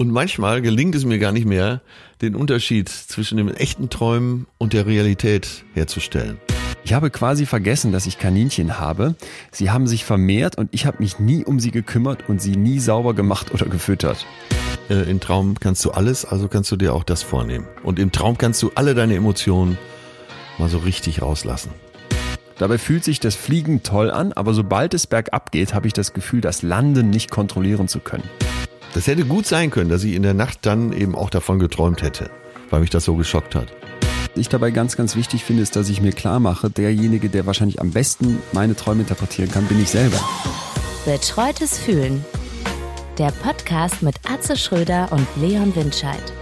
Und manchmal gelingt es mir gar nicht mehr, den Unterschied zwischen dem echten Träumen und der Realität herzustellen. Ich habe quasi vergessen, dass ich Kaninchen habe. Sie haben sich vermehrt und ich habe mich nie um sie gekümmert und sie nie sauber gemacht oder gefüttert. Äh, Im Traum kannst du alles, also kannst du dir auch das vornehmen. Und im Traum kannst du alle deine Emotionen mal so richtig rauslassen. Dabei fühlt sich das Fliegen toll an, aber sobald es bergab geht, habe ich das Gefühl, das Landen nicht kontrollieren zu können. Das hätte gut sein können, dass ich in der Nacht dann eben auch davon geträumt hätte, weil mich das so geschockt hat. ich dabei ganz, ganz wichtig finde, ist, dass ich mir klar mache, derjenige, der wahrscheinlich am besten meine Träume interpretieren kann, bin ich selber. Betreutes Fühlen. Der Podcast mit Atze Schröder und Leon Windscheid.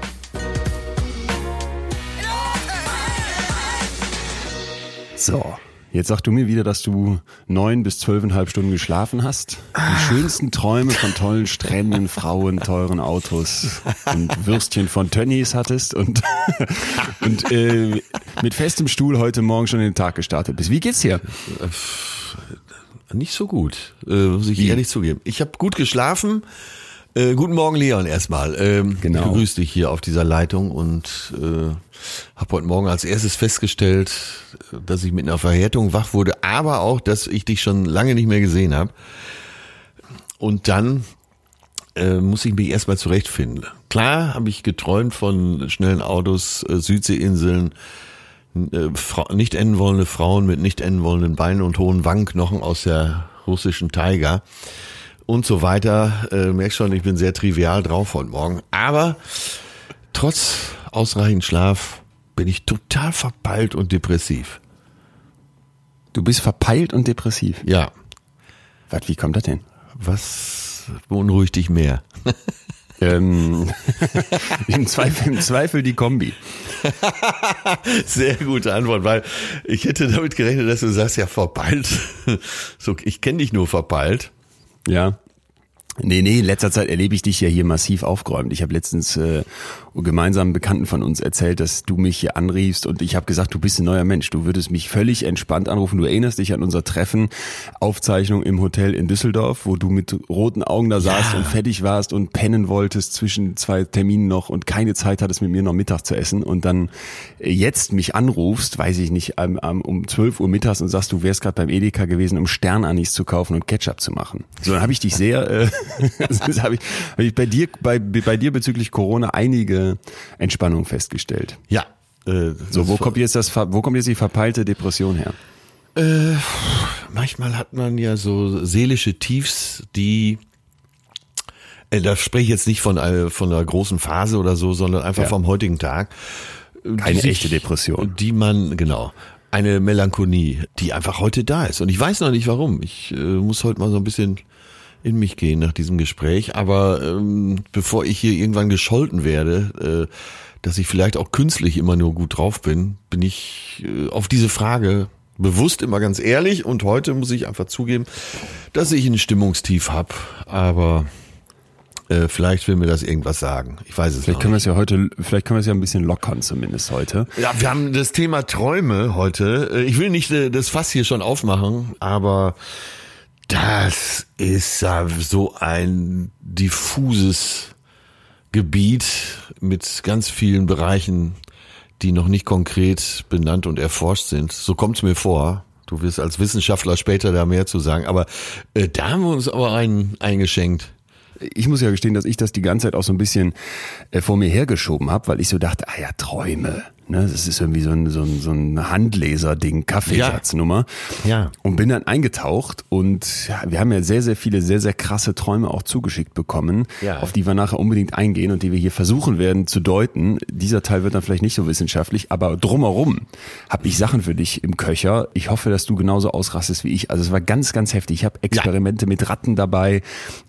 So, jetzt sag du mir wieder, dass du neun bis zwölfeinhalb Stunden geschlafen hast. Die schönsten Träume von tollen Stränden, Frauen, teuren Autos und Würstchen von Tönnies hattest und, und äh, mit festem Stuhl heute Morgen schon in den Tag gestartet bist. Wie geht's dir? Nicht so gut, äh, muss ich ehrlich zugeben. Ich habe gut geschlafen. Äh, guten Morgen, Leon, erstmal. Ähm, Genau. Ich begrüße dich hier auf dieser Leitung und äh, habe heute Morgen als erstes festgestellt, dass ich mit einer Verhärtung wach wurde, aber auch, dass ich dich schon lange nicht mehr gesehen habe. Und dann äh, muss ich mich erstmal zurechtfinden. Klar habe ich geträumt von schnellen Autos, äh, Südseeinseln, äh, nicht enden wollende Frauen mit nicht enden wollenden Beinen und hohen Wangenknochen aus der russischen Taiga und so weiter. Äh, merk schon, ich bin sehr trivial drauf heute Morgen. Aber trotz ausreichend Schlaf bin ich total verpeilt und depressiv. Du bist verpeilt und depressiv. Ja, Was, wie kommt das denn? was beunruhigt dich mehr? Ähm, im, Zweifel, Im Zweifel die Kombi. Sehr gute Antwort, weil ich hätte damit gerechnet, dass du sagst, ja, verpeilt. So, ich kenne dich nur verpeilt. Ja. Nee, nee, in letzter Zeit erlebe ich dich ja hier massiv aufgeräumt. Ich habe letztens äh, gemeinsamen Bekannten von uns erzählt, dass du mich hier anriefst und ich habe gesagt, du bist ein neuer Mensch. Du würdest mich völlig entspannt anrufen. Du erinnerst dich an unser Treffen, Aufzeichnung im Hotel in Düsseldorf, wo du mit roten Augen da saßt und fertig warst und pennen wolltest zwischen zwei Terminen noch und keine Zeit hattest, mit mir noch Mittag zu essen und dann jetzt mich anrufst, weiß ich nicht, um 12 Uhr mittags und sagst, du wärst gerade beim Edeka gewesen, um Sternanis zu kaufen und Ketchup zu machen. So, dann habe ich dich sehr, äh, habe ich, hab ich bei dir, bei, bei dir bezüglich Corona einige Entspannung festgestellt. Ja. Äh, So, wo kommt jetzt das, wo kommt jetzt die verpeilte Depression her? Äh, manchmal hat man ja so seelische Tiefs, die äh, da spreche ich jetzt nicht von, einer- von einer großen Phase oder so, sondern einfach Ja. vom heutigen Tag. äh, die Keine echte Depression. Die man, genau, eine Melancholie, die einfach heute da ist. Und ich weiß noch nicht warum. Ich äh, muss heute mal so ein bisschen in mich gehen nach diesem Gespräch. Aber ähm, bevor ich hier irgendwann gescholten werde, äh, dass ich vielleicht auch künstlich immer nur gut drauf bin, bin ich äh, auf diese Frage bewusst immer ganz ehrlich. Und heute muss ich einfach zugeben, dass ich ein Stimmungstief hab. Aber äh, vielleicht will mir das irgendwas sagen. Ich weiß es Vielleicht können wir nicht. es ja heute, vielleicht können wir es ja ein bisschen lockern zumindest heute. Ja, wir haben das Thema Träume heute. Äh, Ich will nicht äh, das Fass hier schon aufmachen, aber das ist so ein diffuses Gebiet mit ganz vielen Bereichen, die noch nicht konkret benannt und erforscht sind. So kommt es mir vor. Du wirst als Wissenschaftler später da mehr zu sagen. Aber äh, da haben wir uns aber einen eingeschenkt. Ich muss ja gestehen, dass ich das die ganze Zeit auch so ein bisschen äh, vor mir hergeschoben habe, weil ich so dachte, ah ja, Träume. Ne, das ist irgendwie so ein, so ein, so ein Handleser-Ding, Kaffeesatznummer. Ja. Und bin dann eingetaucht und ja, wir haben ja sehr, sehr viele, sehr, sehr krasse Träume auch zugeschickt bekommen, Ja. auf die wir nachher unbedingt eingehen und die wir hier versuchen werden zu deuten. Dieser Teil wird dann vielleicht nicht so wissenschaftlich, aber drumherum habe ich Sachen für dich im Köcher. Ich hoffe, dass du genauso ausrastest wie ich. Also es war ganz, ganz heftig. Ich habe Experimente mit Ratten dabei.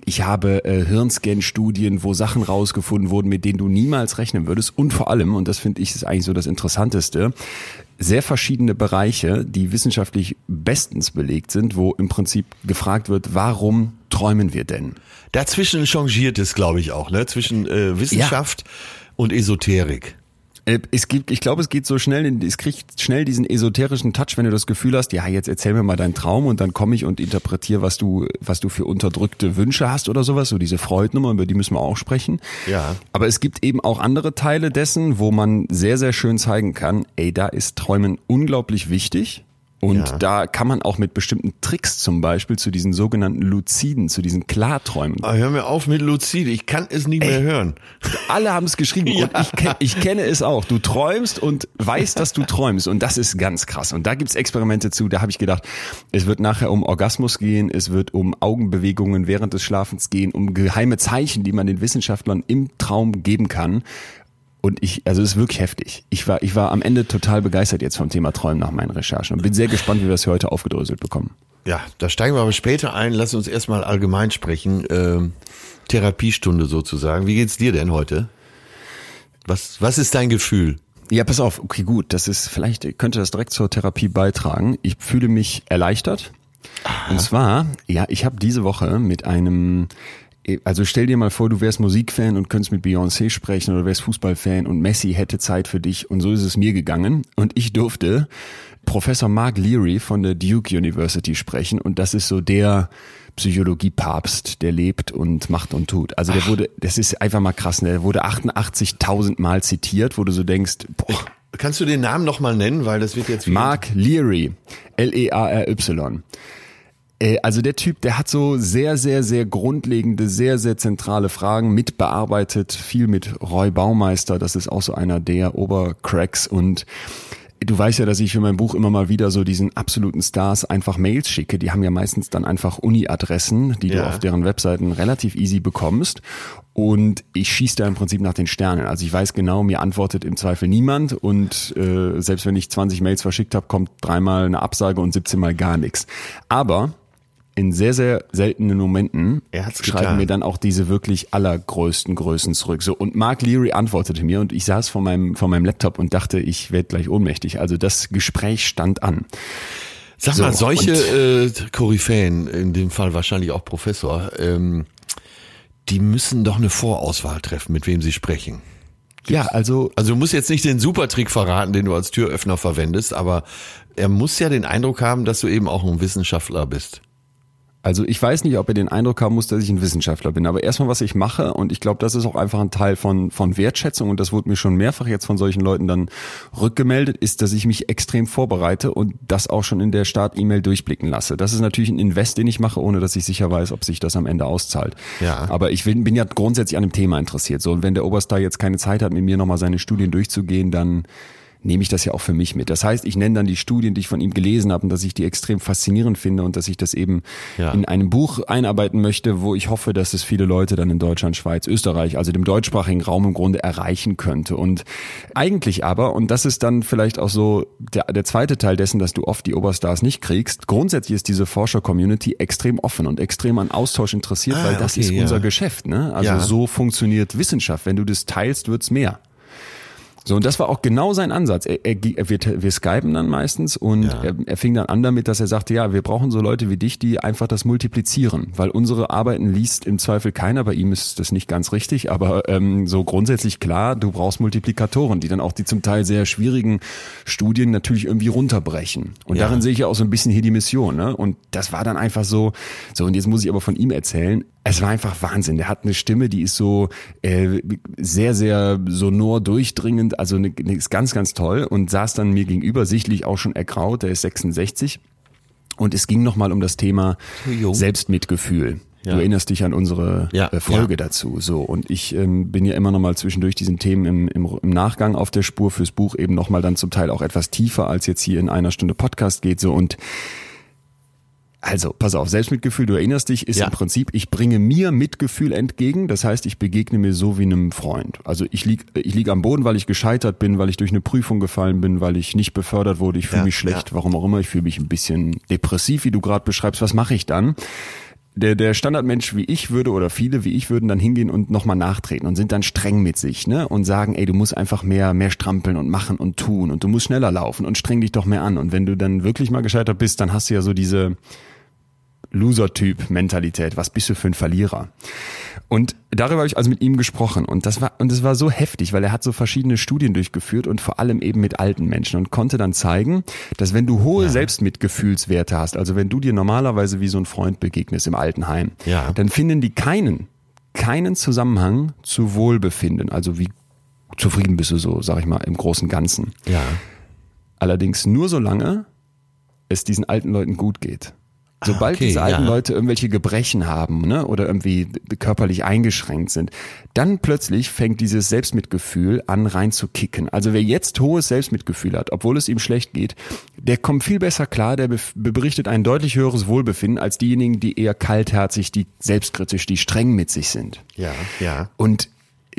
Ich habe äh, Hirnscan-Studien, wo Sachen rausgefunden wurden, mit denen du niemals rechnen würdest. Und vor allem, und das finde ich ist eigentlich so das Interessanteste, sehr verschiedene Bereiche, die wissenschaftlich bestens belegt sind, wo im Prinzip gefragt wird, warum träumen wir denn? Dazwischen changiert es, glaube ich, auch, ne? Zwischen äh, Wissenschaft und Esoterik. Äh, es gibt, ich glaube, es geht so schnell, es kriegt schnell diesen esoterischen Touch, wenn du das Gefühl hast, ja, jetzt erzähl mir mal deinen Traum und dann komme ich und interpretiere, was du, was du für unterdrückte Wünsche hast oder sowas, so diese Freudnummer, über die müssen wir auch sprechen. Ja. Aber es gibt eben auch andere Teile dessen, wo man sehr, sehr schön zeigen kann, ey, da ist Träumen unglaublich wichtig. Und Ja. da kann man auch mit bestimmten Tricks zum Beispiel zu diesen sogenannten Luziden, zu diesen Klarträumen. Ah, hör mir auf mit Luzide, ich kann es nicht mehr hören. Alle haben es geschrieben und ich, ich kenne es auch. Du träumst und weißt, dass du träumst und das ist ganz krass. Und da gibt's Experimente zu, da habe ich gedacht, es wird nachher um Orgasmus gehen, es wird um Augenbewegungen während des Schlafens gehen, um geheime Zeichen, die man den Wissenschaftlern im Traum geben kann. Und ich, also es ist wirklich heftig. Ich war, ich war am Ende total begeistert jetzt vom Thema Träumen nach meinen Recherchen und bin sehr gespannt, wie wir das hier heute aufgedröselt bekommen. Ja, da steigen wir aber später ein. Lass uns erstmal allgemein sprechen. Ähm, Therapiestunde sozusagen. Wie geht's dir denn heute? Was, was ist dein Gefühl? Ja, pass auf, okay, gut, das ist, vielleicht könnte das direkt zur Therapie beitragen. Ich fühle mich erleichtert. Und zwar, ja, ich habe diese Woche mit einem, also stell dir mal vor, du wärst Musikfan und könntest mit Beyoncé sprechen oder wärst Fußballfan und Messi hätte Zeit für dich und so ist es mir gegangen und ich durfte Professor Mark Leary von der Duke University sprechen und das ist so der Psychologie-Papst, der lebt und macht und tut. Also der wurde, das ist einfach mal krass, ne? der wurde 88.000 Mal zitiert, wo du so denkst, boah, Kannst du den Namen nochmal nennen, weil das wird jetzt Mark Leary, L-E-A-R-Y. Äh, Also der Typ, der hat so sehr, sehr, sehr grundlegende, sehr, sehr zentrale Fragen mitbearbeitet, viel mit Roy Baumeister, das ist auch so einer der Obercracks und Du weißt ja, dass ich für mein Buch immer mal wieder so diesen absoluten Stars einfach Mails schicke. Die haben ja meistens dann einfach Uni-Adressen, die du Ja. auf deren Webseiten relativ easy bekommst. Und ich schieße da im Prinzip nach den Sternen. Also ich weiß genau, mir antwortet im Zweifel niemand. Und äh, selbst wenn ich 20 Mails verschickt habe, kommt dreimal eine Absage und 17 Mal gar nichts. Aber in sehr, sehr seltenen Momenten schreiben mir dann auch diese wirklich allergrößten Größen zurück. So, und Mark Leary antwortete mir und ich saß vor meinem, vor meinem Laptop und dachte, ich werde gleich ohnmächtig. Also das Gespräch stand an. Sag So, mal, solche äh, Koryphäen, in dem Fall wahrscheinlich auch Professor, ähm, die müssen doch eine Vorauswahl treffen, mit wem sie sprechen. Ja, also Also du musst jetzt nicht den Supertrick verraten, den du als Türöffner verwendest, aber er muss ja den Eindruck haben, dass du eben auch ein Wissenschaftler bist. Also ich weiß nicht, ob er den Eindruck haben muss, dass ich ein Wissenschaftler bin. Aber erstmal, was ich mache, und ich glaube, das ist auch einfach ein Teil von, von Wertschätzung, und das wurde mir schon mehrfach jetzt von solchen Leuten dann rückgemeldet, ist, dass ich mich extrem vorbereite und das auch schon in der Start-E-Mail durchblicken lasse. Das ist natürlich ein Invest, den ich mache, ohne dass ich sicher weiß, ob sich das am Ende auszahlt. Ja. Aber ich bin, bin ja grundsätzlich an dem Thema interessiert. So, und wenn der Oberstar jetzt keine Zeit hat, mit mir nochmal seine Studien durchzugehen, dann nehme ich das ja auch für mich mit. Das heißt, ich nenne dann die Studien, die ich von ihm gelesen habe und dass ich die extrem faszinierend finde und dass ich das eben Ja. in einem Buch einarbeiten möchte, wo ich hoffe, dass es viele Leute dann in Deutschland, Schweiz, Österreich, also dem deutschsprachigen Raum im Grunde erreichen könnte. Und eigentlich aber, und das ist dann vielleicht auch so der, der zweite Teil dessen, dass du oft die Oberstars nicht kriegst, grundsätzlich ist diese Forscher-Community extrem offen und extrem an Austausch interessiert, Ah, weil das okay, ist ja. unser Geschäft. Ne? Also Ja. so funktioniert Wissenschaft. Wenn du das teilst, wird's mehr. So, und das war auch genau sein Ansatz. Er, er, wir, wir skypen dann meistens und Ja. er, er fing dann an damit, dass er sagte, ja, wir brauchen so Leute wie dich, die einfach das multiplizieren, weil unsere Arbeiten liest im Zweifel keiner, bei ihm ist das nicht ganz richtig, aber ähm, so grundsätzlich klar, du brauchst Multiplikatoren, die dann auch die zum Teil sehr schwierigen Studien natürlich irgendwie runterbrechen. Und Ja. darin sehe ich ja auch so ein bisschen hier die Mission. Ne? Und das war dann einfach so, so und jetzt muss ich aber von ihm erzählen, es war einfach Wahnsinn. Der hat eine Stimme, die ist so äh, sehr, sehr sonor durchdringend, also eine, eine, ist ganz, ganz toll und saß dann mir gegenüber, sichtlich auch schon ergraut, der ist 66. Und es ging nochmal um das Thema. Selbstmitgefühl. Ja. Du erinnerst dich an unsere Ja, äh, Folge ja. dazu. So und ich ähm, bin ja immer noch mal zwischendurch diesen Themen im, im, im Nachgang auf der Spur fürs Buch eben noch mal dann zum Teil auch etwas tiefer als jetzt hier in einer Stunde Podcast geht so und also, pass auf, Selbstmitgefühl, du erinnerst dich, ist Ja. im Prinzip, ich bringe mir Mitgefühl entgegen, das heißt, ich begegne mir so wie einem Freund. Also ich lieg, ich lieg am Boden, weil ich gescheitert bin, weil ich durch eine Prüfung gefallen bin, weil ich nicht befördert wurde, ich fühle Ja, mich schlecht, ja. warum auch immer, ich fühle mich ein bisschen depressiv, wie du gerade beschreibst, was mache ich dann? Der, der Standardmensch wie ich würde oder viele wie ich würden dann hingehen und nochmal nachtreten und sind dann streng mit sich, ne? Und sagen, ey, du musst einfach mehr, mehr strampeln und machen und tun und du musst schneller laufen und streng dich doch mehr an. Und wenn du dann wirklich mal gescheitert bist, dann hast du ja so diese, Loser-Typ-Mentalität. Was bist du für ein Verlierer? Und darüber habe ich also mit ihm gesprochen und das war und es war so heftig, weil er hat so verschiedene Studien durchgeführt und vor allem eben mit alten Menschen und konnte dann zeigen, dass wenn du hohe ja. Selbstmitgefühlswerte hast, also wenn du dir normalerweise wie so ein Freund begegnest im Altenheim, ja. dann finden die keinen keinen Zusammenhang zu Wohlbefinden, also wie zufrieden bist du so, sag ich mal, im großen Ganzen. Ja. Allerdings nur solange es diesen alten Leuten gut geht. Sobald ah, okay, diese alten ja. Leute irgendwelche Gebrechen haben ne, oder irgendwie körperlich eingeschränkt sind, dann plötzlich fängt dieses Selbstmitgefühl an reinzukicken. Also wer jetzt hohes Selbstmitgefühl hat, obwohl es ihm schlecht geht, der kommt viel besser klar, der berichtet ein deutlich höheres Wohlbefinden als diejenigen, die eher kaltherzig, die selbstkritisch, die streng mit sich sind. Ja, ja. Und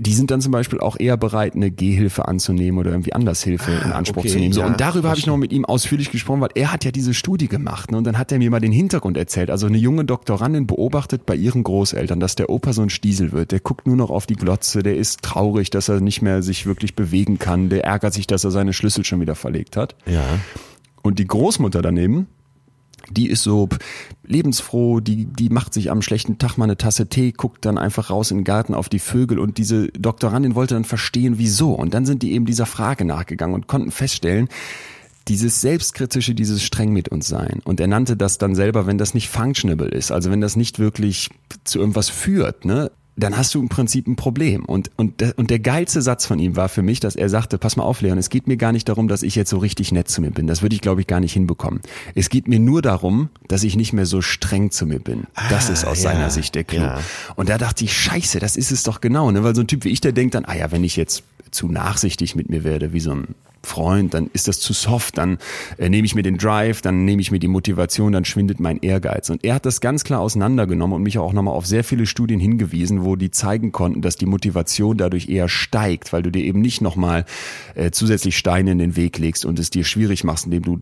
die sind dann zum Beispiel auch eher bereit, eine Gehhilfe anzunehmen oder irgendwie anders Hilfe in ah, Anspruch okay, zu nehmen. So, ja, und darüber habe ich noch mit ihm ausführlich gesprochen, weil er hat ja diese Studie gemacht. Ne? Und dann hat er mir mal den Hintergrund erzählt. Also eine junge Doktorandin beobachtet bei ihren Großeltern, dass der Opa so ein Stiesel wird. Der guckt nur noch auf die Glotze, der ist traurig, dass er nicht mehr sich wirklich bewegen kann. Der ärgert sich, dass er seine Schlüssel schon wieder verlegt hat. Ja. Und die Großmutter daneben, die ist so lebensfroh, die, die macht sich am schlechten Tag mal eine Tasse Tee, guckt dann einfach raus in den Garten auf die Vögel und diese Doktorandin wollte dann verstehen, wieso. Und dann sind die eben dieser Frage nachgegangen und konnten feststellen, dieses Selbstkritische, dieses streng mit uns sein. Und er nannte das dann selber, wenn das nicht functionable ist, also wenn das nicht wirklich zu irgendwas führt, ne, dann hast du im Prinzip ein Problem. Und, und, und der geilste Satz von ihm war für mich, dass er sagte, pass mal auf, Leon, es geht mir gar nicht darum, dass ich jetzt so richtig nett zu mir bin. Das würde ich, glaube ich, gar nicht hinbekommen. Es geht mir nur darum, dass ich nicht mehr so streng zu mir bin. Das ah, ist aus ja, seiner Sicht der Clou. Ja. Und da dachte ich, scheiße, das ist es doch genau. Ne? Weil so ein Typ wie ich, der denkt dann, ah ja, wenn ich jetzt zu nachsichtig mit mir werde, wie so ein Freund, dann ist das zu soft, dann äh, nehme ich mir den Drive, dann nehme ich mir die Motivation, dann schwindet mein Ehrgeiz. Und er hat das ganz klar auseinandergenommen und mich auch nochmal auf sehr viele Studien hingewiesen, wo die zeigen konnten, dass die Motivation dadurch eher steigt, weil du dir eben nicht nochmal äh, zusätzlich Steine in den Weg legst und es dir schwierig machst, indem du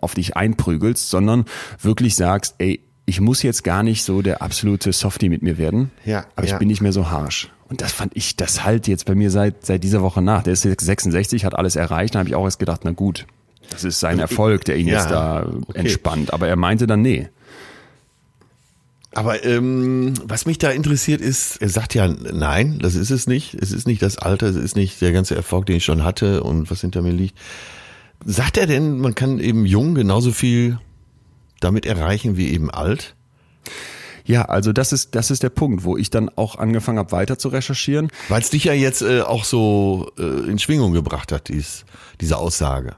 auf dich einprügelst, sondern wirklich sagst, ey, ich muss jetzt gar nicht so der absolute Softie mit mir werden, ja, aber ja. ich bin nicht mehr so harsh. Und das fand ich, das halt jetzt bei mir seit, seit dieser Woche nach. Der ist 66, hat alles erreicht. Da habe ich auch erst gedacht, na gut, das ist sein Erfolg, der ihn ja, jetzt da okay. entspannt. Aber er meinte dann, nee. Aber ähm, was mich da interessiert ist, er sagt ja, nein, das ist es nicht. Es ist nicht das Alter, es ist nicht der ganze Erfolg, den ich schon hatte und was hinter mir liegt. Sagt er denn, man kann eben jung genauso viel damit erreichen wie eben alt? Ja, also das ist das ist der Punkt, wo ich dann auch angefangen habe weiter zu recherchieren. Weil es dich ja jetzt äh, auch so äh, in Schwingung gebracht hat, dies, diese Aussage.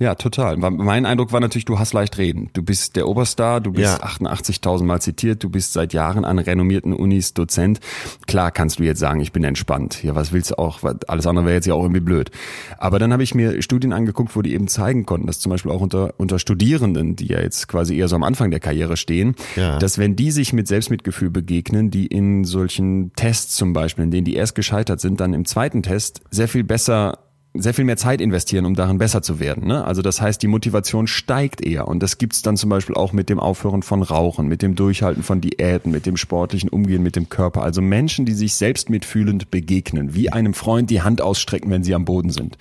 Ja, total. Mein Eindruck war natürlich, du hast leicht reden. Du bist der Oberstar, du bist ja. 88.000 Mal zitiert, du bist seit Jahren an renommierten Unis Dozent. Klar kannst du jetzt sagen, ich bin entspannt. Ja, was willst du auch? Alles andere wäre jetzt ja auch irgendwie blöd. Aber dann habe ich mir Studien angeguckt, wo die eben zeigen konnten, dass zum Beispiel auch unter, unter Studierenden, die ja jetzt quasi eher so am Anfang der Karriere stehen, ja. dass wenn die sich mit Selbstmitgefühl begegnen, die in solchen Tests zum Beispiel, in denen die erst gescheitert sind, dann im zweiten Test sehr viel besser sehr viel mehr Zeit investieren, um darin besser zu werden. Ne? Also das heißt, die Motivation steigt eher. Und das gibt's dann zum Beispiel auch mit dem Aufhören von Rauchen, mit dem Durchhalten von Diäten, mit dem sportlichen Umgehen mit dem Körper. Also Menschen, die sich selbst mitfühlend begegnen, wie einem Freund die Hand ausstrecken, wenn sie am Boden sind.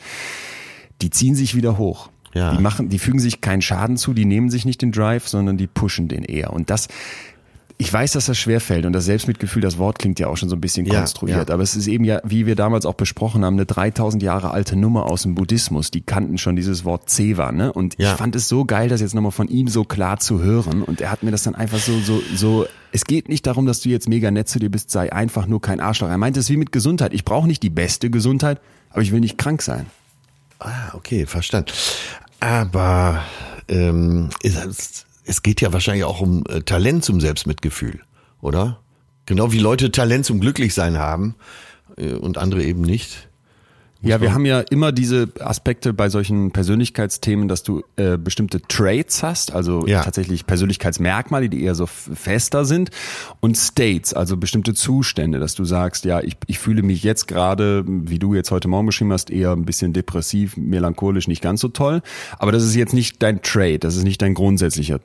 Die ziehen sich wieder hoch. Ja. Die machen, die fügen sich keinen Schaden zu, die nehmen sich nicht den Drive, sondern die pushen den eher. Und das, ich weiß, dass das schwerfällt und das Selbstmitgefühl, das Wort klingt ja auch schon so ein bisschen ja, konstruiert, ja. aber es ist eben ja, wie wir damals auch besprochen haben, eine 3000 Jahre alte Nummer aus dem Buddhismus. Die kannten schon dieses Wort Zewa, ne? Und ja. ich fand es so geil, das jetzt nochmal von ihm so klar zu hören und er hat mir das dann einfach so, so, so, es geht nicht darum, dass du jetzt mega nett zu dir bist, sei einfach nur kein Arschloch. Er meinte es wie mit Gesundheit. Ich brauche nicht die beste Gesundheit, aber ich will nicht krank sein. Ah, okay, verstanden. Aber ähm, ist, es geht ja wahrscheinlich auch um äh, Talent zum Selbstmitgefühl, oder? Genau wie Leute Talent zum Glücklichsein haben äh, und andere eben nicht. Ja, wir haben ja immer diese Aspekte bei solchen Persönlichkeitsthemen, dass du äh, bestimmte Traits hast, also ja. tatsächlich Persönlichkeitsmerkmale, die eher so fester sind, und States, also bestimmte Zustände, dass du sagst, ja, ich, ich fühle mich jetzt gerade, wie du jetzt heute Morgen beschrieben hast, eher ein bisschen depressiv, melancholisch, nicht ganz so toll. Aber das ist jetzt nicht dein Trait, das ist nicht dein grundsätzlicher,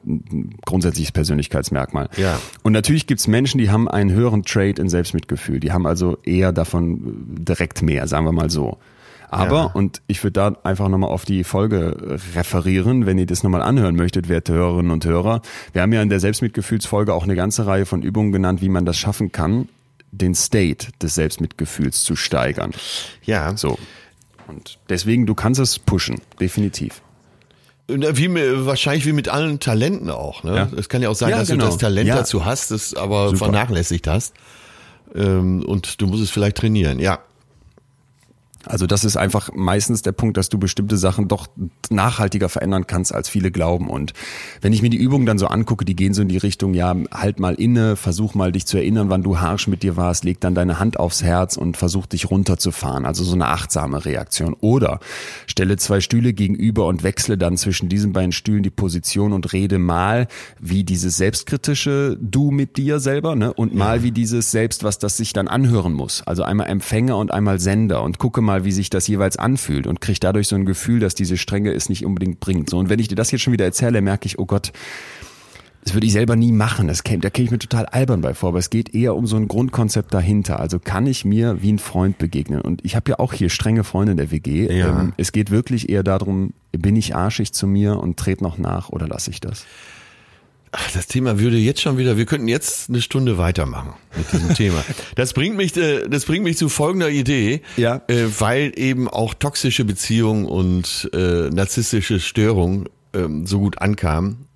grundsätzliches Persönlichkeitsmerkmal. Ja. Und natürlich gibt's Menschen, die haben einen höheren Trait in Selbstmitgefühl, die haben also eher davon direkt mehr, sagen wir mal so. Aber, Ja. und ich würde da einfach nochmal auf die Folge referieren, wenn ihr das nochmal anhören möchtet, werte Hörerinnen und Hörer. Wir haben ja in der Selbstmitgefühlsfolge auch eine ganze Reihe von Übungen genannt, wie man das schaffen kann, den State des Selbstmitgefühls zu steigern. Ja, So. Und deswegen, du kannst es pushen, definitiv. Wie, mi- wahrscheinlich wie mit allen Talenten auch. Ne? Ja. Es kann ja auch sein, Ja, dass genau. du das Talent Ja. dazu hast, das aber Super. vernachlässigt hast. Ähm, und du musst es vielleicht trainieren. Ja, Also das ist einfach meistens der Punkt, dass du bestimmte Sachen doch nachhaltiger verändern kannst, als viele glauben. Und wenn ich mir die Übungen dann so angucke, die gehen so in die Richtung, ja, halt mal inne, versuch mal dich zu erinnern, wann du harsch mit dir warst, leg dann deine Hand aufs Herz und versuch dich runterzufahren. Also so eine achtsame Reaktion. Oder stelle zwei Stühle gegenüber und wechsle dann zwischen diesen beiden Stühlen die Position und rede mal wie dieses selbstkritische Du mit dir selber, ne? Und mal wie dieses Selbst, was das sich dann anhören muss. Also einmal Empfänger und einmal Sender und gucke mal, wie sich das jeweils anfühlt und kriege dadurch so ein Gefühl, dass diese Strenge es nicht unbedingt bringt. So, und wenn ich dir das jetzt schon wieder erzähle, merke ich, oh Gott, das würde ich selber nie machen. Das käme, da käme ich mir total albern bei vor. Aber es geht eher um so ein Grundkonzept dahinter. Also kann ich mir wie ein Freund begegnen? Und ich habe ja auch hier strenge Freunde in der WG. Ja. Ähm, es geht wirklich eher darum, bin ich arschig zu mir und trete noch nach oder lasse ich das? Ach, das Thema würde jetzt schon wieder, wir könnten jetzt eine Stunde weitermachen mit diesem Thema. Das bringt mich, äh, das bringt mich zu folgender Idee, Ja. äh, weil eben auch toxische Beziehungen und äh, narzisstische Störungen ähm, so gut ankamen.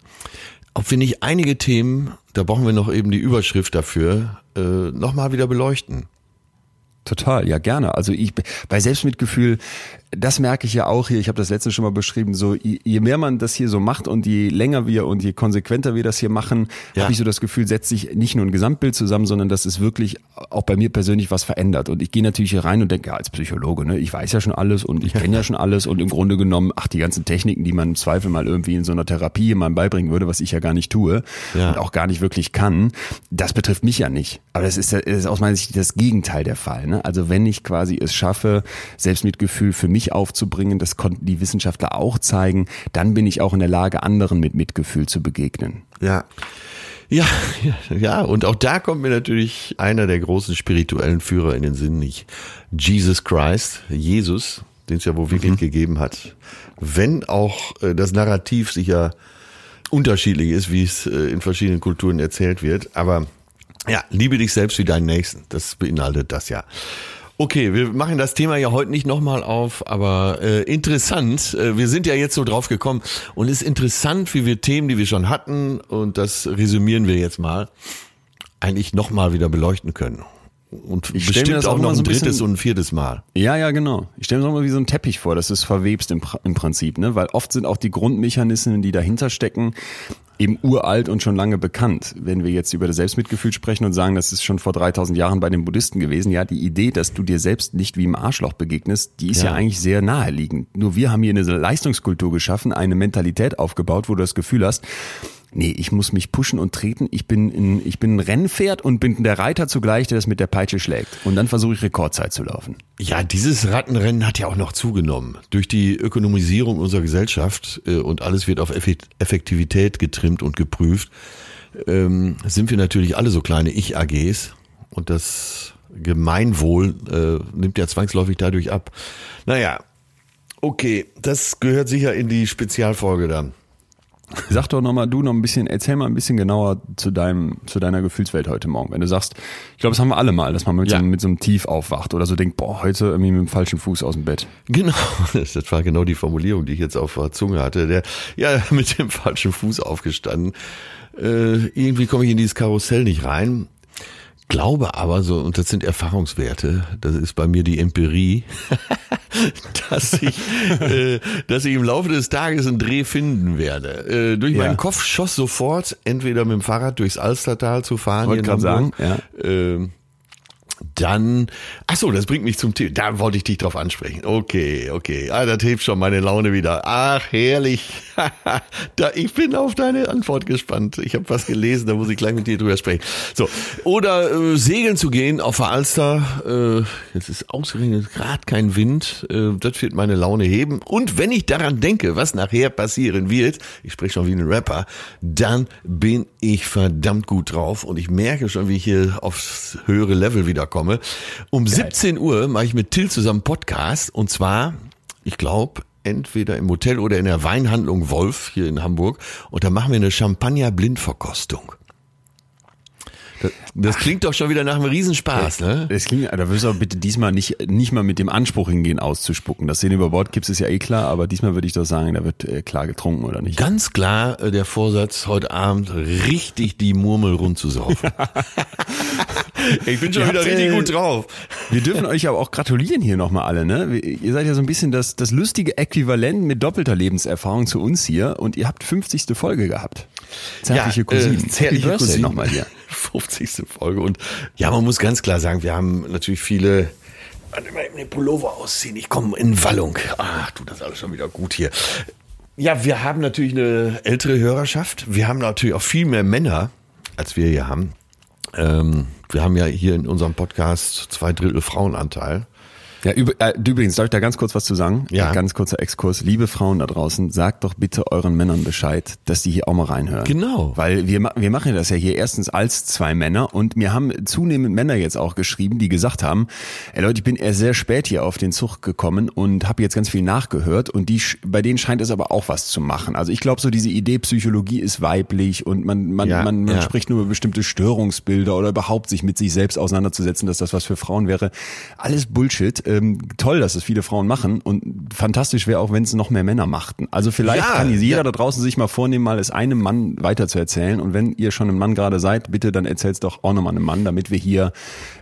Ob wir nicht einige Themen, da brauchen wir noch eben die Überschrift dafür, äh, nochmal wieder beleuchten. Total, ja gerne. Also ich bei Selbstmitgefühl, das merke ich ja auch hier. Ich habe das letzte schon mal beschrieben. So je, mehr man das hier so macht und je länger wir und je konsequenter wir das hier machen, Ja. habe ich so das Gefühl, setzt sich nicht nur ein Gesamtbild zusammen, sondern dass es wirklich auch bei mir persönlich was verändert. Und ich gehe natürlich hier rein und denke, ja, als Psychologe, ne, ich weiß ja schon alles und ich kenne ja schon alles und im Grunde genommen, ach die ganzen Techniken, die man im Zweifel mal irgendwie in so einer Therapie jemandem beibringen würde, was ich ja gar nicht tue Ja. und auch gar nicht wirklich kann, das betrifft mich ja nicht. Aber das ist, das ist aus meiner Sicht das Gegenteil der Fall. Ne? Also wenn ich quasi es schaffe, Selbstmitgefühl für mich aufzubringen, das konnten die Wissenschaftler auch zeigen, dann bin ich auch in der Lage, anderen mit Mitgefühl zu begegnen. Ja. Ja, ja, ja, und auch da kommt mir natürlich einer der großen spirituellen Führer in den Sinn, nicht Jesus Christ, Jesus, den es ja wohl wirklich gegeben hat. Wenn auch äh, das Narrativ sicher unterschiedlich ist, wie es äh, in verschiedenen Kulturen erzählt wird, aber ja, liebe dich selbst wie deinen Nächsten, das beinhaltet das ja. Okay, wir machen das Thema ja heute nicht nochmal auf, aber äh, interessant. Äh, wir sind ja jetzt so drauf gekommen und es ist interessant, wie wir Themen, die wir schon hatten, und das resümieren wir jetzt mal, eigentlich nochmal wieder beleuchten können. Und Ich stell mir das auch auch noch ein so ein drittes bisschen- und ein viertes Mal. Ja, ja, genau. Ich stelle mir das auch mal wie so ein Teppich vor, das ist verwebst im, im Prinzip, ne? Weil oft sind auch die Grundmechanismen, die dahinter stecken, eben uralt und schon lange bekannt. Wenn wir jetzt über das Selbstmitgefühl sprechen und sagen, das ist schon vor 3000 Jahren bei den Buddhisten gewesen, ja, die Idee, dass du dir selbst nicht wie im Arschloch begegnest, die ist ja, Ja. eigentlich sehr naheliegend. Nur wir haben hier eine Leistungskultur geschaffen, eine Mentalität aufgebaut, wo du das Gefühl hast, Nee, ich muss mich pushen und treten. Ich bin, ein, ich bin ein Rennpferd und bin der Reiter zugleich, der das mit der Peitsche schlägt. Und dann versuche ich Rekordzeit zu laufen. Ja, dieses Rattenrennen hat ja auch noch zugenommen. Durch die Ökonomisierung unserer Gesellschaft äh, und alles wird auf Effe- Effektivität getrimmt und geprüft, ähm, sind wir natürlich alle so kleine Ich-AGs und das Gemeinwohl äh, nimmt ja zwangsläufig dadurch ab. Naja, okay, das gehört sicher in die Spezialfolge dann. Sag doch nochmal, du noch ein bisschen, erzähl mal ein bisschen genauer zu deinem, zu deiner Gefühlswelt heute Morgen. Wenn du sagst, ich glaube, das haben wir alle mal, dass man mit, Ja. so, einem- mit so einem Tief aufwacht oder so denkt, boah, heute irgendwie mit dem falschen Fuß aus dem Bett. Genau, das war genau die Formulierung, die ich jetzt auf der Zunge hatte. Der, ja, mit dem falschen Fuß aufgestanden. Äh, irgendwie komme ich in dieses Karussell nicht rein. Glaube aber so, und das sind Erfahrungswerte, das ist bei mir die Empirie, dass ich, äh, dass ich im Laufe des Tages einen Dreh finden werde. Äh, durch Ja. meinen Kopf schoss sofort, entweder mit dem Fahrrad durchs Alstertal zu fahren. Wollte hier in Hamburg, sagen, ähm, dann, ach so, das bringt mich zum Thema. Da wollte ich dich drauf ansprechen. Okay, okay. Ah, das hebt schon meine Laune wieder. Ach, herrlich. da, ich bin auf deine Antwort gespannt. Ich habe was gelesen, da muss ich gleich mit dir drüber sprechen. So, oder äh, segeln zu gehen auf der Alster. Äh, jetzt ist ausgerechnet gerade kein Wind. Äh, das wird meine Laune heben. Und wenn ich daran denke, was nachher passieren wird, ich spreche schon wie ein Rapper, dann bin ich verdammt gut drauf und ich merke schon, wie ich hier aufs höhere Level wieder komme. Um 17 Uhr mache ich mit Till zusammen Podcast und zwar, ich glaube, entweder im Hotel oder in der Weinhandlung Wolf hier in Hamburg und da machen wir eine Champagner-Blindverkostung. Das, das klingt doch schon wieder nach einem Riesenspaß, ne? Das klingt, da wirst du aber bitte diesmal nicht, nicht mal mit dem Anspruch hingehen, auszuspucken. Das Szene über Bord gibt es ja eh klar, aber diesmal würde ich doch sagen, da wird äh, klar getrunken, oder nicht? Ganz klar äh, der Vorsatz, heute Abend richtig die Murmel rund zu saufen. ich bin schon Ihr wieder habt, richtig äh, gut drauf. Wir dürfen euch aber auch gratulieren hier nochmal alle, ne? Ihr seid ja so ein bisschen das, das lustige Äquivalent mit doppelter Lebenserfahrung zu uns hier und ihr habt 50. Folge gehabt. Zärtliche Cousinen. Äh, zärtliche Happy Birthday Cousinen. nochmal hier. 50. Folge. Und ja, man muss ganz klar sagen, wir haben natürlich viele. Warte mal, eben den Pullover ausziehen. Ich komme in Wallung. Ach, tut das alles schon wieder gut hier. Ja, wir haben natürlich eine ältere Hörerschaft. Wir haben natürlich auch viel mehr Männer, als wir hier haben. Ähm, wir haben ja hier in unserem Podcast zwei Drittel Frauenanteil. Ja, üb äh, übrigens, darf ich da ganz kurz was zu sagen? Ja. Ganz kurzer Exkurs. Liebe Frauen da draußen, sagt doch bitte euren Männern Bescheid, dass die hier auch mal reinhören. Genau. Weil wir, wir machen das ja hier erstens als zwei Männer und mir haben zunehmend Männer jetzt auch geschrieben, die gesagt haben, ey Leute, ich bin erst sehr spät hier auf den Zug gekommen und habe jetzt ganz viel nachgehört und die, bei denen scheint es aber auch was zu machen. Also ich glaube so diese Idee, Psychologie ist weiblich und man, man, Ja, man, man ja. spricht nur über bestimmte Störungsbilder oder überhaupt sich mit sich selbst auseinanderzusetzen, dass das was für Frauen wäre. Alles Bullshit. Ähm, toll, dass es viele Frauen machen und fantastisch wäre auch, wenn es noch mehr Männer machten. Also vielleicht Ja, kann jeder ja. da draußen sich mal vornehmen, mal es einem Mann weiter zu erzählen. Und wenn ihr schon ein Mann gerade seid, bitte dann erzähl's doch auch nochmal einem Mann, damit wir hier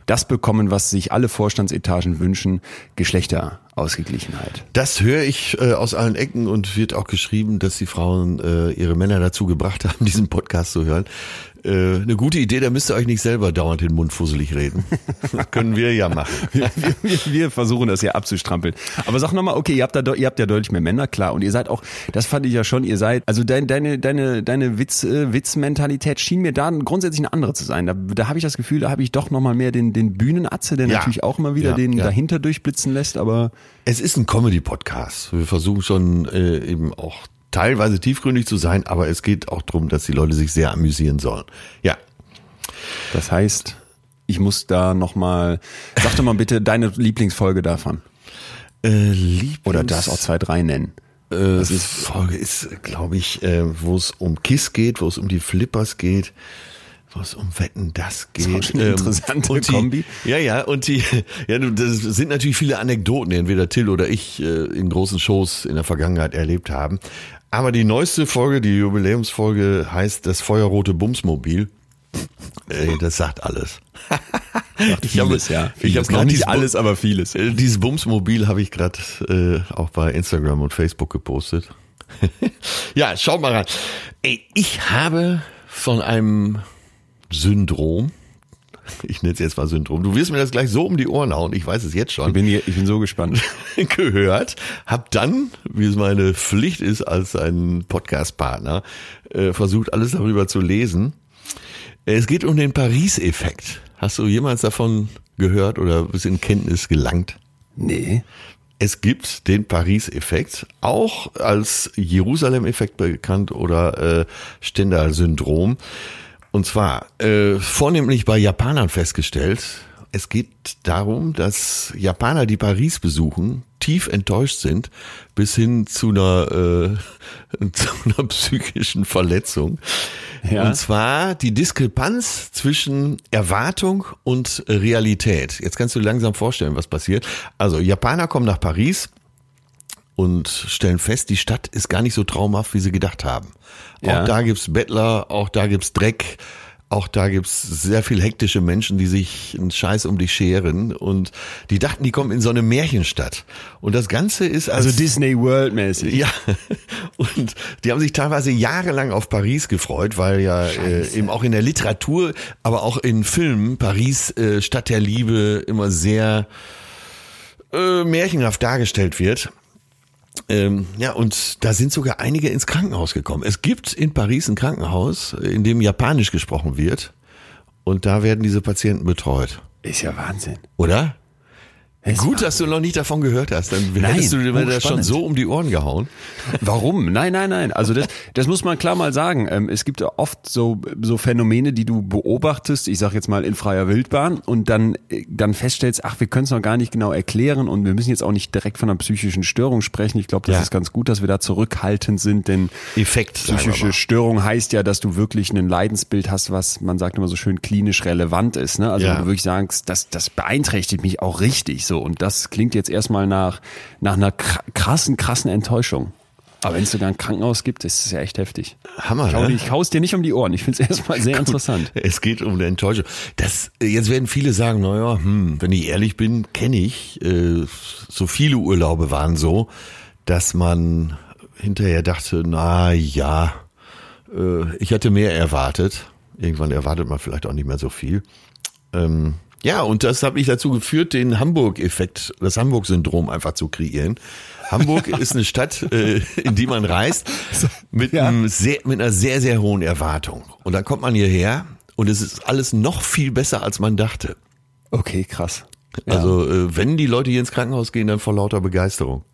das bekommen, was sich alle Vorstandsetagen wünschen, Geschlechterausgeglichenheit. Das höre ich äh, aus allen Ecken und wird auch geschrieben, dass die Frauen äh, ihre Männer dazu gebracht haben, diesen Podcast zu hören. Äh, eine gute Idee, da müsst ihr euch nicht selber dauernd den Mund fusselig reden. Das können wir ja machen. wir, wir, wir versuchen das hier abzustrampeln. Aber sag nochmal, okay, ihr habt, da, ihr habt ja deutlich mehr Männer, klar. Und ihr seid auch, das fand ich ja schon, ihr seid, also dein, deine, deine, deine Witz, äh, Witzmentalität schien mir da grundsätzlich eine andere zu sein. Da, da habe ich das Gefühl, da habe ich doch nochmal mehr den, den Bühnenatze, der Ja. natürlich auch immer wieder Ja, den ja. dahinter durchblitzen lässt, aber Es ist ein Comedy-Podcast. Wir versuchen schon äh, eben auch teilweise tiefgründig zu sein, aber es geht auch darum, dass die Leute sich sehr amüsieren sollen. Ja, das heißt, ich muss da nochmal, sag doch mal bitte deine Lieblingsfolge davon. äh, Lieblings Oder das auch zwei, drei nennen. äh, das ist, Folge ist, glaube ich, äh, wo es um Kiss geht, wo es um die Flippers geht, wo es um Wetten das geht. schon eine interessante und die, Kombi. Ja, ja, und die, ja, das sind natürlich viele Anekdoten, die entweder Till oder ich äh, in großen Shows in der Vergangenheit erlebt haben. Aber die neueste Folge, die Jubiläumsfolge, heißt das Feuerrote Bumsmobil. Ey, das sagt alles. Ich habe- Vieles, ja. ich habe noch nicht alles, aber vieles. Äh, Dieses Bumsmobil habe ich gerade äh, auch bei Instagram und Facebook gepostet. ja, schaut mal rein. Ey, ich habe von einem Syndrom, ich nenne es jetzt mal Syndrom, du wirst mir das gleich so um die Ohren hauen, ich weiß es jetzt Ich schon, bin, hier, ich bin so gespannt. gehört, hab dann, wie es meine Pflicht ist als ein Podcast-Partner, äh, versucht alles darüber zu lesen. Es geht um den Paris-Effekt. Hast du jemals davon gehört oder bist in Kenntnis gelangt? Nee. Es gibt den Paris-Effekt, auch als Jerusalem-Effekt bekannt oder äh, Stendhal-Syndrom. Und zwar äh, vornehmlich bei Japanern festgestellt. Es geht darum, dass Japaner, die Paris besuchen, tief enttäuscht sind, bis hin zu einer, äh, zu einer psychischen Verletzung. Ja. Und zwar die Diskrepanz zwischen Erwartung und Realität. Jetzt kannst du langsam vorstellen, was passiert. Also Japaner kommen nach Paris und stellen fest, die Stadt ist gar nicht so traumhaft, wie sie gedacht haben. Ja. Auch da gibt's Bettler, auch da gibt's Dreck, auch da gibt's sehr viel hektische Menschen, die sich einen Scheiß um dich scheren und die dachten, die kommen in so eine Märchenstadt. Und das Ganze ist als Also Disney World mäßig. ja, und die haben sich teilweise jahrelang auf Paris gefreut, weil ja äh, eben auch in der Literatur, aber auch in Filmen Paris äh, Stadt der Liebe immer sehr äh, märchenhaft dargestellt wird. Ähm, ja, und da sind sogar einige ins Krankenhaus gekommen. Es gibt in Paris ein Krankenhaus, in dem Japanisch gesprochen wird. Und da werden diese Patienten betreut. Ist ja Wahnsinn. Oder? Gut, dass du noch nicht davon gehört hast. Dann Nein, hättest du dir das schon hochspannend. so um die Ohren gehauen. Warum? Nein, nein, nein. Also das, das muss man klar mal sagen. Ähm, es gibt ja oft so, so Phänomene, die du beobachtest, ich sag jetzt mal in freier Wildbahn und dann, äh, dann feststellst, ach, wir können es noch gar nicht genau erklären und wir müssen jetzt auch nicht direkt von einer psychischen Störung sprechen. Ich glaube, das Ja. ist ganz gut, dass wir da zurückhaltend sind, denn Effekt, psychische. Störung heißt ja, dass du wirklich ein Leidensbild hast, was man sagt immer so schön klinisch relevant ist. Ne? Also Ja. wo du wirklich sagst, das, das beeinträchtigt mich auch richtig so und das klingt jetzt erstmal nach, nach einer kr- krassen, krassen Enttäuschung. Aber wenn es sogar ein Krankenhaus gibt, ist es ja echt heftig. Hammer, Ich hau, ne? ich hau's dir nicht um die Ohren. Ich finde es erstmal sehr interessant. Es geht um eine Enttäuschung. Das, jetzt werden viele sagen, naja, hm, wenn ich ehrlich bin, kenne ich, äh, so viele Urlaube waren so, dass man hinterher dachte, na ja, äh, ich hatte mehr erwartet. Irgendwann erwartet man vielleicht auch nicht mehr so viel. Ähm, ja, und das hat mich dazu geführt, den Hamburg-Effekt, das Hamburg-Syndrom einfach zu kreieren. Hamburg ist eine Stadt, äh, in die man reist, mit, Ja. einem sehr, mit einer sehr, sehr hohen Erwartung. Und dann kommt man hierher und es ist alles noch viel besser, als man dachte. Okay, krass. Also, äh, wenn die Leute hier ins Krankenhaus gehen, dann vor lauter Begeisterung.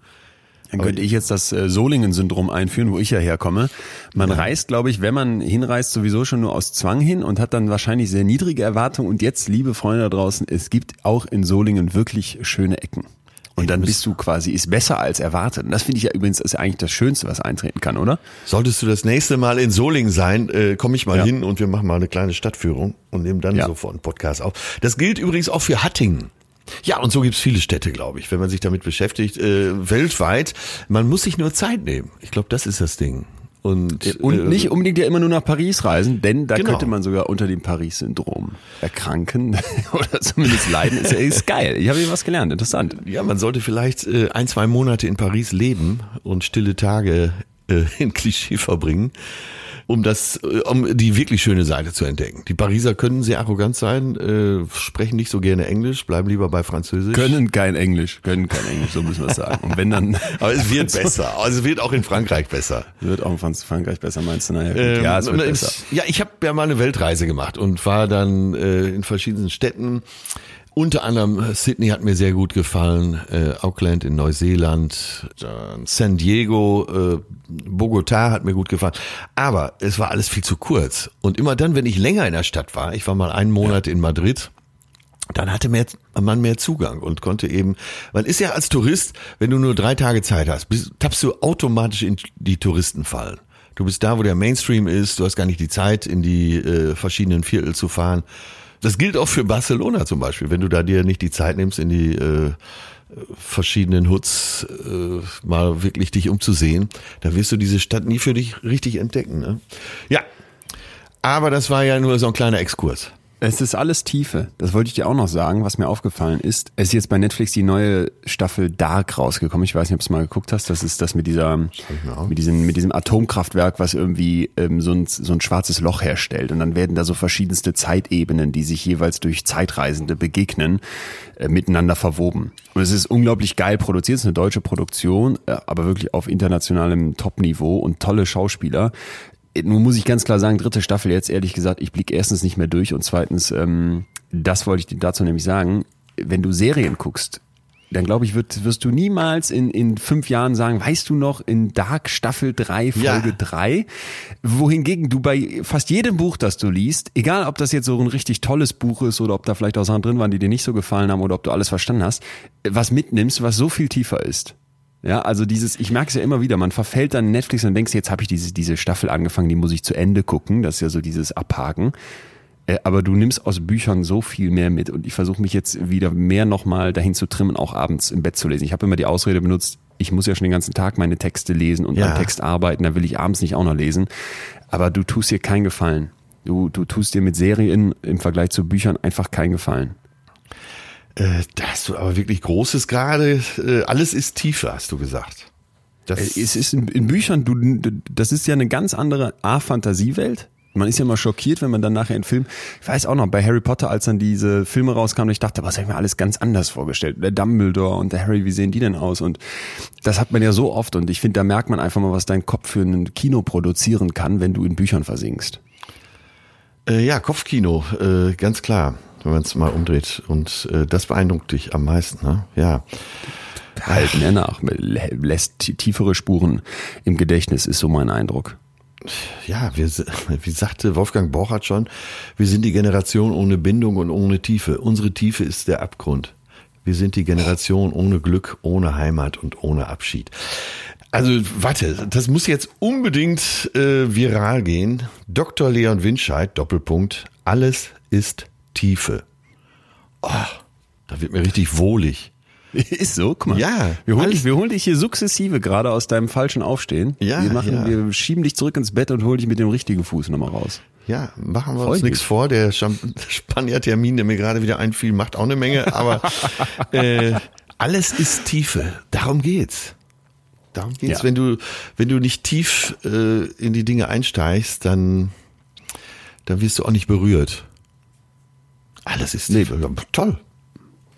Dann könnte ich jetzt das äh, Solingen-Syndrom einführen, wo ich ja herkomme. Man reist, glaube ich, wenn man hinreist, sowieso schon nur aus Zwang hin und hat dann wahrscheinlich sehr niedrige Erwartungen. Und jetzt, liebe Freunde da draußen, es gibt auch in Solingen wirklich schöne Ecken. Und dann bist du quasi, ist besser als erwartet. Und das finde ich ja übrigens ist ja eigentlich das Schönste, was eintreten kann, oder? Solltest du das nächste Mal in Solingen sein, äh, komme ich mal Ja. hin und wir machen mal eine kleine Stadtführung und nehmen dann Ja. sofort einen Podcast auf. Das gilt übrigens auch für Hattingen. Ja, und so gibt's viele Städte, glaube ich, wenn man sich damit beschäftigt, äh, weltweit. Man muss sich nur Zeit nehmen. Ich glaube, das ist das Ding. Und, Und äh, nicht unbedingt ja immer nur nach Paris reisen, denn da Genau. könnte man sogar unter dem Paris-Syndrom erkranken oder zumindest leiden. Ist, ist geil. Ich habe hier was gelernt. Interessant. Ja, man sollte vielleicht äh, ein, zwei Monate in Paris leben und stille Tage äh, in Klischee verbringen, um das, äh, um die wirklich schöne Seite zu entdecken. Die Pariser können sehr arrogant sein, äh, sprechen nicht so gerne Englisch, bleiben lieber bei Französisch. Können kein Englisch, können kein Englisch, so müssen wir es sagen. Und wenn dann Aber es wird besser. Also es wird auch in Frankreich besser. wird auch in Frankreich besser, meinst du? Naja. Ähm, ja, es wird besser. Ja, ich habe ja mal eine Weltreise gemacht und war dann äh, in verschiedenen Städten. Unter anderem äh, Sydney hat mir sehr gut gefallen, äh, Auckland in Neuseeland, San Diego, äh, Bogota hat mir gut gefallen. Aber es war alles viel zu kurz. Und immer dann, wenn ich länger in der Stadt war, ich war mal einen Monat in Madrid, dann hatte mehr, man mehr Zugang und konnte eben, man ist ja als Tourist, wenn du nur drei Tage Zeit hast, bist, tappst du automatisch in die Touristenfallen. Du bist da, wo der Mainstream ist, du hast gar nicht die Zeit, in die äh, verschiedenen Viertel zu fahren. Das gilt auch für Barcelona zum Beispiel, wenn du da dir nicht die Zeit nimmst, in die äh, verschiedenen Hoods äh, mal wirklich dich umzusehen, dann wirst du diese Stadt nie für dich richtig entdecken. Ne? Ja, aber das war ja nur so ein kleiner Exkurs. Es ist alles Tiefe. Das wollte ich dir auch noch sagen, was mir aufgefallen ist. Es ist jetzt bei Netflix die neue Staffel Dark rausgekommen. Ich weiß nicht, ob du es mal geguckt hast. Das ist das mit dieser, mit diesem, mit diesem Atomkraftwerk, was irgendwie ähm, so, ein, so ein schwarzes Loch herstellt. Und dann werden da so verschiedenste Zeitebenen, die sich jeweils durch Zeitreisende begegnen, äh, miteinander verwoben. Und es ist unglaublich geil produziert. Es ist eine deutsche Produktion, äh, aber wirklich auf internationalem Top-Niveau und tolle Schauspieler. Nun muss ich ganz klar sagen, dritte Staffel jetzt ehrlich gesagt, ich blicke erstens nicht mehr durch und zweitens, ähm, das wollte ich dir dazu nämlich sagen, wenn du Serien guckst, dann glaube ich, wird, wirst du niemals in, in fünf Jahren sagen, weißt du noch, in Dark Staffel 3, Folge Ja. 3, wohingegen du bei fast jedem Buch, das du liest, egal ob das jetzt so ein richtig tolles Buch ist oder ob da vielleicht auch Sachen drin waren, die dir nicht so gefallen haben oder ob du alles verstanden hast, was mitnimmst, was so viel tiefer ist. Ja, also dieses, ich merke es ja immer wieder, man verfällt dann Netflix und denkst, jetzt habe ich diese, diese Staffel angefangen, die muss ich zu Ende gucken. Das ist ja so dieses Abhaken. Äh, Aber du nimmst aus Büchern so viel mehr mit und ich versuche mich jetzt wieder mehr nochmal dahin zu trimmen, auch abends im Bett zu lesen. Ich habe immer die Ausrede benutzt, ich muss ja schon den ganzen Tag meine Texte lesen und Ja. am Text arbeiten, da will ich abends nicht auch noch lesen. Aber du tust dir keinen Gefallen. Du, du tust dir mit Serien im Vergleich zu Büchern einfach keinen Gefallen. Äh, da hast du aber wirklich Großes gerade. Äh, alles ist tiefer, hast du gesagt. Das Äh, Es ist in, in Büchern, du, das ist ja eine ganz andere A-Fantasiewelt. Man ist ja immer schockiert, wenn man dann nachher in Film, ich weiß auch noch, bei Harry Potter, als dann diese Filme rauskamen, ich dachte, was habe ich mir alles ganz anders vorgestellt. Der Dumbledore und der Harry, wie sehen die denn aus? Und das hat man ja so oft und ich finde, da merkt man einfach mal, was dein Kopf für ein Kino produzieren kann, wenn du in Büchern versinkst. Äh, ja, Kopfkino, äh, ganz klar. Wenn man es mal umdreht. Und äh, das beeindruckt dich am meisten, ne? Ja. Halten er nach, lässt tiefere Spuren im Gedächtnis, ist so mein Eindruck. Ja, wir, wie sagte Wolfgang Borchardt schon, wir sind die Generation ohne Bindung und ohne Tiefe. Unsere Tiefe ist der Abgrund. Wir sind die Generation ohne Glück, ohne Heimat und ohne Abschied. Also warte, das muss jetzt unbedingt äh, viral gehen. Dr. Leon Winscheid, Doppelpunkt, alles ist Tiefe. Oh, da wird mir richtig wohlig. Ist so, guck mal. Ja. Wir holen, dich, wir holen dich hier sukzessive gerade aus deinem falschen Aufstehen. Ja, wir, machen, ja. wir schieben dich zurück ins Bett und holen dich mit dem richtigen Fuß nochmal raus. Ja, machen wir Freu uns nichts vor. Der Spanier-Termin, der mir gerade wieder einfiel, macht auch eine Menge. Aber äh, alles ist Tiefe. Darum geht's. Darum geht's. Ja. Wenn du wenn du nicht tief äh, in die Dinge einsteigst, dann dann wirst du auch nicht berührt. Alles ist Nee. Toll.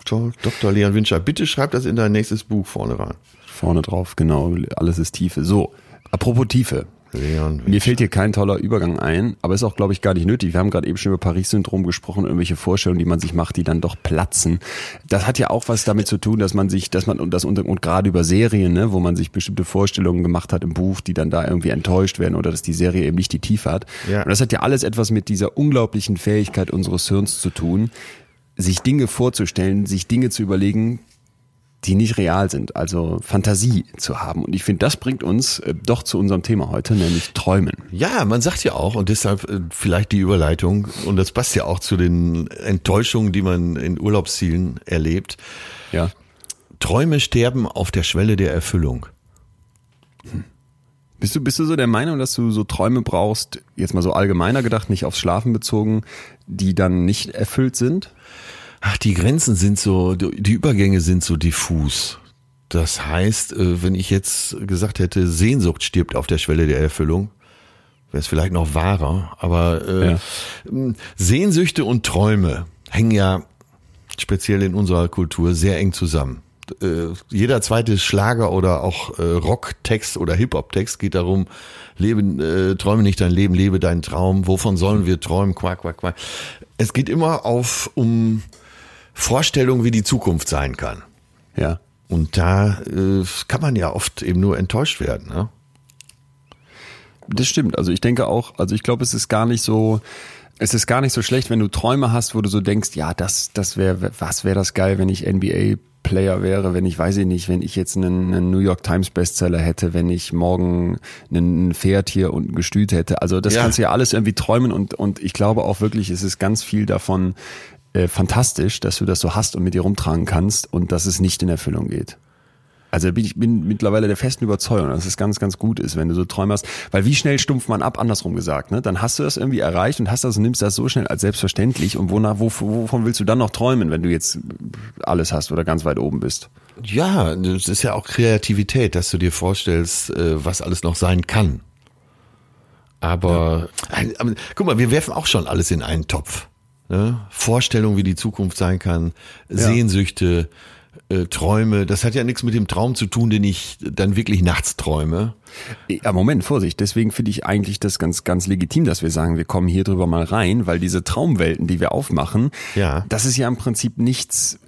Toll. Dr. Leon Winscher, bitte schreib das in dein nächstes Buch vorne rein. Vorne drauf, genau. Alles ist Tiefe. So, apropos Tiefe. Leon Mir fällt hier kein toller Übergang ein, aber ist auch, glaube ich, gar nicht nötig. Wir haben gerade eben schon über Paris-Syndrom gesprochen, irgendwelche Vorstellungen, die man sich macht, die dann doch platzen. Das hat ja auch was damit zu tun, dass man sich, dass man und das und, und gerade über Serien, ne, wo man sich bestimmte Vorstellungen gemacht hat im Buch, die dann da irgendwie enttäuscht werden oder dass die Serie eben nicht die Tiefe hat. Ja. Und das hat ja alles etwas mit dieser unglaublichen Fähigkeit unseres Hirns zu tun, sich Dinge vorzustellen, sich Dinge zu überlegen, die nicht real sind, also Fantasie zu haben. Und ich finde, das bringt uns äh, doch zu unserem Thema heute, nämlich Träumen. Ja, man sagt ja auch, und deshalb äh, vielleicht die Überleitung, und das passt ja auch zu den Enttäuschungen, die man in Urlaubszielen erlebt. Ja. Träume sterben auf der Schwelle der Erfüllung. Bist du, bist du so der Meinung, dass du so Träume brauchst, jetzt mal so allgemeiner gedacht, nicht aufs Schlafen bezogen, die dann nicht erfüllt sind? Ach, die Grenzen sind so, die Übergänge sind so diffus. Das heißt, äh, wenn ich jetzt gesagt hätte, Sehnsucht stirbt auf der Schwelle der Erfüllung, wäre es vielleicht noch wahrer. Aber äh, Ja. Sehnsüchte und Träume hängen ja speziell in unserer Kultur sehr eng zusammen. Äh, jeder zweite Schlager oder auch äh, Rocktext oder Hip-Hop-Text geht darum, lebe, äh, träume nicht dein Leben, lebe deinen Traum. Wovon sollen wir träumen? Quack, quack, quack. Es geht immer auf um Vorstellungen, wie die Zukunft sein kann. Ja. Und da äh, kann man ja oft eben nur enttäuscht werden. Ne? Das stimmt. Also ich denke auch, also ich glaube, es ist gar nicht so, es ist gar nicht so schlecht, wenn du Träume hast, wo du so denkst, ja, das, das wäre, was wäre das geil, wenn ich NBA Player wäre, wenn ich, weiß ich nicht, wenn ich jetzt einen, einen New York Times Bestseller hätte, wenn ich morgen einen Pferd hier und ein Gestüt hätte. Also das Ja. kannst du ja alles irgendwie träumen und, und ich glaube auch wirklich, es ist ganz viel davon äh, fantastisch, dass du das so hast und mit dir rumtragen kannst und dass es nicht in Erfüllung geht. Also bin ich bin mittlerweile der festen Überzeugung, dass es ganz, ganz gut ist, wenn du so Träume hast. Weil wie schnell stumpft man ab, andersrum gesagt, ne? Dann hast du das irgendwie erreicht und hast das und nimmst das so schnell als selbstverständlich. Und wonach, wo, wovon willst du dann noch träumen, wenn du jetzt alles hast oder ganz weit oben bist? Ja, das ist ja auch Kreativität, dass du dir vorstellst, äh, was alles noch sein kann. Aber, Ein- aber guck mal, wir werfen auch schon alles in einen Topf. Ne? Vorstellung, wie die Zukunft sein kann, Sehnsüchte, äh, Träume. Das hat ja nichts mit dem Traum zu tun, den ich dann wirklich nachts träume. Ja, Moment, Vorsicht. Deswegen finde ich eigentlich das ganz, ganz legitim, dass wir sagen, wir kommen hier drüber mal rein, weil diese Traumwelten, die wir aufmachen, Ja. das ist ja im Prinzip nichts,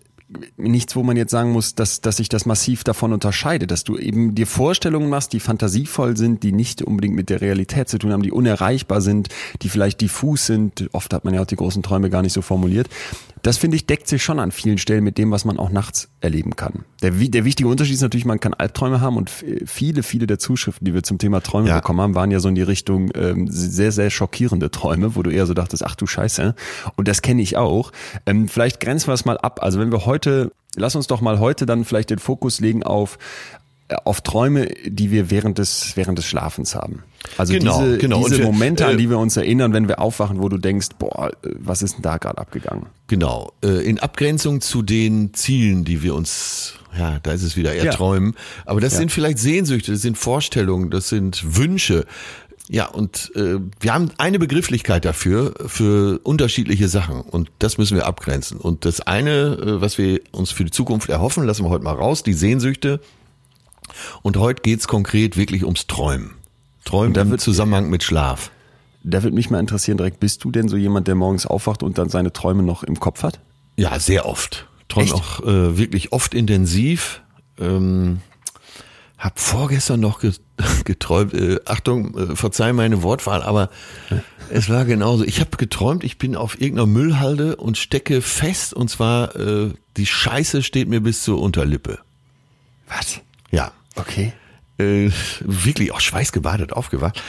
nichts, wo man jetzt sagen muss, dass, dass sich das massiv davon unterscheidet, dass du eben dir Vorstellungen machst, die fantasievoll sind, die nicht unbedingt mit der Realität zu tun haben, die unerreichbar sind, die vielleicht diffus sind. Oft hat man ja auch die großen Träume gar nicht so formuliert. Das finde ich deckt sich schon an vielen Stellen mit dem, was man auch nachts erleben kann. Der, der wichtige Unterschied ist natürlich, man kann Albträume haben und viele, viele der Zuschriften, die wir zum Thema Träume Ja. bekommen haben, waren ja so in die Richtung ähm, sehr, sehr schockierende Träume, wo du eher so dachtest, ach du Scheiße. Und das kenne ich auch. Ähm, vielleicht grenzen wir es mal ab. Also wenn wir heute, lass uns doch mal heute dann vielleicht den Fokus legen auf äh, auf Träume, die wir während des während des Schlafens haben. Also Genau, diese, genau. Diese wir, Momente, äh, an die wir uns erinnern, wenn wir aufwachen, wo du denkst, boah, äh, was ist denn da gerade abgegangen? Genau. Äh, in Abgrenzung zu den Zielen, die wir uns, ja, da ist es wieder eher Ja. träumen. Aber das Ja. sind vielleicht Sehnsüchte, das sind Vorstellungen, das sind Wünsche. Ja, und äh, wir haben eine Begrifflichkeit dafür, für unterschiedliche Sachen. Und das müssen wir abgrenzen. Und das eine, äh, was wir uns für die Zukunft erhoffen, lassen wir heute mal raus, die Sehnsüchte. Und heute geht's konkret wirklich ums Träumen. Träumen im Zusammenhang mit Schlaf. Da würde mich mal interessieren direkt, bist du denn so jemand, der morgens aufwacht und dann seine Träume noch im Kopf hat? Ja, sehr oft. Träume auch äh, wirklich oft intensiv. Ähm, hab vorgestern noch geträumt, äh, Achtung, äh, verzeih meine Wortwahl, aber es war genauso. Ich habe geträumt, ich bin auf irgendeiner Müllhalde und stecke fest und zwar äh, die Scheiße steht mir bis zur Unterlippe. Was? Ja. Okay. Äh, wirklich auch schweißgebadet aufgewacht.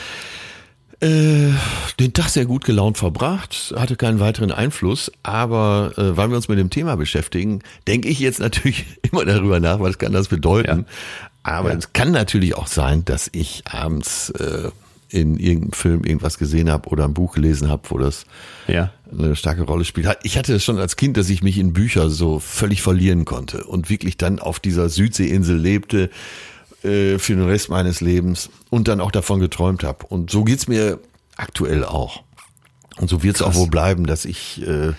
Äh, den Tag sehr gut gelaunt verbracht, hatte keinen weiteren Einfluss, aber äh, weil wir uns mit dem Thema beschäftigen, denke ich jetzt natürlich immer darüber nach, was kann das bedeuten. Ja. Aber ja. es kann natürlich auch sein, dass ich abends äh, in irgendeinem Film irgendwas gesehen habe oder ein Buch gelesen habe, wo das ja. eine starke Rolle spielt. Ich hatte es schon als Kind, dass ich mich in Bücher so völlig verlieren konnte und wirklich dann auf dieser Südseeinsel lebte äh, für den Rest meines Lebens und dann auch davon geträumt habe. Und so geht's mir aktuell auch. Und so wird's auch wohl bleiben, dass ich äh,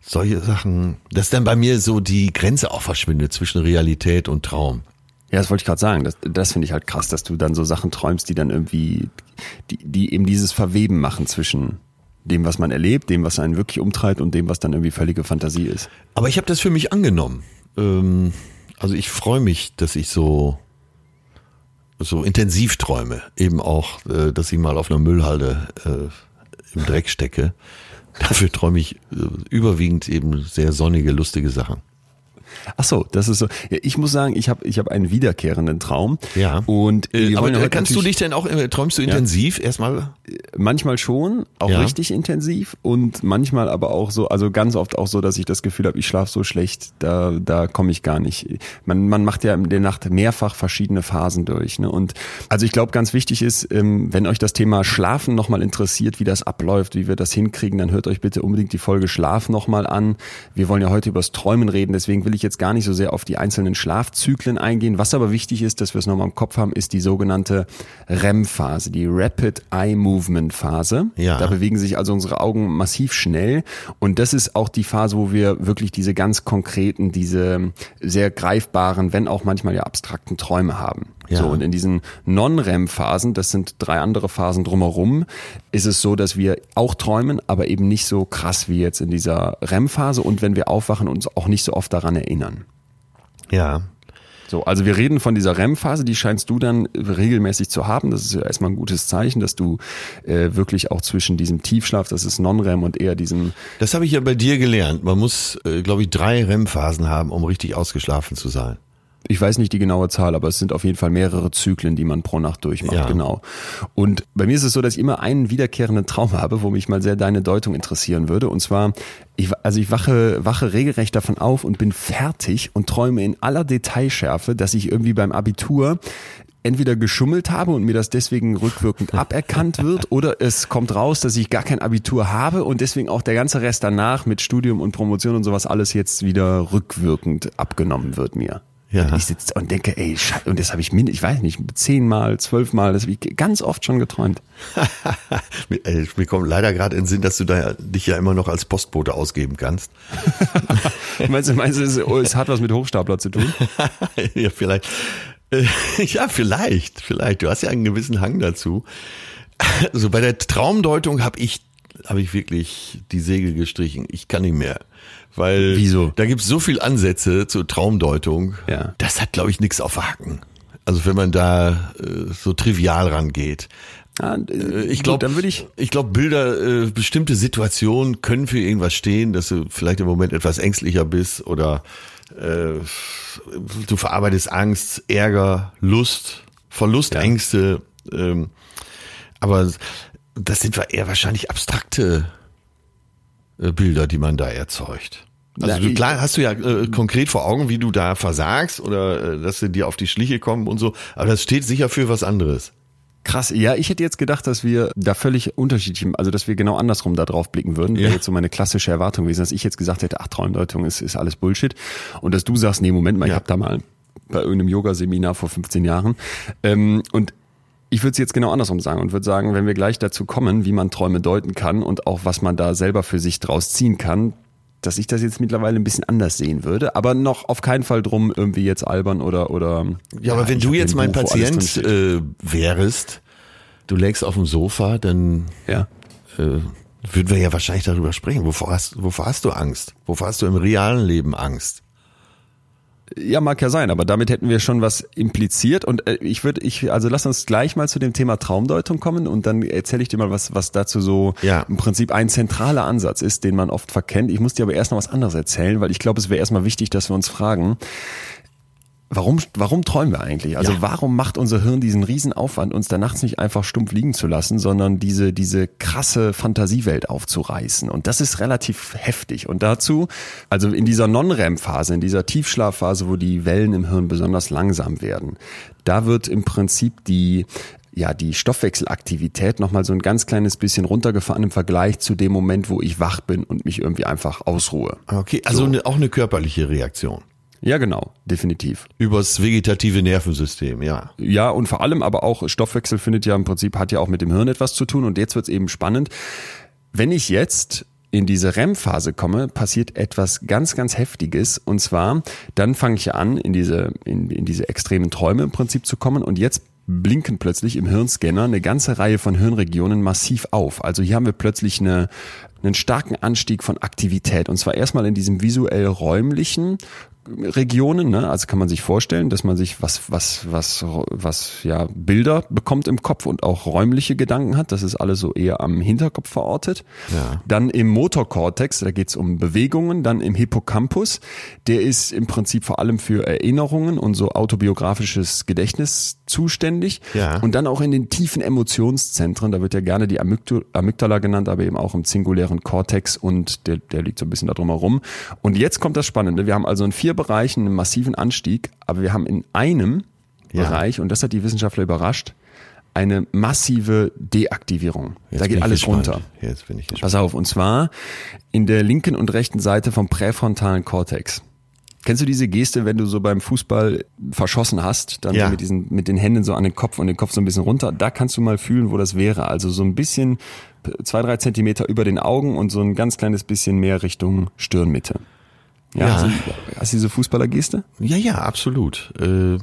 solche Sachen, dass dann bei mir so die Grenze auch verschwindet zwischen Realität und Traum. Ja, das wollte ich gerade sagen. Das, das finde ich halt krass, dass du dann so Sachen träumst, die dann irgendwie, die, die eben dieses Verweben machen zwischen dem, was man erlebt, dem, was einen wirklich umtreibt und dem, was dann irgendwie völlige Fantasie ist. Aber ich habe das für mich angenommen. Ähm, also ich freue mich, dass ich so so intensiv träume. Eben auch, äh, dass ich mal auf einer Müllhalde äh, im Dreck stecke. Dafür träume ich äh, überwiegend eben sehr sonnige, lustige Sachen. Ach so, das ist so. Ja, ich muss sagen, ich habe ich hab einen wiederkehrenden Traum. Ja. Und äh, aber kannst du dich denn auch äh, träumst du intensiv ja. erstmal? Manchmal schon, auch ja. richtig intensiv und manchmal aber auch so, also ganz oft auch so, dass ich das Gefühl habe, ich schlafe so schlecht, da da komme ich gar nicht. Man man macht ja in der Nacht mehrfach verschiedene Phasen durch, ne? Und also ich glaube, ganz wichtig ist, ähm, wenn euch das Thema Schlafen nochmal interessiert, wie das abläuft, wie wir das hinkriegen, dann hört euch bitte unbedingt die Folge Schlaf nochmal an. Wir wollen ja heute übers Träumen reden, deswegen will ich jetzt gar nicht so sehr auf die einzelnen Schlafzyklen eingehen. Was aber wichtig ist, dass wir es nochmal im Kopf haben, ist die sogenannte REM-Phase, die Rapid Eye Movement Phase. Ja. Da bewegen sich also unsere Augen massiv schnell. Und das ist auch die Phase, wo wir wirklich diese ganz konkreten, diese sehr greifbaren, wenn auch manchmal ja abstrakten Träume haben. Ja. So, und in diesen Non-REM-Phasen, das sind drei andere Phasen drumherum, ist es so, dass wir auch träumen, aber eben nicht so krass wie jetzt in dieser REM-Phase und wenn wir aufwachen, uns auch nicht so oft daran erinnern. Ja. So, also wir reden von dieser REM-Phase, die scheinst du dann regelmäßig zu haben. Das ist ja erstmal ein gutes Zeichen, dass du äh, wirklich auch zwischen diesem Tiefschlaf, das ist Non-REM und eher diesem. Das habe ich ja bei dir gelernt. Man muss, äh, glaube ich, drei REM-Phasen haben, um richtig ausgeschlafen zu sein. Ich weiß nicht die genaue Zahl, aber es sind auf jeden Fall mehrere Zyklen, die man pro Nacht durchmacht, ja. genau. Und bei mir ist es so, dass ich immer einen wiederkehrenden Traum habe, wo mich mal sehr deine Deutung interessieren würde. Und zwar, ich, also ich wache, wache regelrecht davon auf und bin fertig und träume in aller Detailschärfe, dass ich irgendwie beim Abitur entweder geschummelt habe und mir das deswegen rückwirkend aberkannt wird oder es kommt raus, dass ich gar kein Abitur habe und deswegen auch der ganze Rest danach mit Studium und Promotion und sowas alles jetzt wieder rückwirkend abgenommen wird mir. Ja. Und ich sitze und denke, ey, Scheiße, und das habe ich ich weiß nicht, zehnmal, zwölfmal, das habe ich ganz oft schon geträumt. mir kommt leider gerade in den Sinn, dass du da dich ja immer noch als Postbote ausgeben kannst. meinst du, meinst du, es, es hat was mit Hochstapler zu tun? ja, vielleicht. Äh, ja, vielleicht, vielleicht. Du hast ja einen gewissen Hang dazu. Also bei der Traumdeutung habe ich, habe ich wirklich die Segel gestrichen. Ich kann nicht mehr. Weil Wieso? da gibt es so viel Ansätze zur Traumdeutung. Ja. Das hat, glaube ich, nichts auf Haken. Also wenn man da äh, so trivial rangeht. Ja, äh, ich glaube, dann würde ich. Ich glaube, Bilder, äh, bestimmte Situationen können für irgendwas stehen, dass du vielleicht im Moment etwas ängstlicher bist oder äh, du verarbeitest Angst, Ärger, Lust, Verlust, ja. Ängste. Ähm, aber das sind eher wahrscheinlich abstrakte äh, Bilder, die man da erzeugt. Also du, klar hast du ja äh, konkret vor Augen, wie du da versagst oder äh, dass sie dir auf die Schliche kommen und so, aber das steht sicher für was anderes. Krass, ja, ich hätte jetzt gedacht, dass wir da völlig unterschiedlich, also dass wir genau andersrum da drauf blicken würden. Ja. Wäre jetzt so meine klassische Erwartung gewesen, dass ich jetzt gesagt hätte, ach, Traumdeutung ist, ist alles Bullshit. Und dass du sagst, nee, Moment mal, ja. ich habe da mal bei irgendeinem Yoga-Seminar vor 15 Jahren. Ähm, und ich würde es jetzt genau andersrum sagen und würde sagen, wenn wir gleich dazu kommen, wie man Träume deuten kann und auch was man da selber für sich draus ziehen kann, dass ich das jetzt mittlerweile ein bisschen anders sehen würde, aber noch auf keinen Fall drum irgendwie jetzt albern oder oder. Ja, aber wenn du jetzt mein Buch, Patient äh, wärst, du lägst auf dem Sofa, dann ja. äh, würden wir ja wahrscheinlich darüber sprechen. Wovor hast, wovor hast du Angst? Wovor hast du im realen Leben Angst? Ja, mag ja sein, aber damit hätten wir schon was impliziert und äh, ich würde, ich, also lass uns gleich mal zu dem Thema Traumdeutung kommen und dann erzähle ich dir mal was, was dazu so Ja. im Prinzip ein zentraler Ansatz ist, den man oft verkennt. Ich muss dir aber erst noch was anderes erzählen, weil ich glaube, es wäre erstmal wichtig, dass wir uns fragen, Warum, warum träumen wir eigentlich? Also Ja. warum macht unser Hirn diesen riesen Aufwand, uns da nachts nicht einfach stumpf liegen zu lassen, sondern diese, diese krasse Fantasiewelt aufzureißen? Und das ist relativ heftig. Und dazu, also in dieser Non-REM-Phase, in dieser Tiefschlafphase, wo die Wellen im Hirn besonders langsam werden, da wird im Prinzip die ja, die Stoffwechselaktivität nochmal so ein ganz kleines bisschen runtergefahren im Vergleich zu dem Moment, wo ich wach bin und mich irgendwie einfach ausruhe. Okay, also eine, auch eine körperliche Reaktion. Ja, genau, definitiv. Übers vegetative Nervensystem, ja. Ja, und vor allem aber auch Stoffwechsel findet ja im Prinzip, hat ja auch mit dem Hirn etwas zu tun. Und jetzt wird's eben spannend. Wenn ich jetzt in diese REM-Phase komme, passiert etwas ganz, ganz Heftiges. Und zwar, dann fange ich an, in diese, in, in diese extremen Träume im Prinzip zu kommen. Und jetzt blinken plötzlich im Hirnscanner eine ganze Reihe von Hirnregionen massiv auf. Also hier haben wir plötzlich eine, einen starken Anstieg von Aktivität. Und zwar erstmal in diesem visuell räumlichen Regionen, ne? also kann man sich vorstellen, dass man sich was, was, was, was, ja, Bilder bekommt im Kopf und auch räumliche Gedanken hat. Das ist alles so eher am Hinterkopf verortet. Ja. Dann im Motorkortex, da geht's um Bewegungen. Dann im Hippocampus, der ist im Prinzip vor allem für Erinnerungen und so autobiografisches Gedächtnis zuständig. Ja. Und dann auch in den tiefen Emotionszentren, da wird ja gerne die Amygdala genannt, aber eben auch im singulären Kortex und der, der liegt so ein bisschen da drum herum. Und jetzt kommt das Spannende. Wir haben also in vier Bereichen einen massiven Anstieg, aber wir haben in einem Ja. Bereich, und das hat die Wissenschaftler überrascht, eine massive Deaktivierung. Jetzt da geht alles gespannt. runter. Jetzt bin ich gespannt. Pass auf, und zwar in der linken und rechten Seite vom präfrontalen Kortex. Kennst du diese Geste, wenn du so beim Fußball verschossen hast, dann Ja. so mit diesen, mit den Händen so an den Kopf und den Kopf so ein bisschen runter? Da kannst du mal fühlen, wo das wäre. Also so ein bisschen zwei, drei Zentimeter über den Augen und so ein ganz kleines bisschen mehr Richtung Stirnmitte. Ja, Ja. Hast, du, hast du diese Fußballergeste? Ja, ja, absolut. Äh,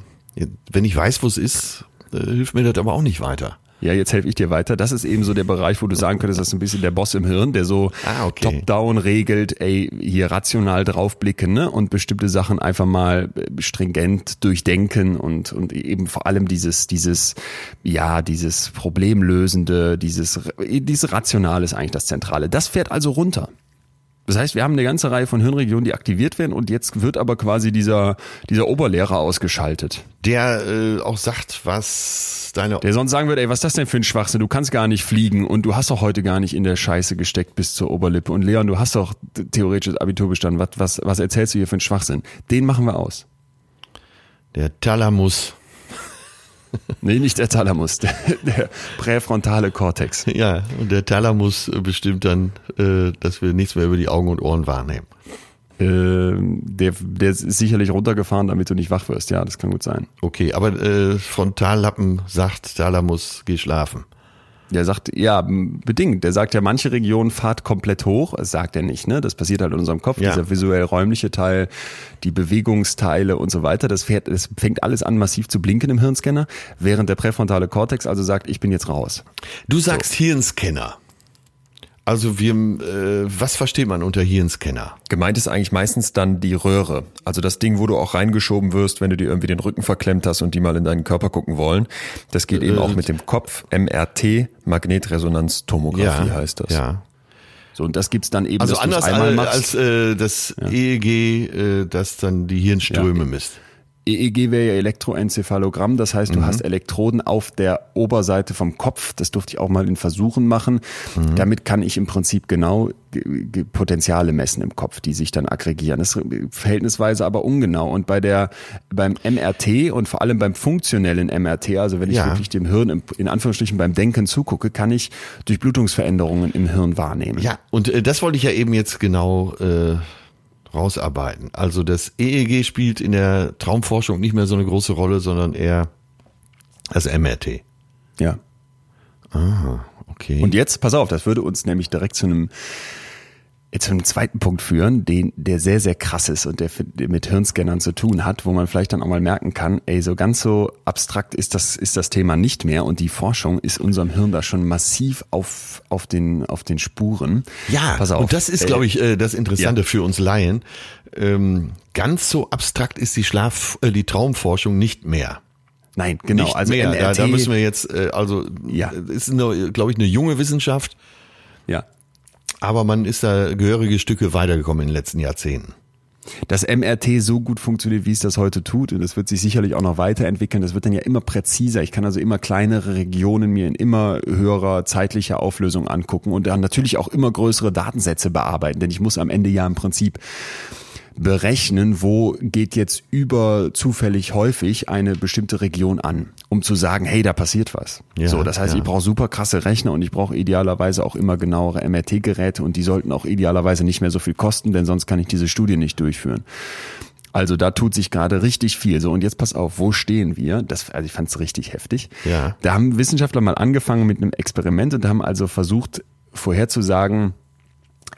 wenn ich weiß, wo es ist, äh, hilft mir das aber auch nicht weiter. Ja, jetzt helfe ich dir weiter. Das ist eben so der Bereich, wo du sagen könntest, das ist ein bisschen der Boss im Hirn, der so Ah, okay. top-down regelt, ey, hier rational draufblicken, ne? Und bestimmte Sachen einfach mal äh, stringent durchdenken und, und eben vor allem dieses, dieses, ja, dieses Problemlösende, dieses, dieses Rationale ist eigentlich das Zentrale. Das fährt also runter. Das heißt, wir haben eine ganze Reihe von Hirnregionen, die aktiviert werden und jetzt wird aber quasi dieser, dieser Oberlehrer ausgeschaltet. Der äh, auch sagt, was deine Der sonst sagen würde, ey, was ist das denn für ein Schwachsinn? Du kannst gar nicht fliegen und du hast doch heute gar nicht in der Scheiße gesteckt bis zur Oberlippe. Und Leon, du hast doch theoretisch das Abitur bestanden. Was, was, was erzählst du hier für einen Schwachsinn? Den machen wir aus. der Thalamus. Nee, nicht der Thalamus, der, der präfrontale Kortex. Ja, und der Thalamus bestimmt dann, äh, dass wir nichts mehr über die Augen und Ohren wahrnehmen. Ähm, der, der ist sicherlich runtergefahren, damit du nicht wach wirst. Ja, das kann gut sein. Okay, aber äh, Frontallappen sagt Thalamus, geh schlafen. Der sagt, ja, bedingt. Der sagt ja, manche Regionen fahrt komplett hoch. Das sagt er nicht, ne? Das passiert halt in unserem Kopf. Ja. Dieser visuell-räumliche Teil, die Bewegungsteile und so weiter. Das, fährt, das fängt alles an, massiv zu blinken im Hirnscanner, während der präfrontale Kortex also sagt, ich bin jetzt raus. Du sagst Hirnscanner. Also wir, äh, was versteht man unter Hirnscanner? Gemeint ist eigentlich meistens dann die Röhre. Also das Ding, wo du auch reingeschoben wirst, wenn du dir irgendwie den Rücken verklemmt hast und die mal in deinen Körper gucken wollen. Das geht eben Äh, auch mit dem Kopf. MRT, Magnetresonanztomographie heißt das. Ja. So, und das gibt's dann eben, Also anders einmal als, als äh, das EEG, äh, das dann die Hirnströme Ja. misst. EEG wäre ja Elektroenzephalogramm, das heißt, du hast Elektroden auf der Oberseite vom Kopf. Das durfte ich auch mal in Versuchen machen. Damit kann ich im Prinzip genau ge- ge- Potenziale messen im Kopf, die sich dann aggregieren. Das ist verhältnisweise aber ungenau. Und bei der beim MRT und vor allem beim funktionellen MRT, also wenn ich Ja. wirklich dem Hirn im- in Anführungsstrichen beim Denken zugucke, kann ich Durchblutungsveränderungen im Hirn wahrnehmen. Ja, und äh, das wollte ich ja eben jetzt genau äh, rausarbeiten. Also das EEG spielt in der Traumforschung nicht mehr so eine große Rolle, sondern eher das MRT. ja. Okay. Und jetzt, pass auf, das würde uns nämlich direkt zu einem jetzt zum zweiten Punkt führen, den, der sehr, sehr krass ist und der, der mit Hirnscannern zu tun hat, wo man vielleicht dann auch mal merken kann, ey, so ganz so abstrakt ist das, ist das Thema nicht mehr und die Forschung ist unserem Hirn da schon massiv auf, auf den, auf den Spuren. Ja, Pass auf. und das ist, Äh, glaube ich, äh, das Interessante ja. für uns Laien. Ähm, ganz so abstrakt ist die Schlaf, äh, die Traumforschung nicht mehr. Nein, genau. nicht also mehr. Da, da müssen wir jetzt, äh, also Ja. äh, ist, glaube ich, eine junge Wissenschaft, ja. Aber man ist da gehörige Stücke weitergekommen in den letzten Jahrzehnten. dass MRT so gut funktioniert, wie es das heute tut. Und das wird sich sicherlich auch noch weiterentwickeln. Das wird dann ja immer präziser. Ich kann also immer kleinere Regionen mir in immer höherer zeitlicher Auflösung angucken und dann natürlich auch immer größere Datensätze bearbeiten. Denn ich muss am Ende ja im Prinzip berechnen, wo geht jetzt über zufällig häufig eine bestimmte Region an, um zu sagen, hey, da passiert was. Ja, so, das heißt, ja. ich brauche super krasse Rechner und ich brauche idealerweise auch immer genauere MRT-Geräte und die sollten auch idealerweise nicht mehr so viel kosten, denn sonst kann ich diese Studie nicht durchführen. Also da tut sich gerade richtig viel. So und jetzt pass auf, wo stehen wir? Das, also ich fand es richtig heftig. Ja. Da haben Wissenschaftler mal angefangen mit einem Experiment und haben also versucht vorherzusagen,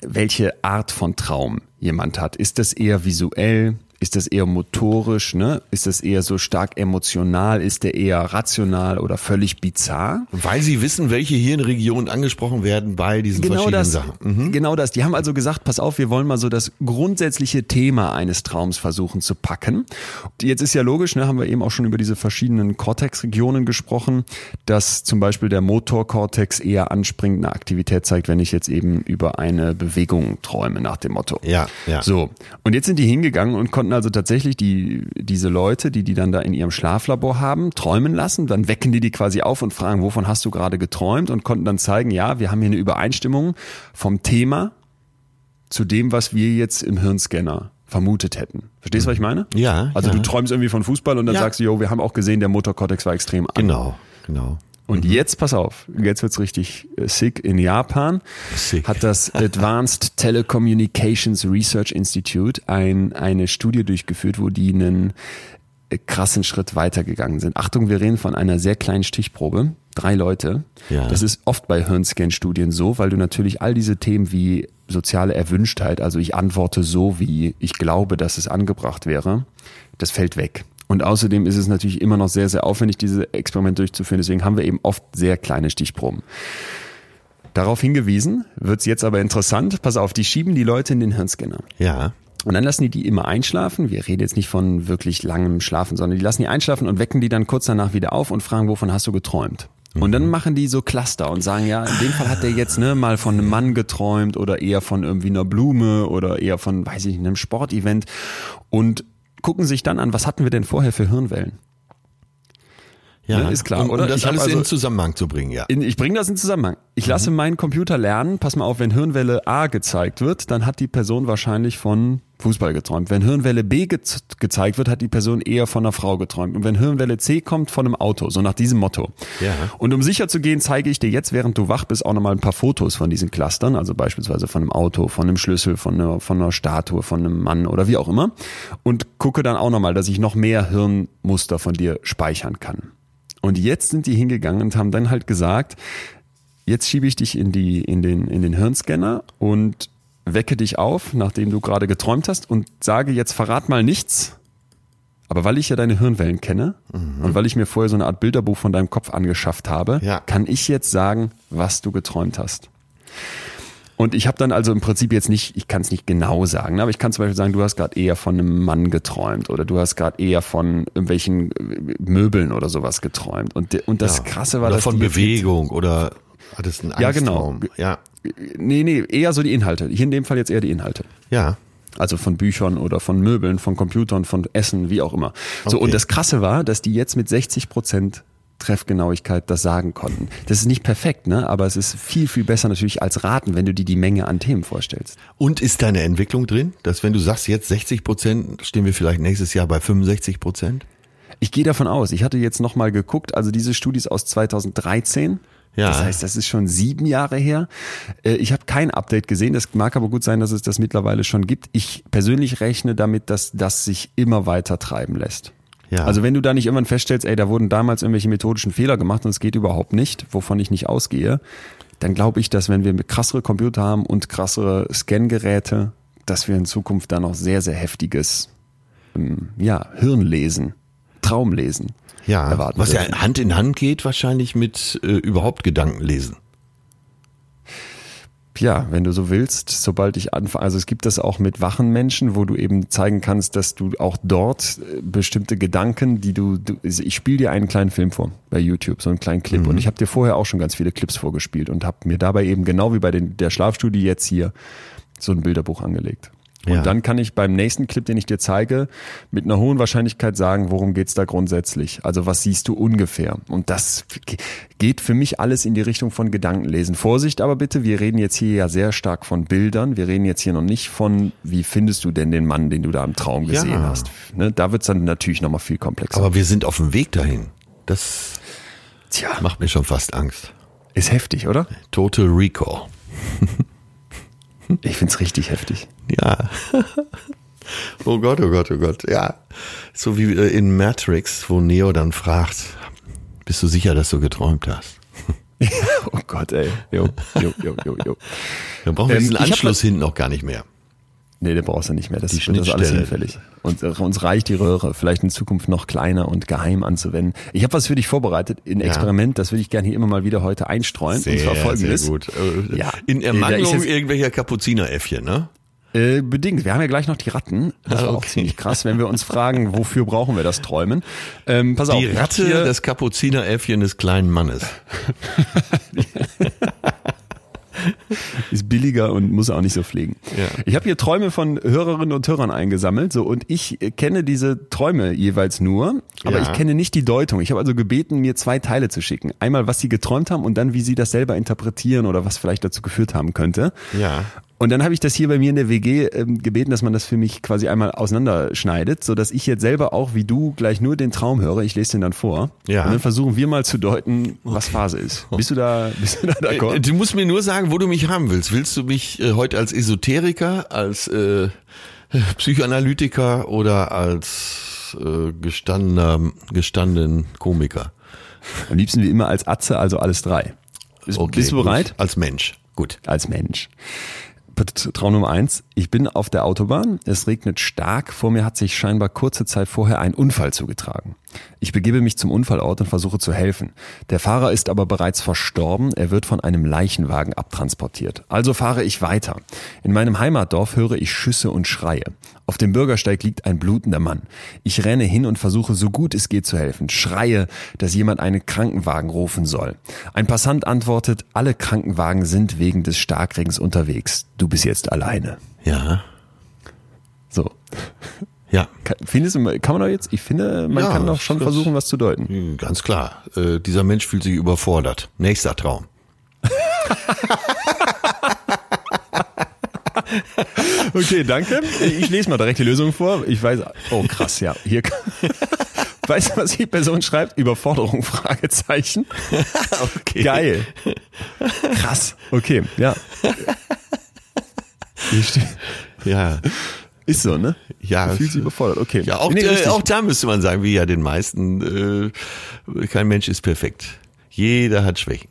welche Art von Traum jemand hat. Ist das eher visuell? Ist das eher motorisch? Ne? Ist das eher so stark emotional? Ist der eher rational oder völlig bizarr? Weil sie wissen, welche Hirnregionen angesprochen werden bei diesen Genau verschiedenen das, Sachen. Mhm. genau das. Die haben also gesagt, pass auf, wir wollen mal so das grundsätzliche Thema eines Traums versuchen zu packen. Jetzt ist ja logisch, ne, haben wir eben auch schon über diese verschiedenen Cortex-Regionen gesprochen, dass zum Beispiel der Motorkortex eher anspringt, eine Aktivität zeigt, wenn ich jetzt eben über eine Bewegung träume, nach dem Motto. Ja, ja. So. Und jetzt sind die hingegangen und konnten also tatsächlich die, diese Leute, die die dann da in ihrem Schlaflabor haben, träumen lassen. Dann wecken die die quasi auf und fragen, wovon hast du gerade geträumt? Und konnten dann zeigen, ja, wir haben hier eine Übereinstimmung vom Thema zu dem, was wir jetzt im Hirnscanner vermutet hätten. Verstehst du, was ich meine? Ja, Also ja. du träumst irgendwie von Fußball und dann Ja. sagst du, jo, wir haben auch gesehen, der Motorkortex war extrem an. Genau, genau. Und jetzt, pass auf, jetzt wird's richtig äh, sick. In Japan Sick. hat das Advanced Telecommunications Research Institute ein, eine Studie durchgeführt, wo die einen äh, krassen Schritt weitergegangen sind. Achtung, wir reden von einer sehr kleinen Stichprobe. Drei Leute. Ja. Das ist oft bei Hirnscan-Studien so, weil du natürlich all diese Themen wie soziale Erwünschtheit, also ich antworte so, wie ich glaube, dass es angebracht wäre, das fällt weg. Und außerdem ist es natürlich immer noch sehr, sehr aufwendig, diese Experimente durchzuführen. Deswegen haben wir eben oft sehr kleine Stichproben. Darauf hingewiesen, wird's jetzt aber interessant. Pass auf, die schieben die Leute in den Hirnscanner. Ja. Und dann lassen die die immer einschlafen. Wir reden jetzt nicht von wirklich langem Schlafen, sondern die lassen die einschlafen und wecken die dann kurz danach wieder auf und fragen, wovon hast du geträumt? Und dann machen die so Cluster und sagen, ja, in dem Fall hat der jetzt ne, mal von einem Mann geträumt oder eher von irgendwie einer Blume oder eher von, weiß ich nicht, einem Sportevent und gucken sich dann an, was hatten wir denn vorher für Hirnwellen? Ja, Ne, ist klar, um, oder? Um das Ich alles also- in Zusammenhang zu bringen, ja. In, ich bringe das in Zusammenhang. Ich lasse meinen Computer lernen, pass mal auf, wenn Hirnwelle A gezeigt wird, dann hat die Person wahrscheinlich von Fußball geträumt. Wenn Hirnwelle B ge gezeigt wird, hat die Person eher von einer Frau geträumt. Und wenn Hirnwelle C kommt, von einem Auto. So nach diesem Motto. Ja. Und um sicher zu gehen, zeige ich dir jetzt, während du wach bist, auch nochmal ein paar Fotos von diesen Clustern. Also beispielsweise von einem Auto, von einem Schlüssel, von einer, von einer Statue, von einem Mann oder wie auch immer. Und gucke dann auch nochmal, dass ich noch mehr Hirnmuster von dir speichern kann. Und jetzt sind die hingegangen und haben dann halt gesagt, jetzt schiebe ich dich in, die, in, den, in den Hirnscanner und wecke dich auf, nachdem du gerade geträumt hast und sage, jetzt verrat mal nichts. Aber weil ich ja deine Hirnwellen kenne und weil ich mir vorher so eine Art Bilderbuch von deinem Kopf angeschafft habe, Ja. kann ich jetzt sagen, was du geträumt hast. Und ich habe dann also im Prinzip jetzt nicht, ich kann es nicht genau sagen, ne, aber ich kann zum Beispiel sagen, du hast gerade eher von einem Mann geträumt oder du hast gerade eher von irgendwelchen äh, Möbeln oder sowas geträumt. Und, und das ja. Krasse war, oder dass von die jetzt- Bewegung oder hattest einen Ja, genau. Ja, Nee, nee, eher so die Inhalte. Hier in dem Fall jetzt eher die Inhalte. ja. Also von Büchern oder von Möbeln, von Computern, von Essen, wie auch immer. So, Okay. und das Krasse war, dass die jetzt mit 60 Prozent Treffgenauigkeit das sagen konnten. Das ist nicht perfekt, ne? Aber es ist viel, viel besser natürlich als raten, wenn du dir die Menge an Themen vorstellst. Und ist da eine Entwicklung drin, dass wenn du sagst jetzt 60 Prozent, stehen wir vielleicht nächstes Jahr bei 65 Prozent? Ich gehe davon aus. Ich hatte jetzt nochmal geguckt, also diese Studie ist aus 2013. Ja. Das heißt, das ist schon sieben Jahre her. Äh, Ich habe kein Update gesehen. Das mag aber gut sein, dass es das mittlerweile schon gibt. Ich persönlich rechne damit, dass das sich immer weiter treiben lässt. Ja. Also wenn du da nicht irgendwann feststellst, ey, da wurden damals irgendwelche methodischen Fehler gemacht und es geht überhaupt nicht, wovon ich nicht ausgehe, dann glaube ich, dass wenn wir krassere Computer haben und krassere Scangeräte, dass wir in Zukunft da noch sehr, sehr heftiges ähm, ja, Hirnlesen, Traumlesen Ja, erwarten. was ja. Hand in Hand geht wahrscheinlich mit äh, überhaupt Gedanken lesen. Ja, wenn du so willst, sobald ich anfange, also es gibt das auch mit wachen Menschen, wo du eben zeigen kannst, dass du auch dort äh, bestimmte Gedanken, die du, du ich spiele dir einen kleinen Film vor bei YouTube, so einen kleinen Clip und ich habe dir vorher auch schon ganz viele Clips vorgespielt und habe mir dabei eben genau wie bei den, der Schlafstudie jetzt hier so ein Bilderbuch angelegt. Und Ja. dann kann ich beim nächsten Clip, den ich dir zeige, mit einer hohen Wahrscheinlichkeit sagen, worum geht's da grundsätzlich? Also was siehst du ungefähr? Und das ge- geht für mich alles in die Richtung von Gedankenlesen. Vorsicht aber bitte, wir reden jetzt hier ja sehr stark von Bildern. Wir reden jetzt hier noch nicht von, wie findest du denn den Mann, den du da im Traum gesehen Ja. hast? Ne? Da wird's dann natürlich nochmal viel komplexer. Aber wir sind auf dem Weg dahin. Das Tja, macht mir schon fast Angst. ist heftig, oder? Total Recall. Ich find's richtig heftig. Ja. oh Gott, oh Gott, oh Gott. Ja. So wie äh, in Matrix, wo Neo dann fragt, bist du sicher, dass du geträumt hast? Oh Gott, ey. Jo, jo, jo, jo, jo. Dann brauchen wir Ähm, diesen Anschluss hinten auch gar nicht mehr. Nee, den brauchst du nicht mehr. Das, Die wird das ist alles hinfällig. Und äh, uns reicht die Röhre, vielleicht in Zukunft noch kleiner und geheim anzuwenden. Ich habe was für dich vorbereitet, ein Experiment, das würde ich gerne hier immer mal wieder heute einstreuen. und zwar folgendes. sehr gut. Äh, Ja. In ist Ermangelung jetzt- irgendwelcher Kapuzineräffchen, ne? Äh, bedingt. Wir haben ja gleich noch die Ratten. Das Ah, war auch okay. ziemlich krass, wenn wir uns fragen, wofür brauchen wir das Träumen? Ähm, pass auf. Die ich hab Ratte, das Kapuzineräffchen des kleinen Mannes. ist billiger und muss auch nicht so fliegen. Ja. Ich habe hier Träume von Hörerinnen und Hörern eingesammelt, so und ich äh, kenne diese Träume jeweils nur, aber Ja. ich kenne nicht die Deutung. Ich habe also gebeten, mir zwei Teile zu schicken. Einmal, was sie geträumt haben und dann, wie sie das selber interpretieren oder was vielleicht dazu geführt haben könnte. Ja. Und dann habe ich das hier bei mir in der WG ähm, gebeten, dass man das für mich quasi einmal auseinanderschneidet, so dass ich jetzt selber auch wie du gleich nur den Traum höre. Ich lese den dann vor. Ja. Und dann versuchen wir mal zu deuten, was Phase ist. Bist du da, bist du da Äh, d'accord? Du musst mir nur sagen, wo du mich haben willst. Willst du mich äh, heute als Esoteriker, als äh, Psychoanalytiker oder als äh, gestandener, gestandenen Komiker? Am liebsten wie immer als Atze, also alles drei. Bist, bist du gut. bereit? Als Mensch. Gut. Als Mensch. Traum Nummer eins. Ich bin auf der Autobahn. Es regnet stark. Vor mir hat sich scheinbar kurze Zeit vorher ein Unfall zugetragen. Ich begebe mich zum Unfallort und versuche zu helfen. Der Fahrer ist aber bereits verstorben. Er wird von einem Leichenwagen abtransportiert. Also fahre ich weiter. In meinem Heimatdorf höre ich Schüsse und Schreie. Auf dem Bürgersteig liegt ein blutender Mann. Ich renne hin und versuche so gut es geht zu helfen. Schreie, dass jemand einen Krankenwagen rufen soll. Ein Passant antwortet, alle Krankenwagen sind wegen des Starkregens unterwegs. Du bist jetzt alleine. Ja. So. Ja. Kann, findest du, kann man doch jetzt, ich finde, man Ja, kann doch schon versuchen, was zu deuten. Hm, Ganz klar. Äh, dieser Mensch fühlt sich überfordert. Nächster Traum. Okay, danke. Ich lese mal direkt die Lösung vor. Ich weiß, oh krass, ja. Hier, weißt du, was die Person schreibt? Überforderung, Fragezeichen. Okay. Geil. Krass. Okay, ja. Ja. Ist so, ne? Ja, es- dich überfordert. Okay. Ja, auch, Nee, äh, auch da müsste man sagen, wie ja den meisten, äh, kein Mensch ist perfekt. Jeder hat Schwächen.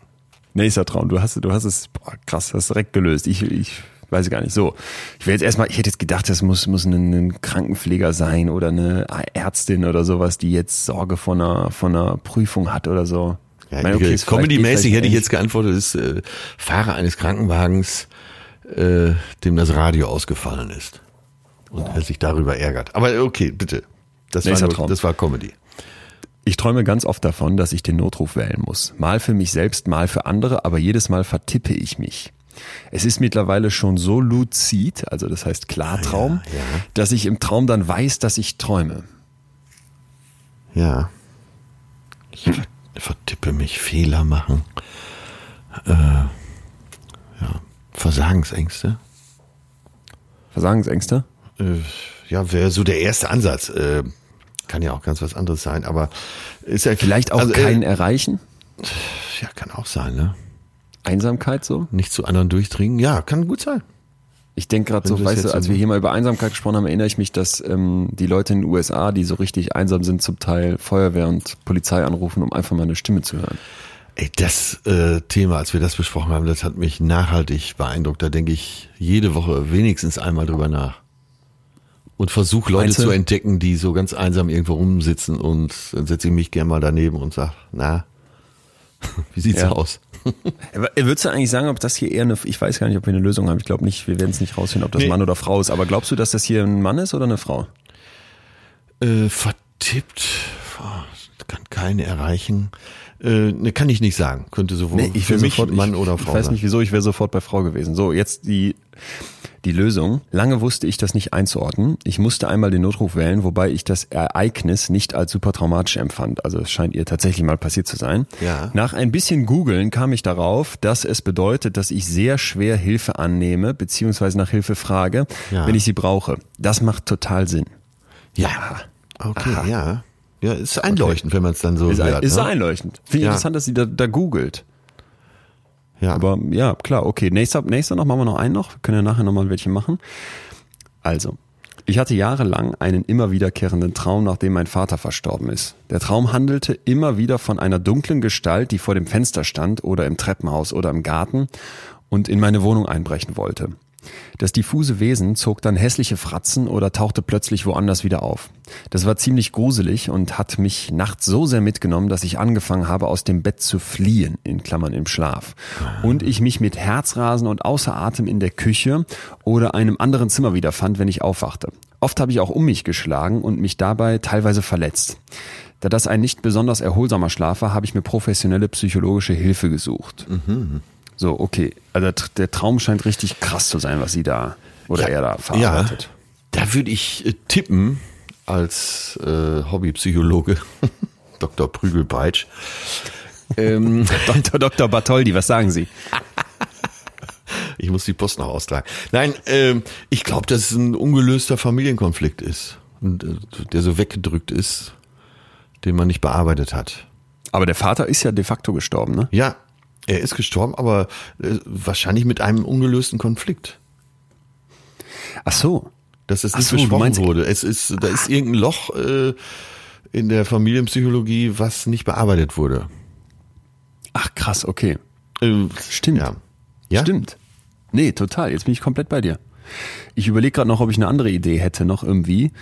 Nächster Traum. Du hast, du hast es, boah, krass, hast direkt gelöst. Ich, ich weiß gar nicht. So. Ich will jetzt erstmal, ich hätte jetzt gedacht, das muss, muss ein, ein Krankenpfleger sein oder eine Ärztin oder sowas, die jetzt Sorge von einer, von einer Prüfung hat oder so. Ja, Ich meine, okay, Comedy-mäßig hätte ich jetzt geantwortet, ist äh, Fahrer eines Krankenwagens, äh, dem das Radio ausgefallen ist. Und er sich darüber ärgert. Aber okay, bitte. Das war, nur, Traum. das war Comedy. Ich träume ganz oft davon, dass ich den Notruf wählen muss. Mal für mich selbst, mal für andere, aber jedes Mal vertippe ich mich. Es ist mittlerweile schon so luzid, also das heißt Klartraum, Ja, ja. dass ich im Traum dann weiß, dass ich träume. Ja. Ich ver- vertippe mich, Fehler machen. Äh. Versagensängste. Versagensängste? Äh, ja, wäre so der erste Ansatz. Äh, kann ja auch ganz was anderes sein, aber ist ja Vielleicht auch also, kein Äh, Erreichen? ja, kann auch sein, ne? Einsamkeit so? Nicht zu anderen durchdringen. Ja, kann gut sein. Ich denke gerade so, weißt du, als wir hier mal über Einsamkeit gesprochen haben, erinnere ich mich, dass ähm, die Leute in den USA, die so richtig einsam sind, zum Teil Feuerwehr und Polizei anrufen, um einfach mal eine Stimme zu hören. Ey, das äh, Thema, als wir das besprochen haben, das hat mich nachhaltig beeindruckt. Da denke ich jede Woche wenigstens einmal drüber nach. Und versuche Leute du? zu entdecken, die so ganz einsam irgendwo rumsitzen und dann setze ich mich gerne mal daneben und sag, na, wie sieht's Ja. aus? Aber Würdest du eigentlich sagen, ob das hier eher eine, ich weiß gar nicht, ob wir eine Lösung haben. Ich glaube nicht, wir werden es nicht rausfinden, ob das Nee. Mann oder Frau ist. Aber glaubst du, dass das hier ein Mann ist oder eine Frau? Äh, vertippt, Boah, kann keine erreichen. Äh, ne, kann ich nicht sagen. Könnte sowohl für wär mich sofort- Mann ich, oder Frau Ich weiß sein. nicht wieso, ich wäre sofort bei Frau gewesen. So, jetzt die, die Lösung. Lange wusste ich das nicht einzuordnen. Ich musste einmal den Notruf wählen, wobei ich das Ereignis nicht als super traumatisch empfand. Also es scheint ihr tatsächlich mal passiert zu sein. Ja. Nach ein bisschen googeln kam ich darauf, dass es bedeutet, dass ich sehr schwer Hilfe annehme, beziehungsweise nach Hilfe frage, Ja. wenn ich sie brauche. Das macht total Sinn. Ja. Okay, ja. Ja, ist einleuchtend, wenn man es dann so Ist, hört. ist ne? einleuchtend. Finde ich Ja. interessant, dass sie da, da googelt. Ja. Aber ja, klar, okay. Nächster, nächster noch, machen wir noch einen noch. Wir können ja nachher nochmal welche machen. Also, ich hatte jahrelang einen immer wiederkehrenden Traum, nachdem mein Vater verstorben ist. Der Traum handelte immer wieder von einer dunklen Gestalt, die vor dem Fenster stand oder im Treppenhaus oder im Garten und in meine Wohnung einbrechen wollte. Das diffuse Wesen zog dann hässliche Fratzen oder tauchte plötzlich woanders wieder auf. Das war ziemlich gruselig und hat mich nachts so sehr mitgenommen, dass ich angefangen habe, aus dem Bett zu fliehen, in Klammern im Schlaf. Und ich mich mit Herzrasen und außer Atem in der Küche oder einem anderen Zimmer wiederfand, wenn ich aufwachte. Oft habe ich auch um mich geschlagen und mich dabei teilweise verletzt. Da das ein nicht besonders erholsamer Schlaf war, habe ich mir professionelle psychologische Hilfe gesucht. So, okay. Also der- Traum scheint richtig krass zu sein, was sie da oder er da ja, verarbeitet. da würde ich äh, tippen, als äh, Hobbypsychologe, Dr. Prügelpeitsch, ähm, Dr. Dr. Bartholdi, was sagen Sie? ich muss die Post noch austragen. Nein, ähm, ich glaube, dass es ein ungelöster Familienkonflikt ist, und, äh, der so weggedrückt ist, den man nicht bearbeitet hat. Aber der Vater ist ja de facto gestorben, ne? Ja, er ist gestorben, aber äh, wahrscheinlich mit einem ungelösten Konflikt. Ach so. dass es Ach nicht so, besprochen wurde. Es ist, da ist irgendein Loch äh, in der Familienpsychologie, was nicht bearbeitet wurde. Ach krass, okay. Äh, Stimmt. Ja. ja? Stimmt. Nee, total. Jetzt bin ich komplett bei dir. Ich überlege gerade noch, ob ich eine andere Idee hätte, noch irgendwie,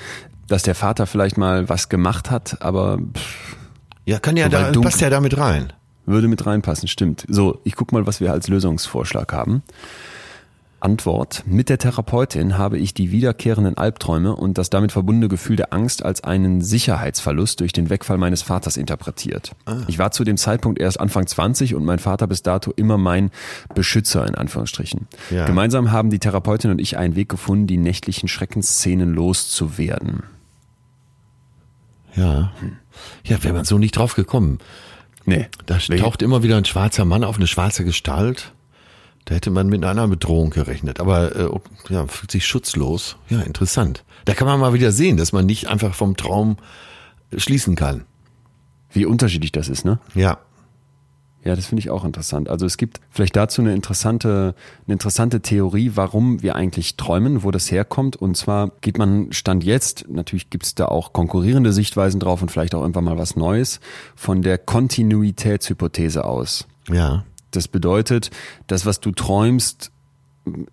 dass der Vater vielleicht mal was gemacht hat, aber pff, Ja, kann ja Wobei da, dunkel- passt ja damit rein. Würde mit reinpassen. Stimmt. So, ich guck mal, was wir als Lösungsvorschlag haben. Antwort. Mit der Therapeutin habe ich die wiederkehrenden Albträume und das damit verbundene Gefühl der Angst als einen Sicherheitsverlust durch den Wegfall meines Vaters interpretiert. Ich war zu dem Zeitpunkt erst Anfang 20 und mein Vater bis dato immer mein Beschützer in Anführungsstrichen. Ja. Gemeinsam haben die Therapeutin und ich einen Weg gefunden, die nächtlichen Schreckensszenen loszuwerden. Ja. Ja, wäre man so nicht drauf gekommen. Nee. Da taucht immer wieder ein schwarzer Mann auf eine schwarze Gestalt. Da hätte man mit einer Bedrohung gerechnet. Aber äh, ja, fühlt sich schutzlos. Ja, interessant. Da kann man mal wieder sehen, dass man nicht einfach vom Traum äh, schließen kann. Wie unterschiedlich das ist, ne? Ja. Ja, das finde ich auch interessant. Also es gibt vielleicht dazu eine interessante, eine interessante Theorie, warum wir eigentlich träumen, wo das herkommt. Und zwar geht man Stand jetzt, natürlich gibt es da auch konkurrierende Sichtweisen drauf und vielleicht auch irgendwann mal was Neues, von der Kontinuitätshypothese aus. Ja. Das bedeutet, das, was du träumst,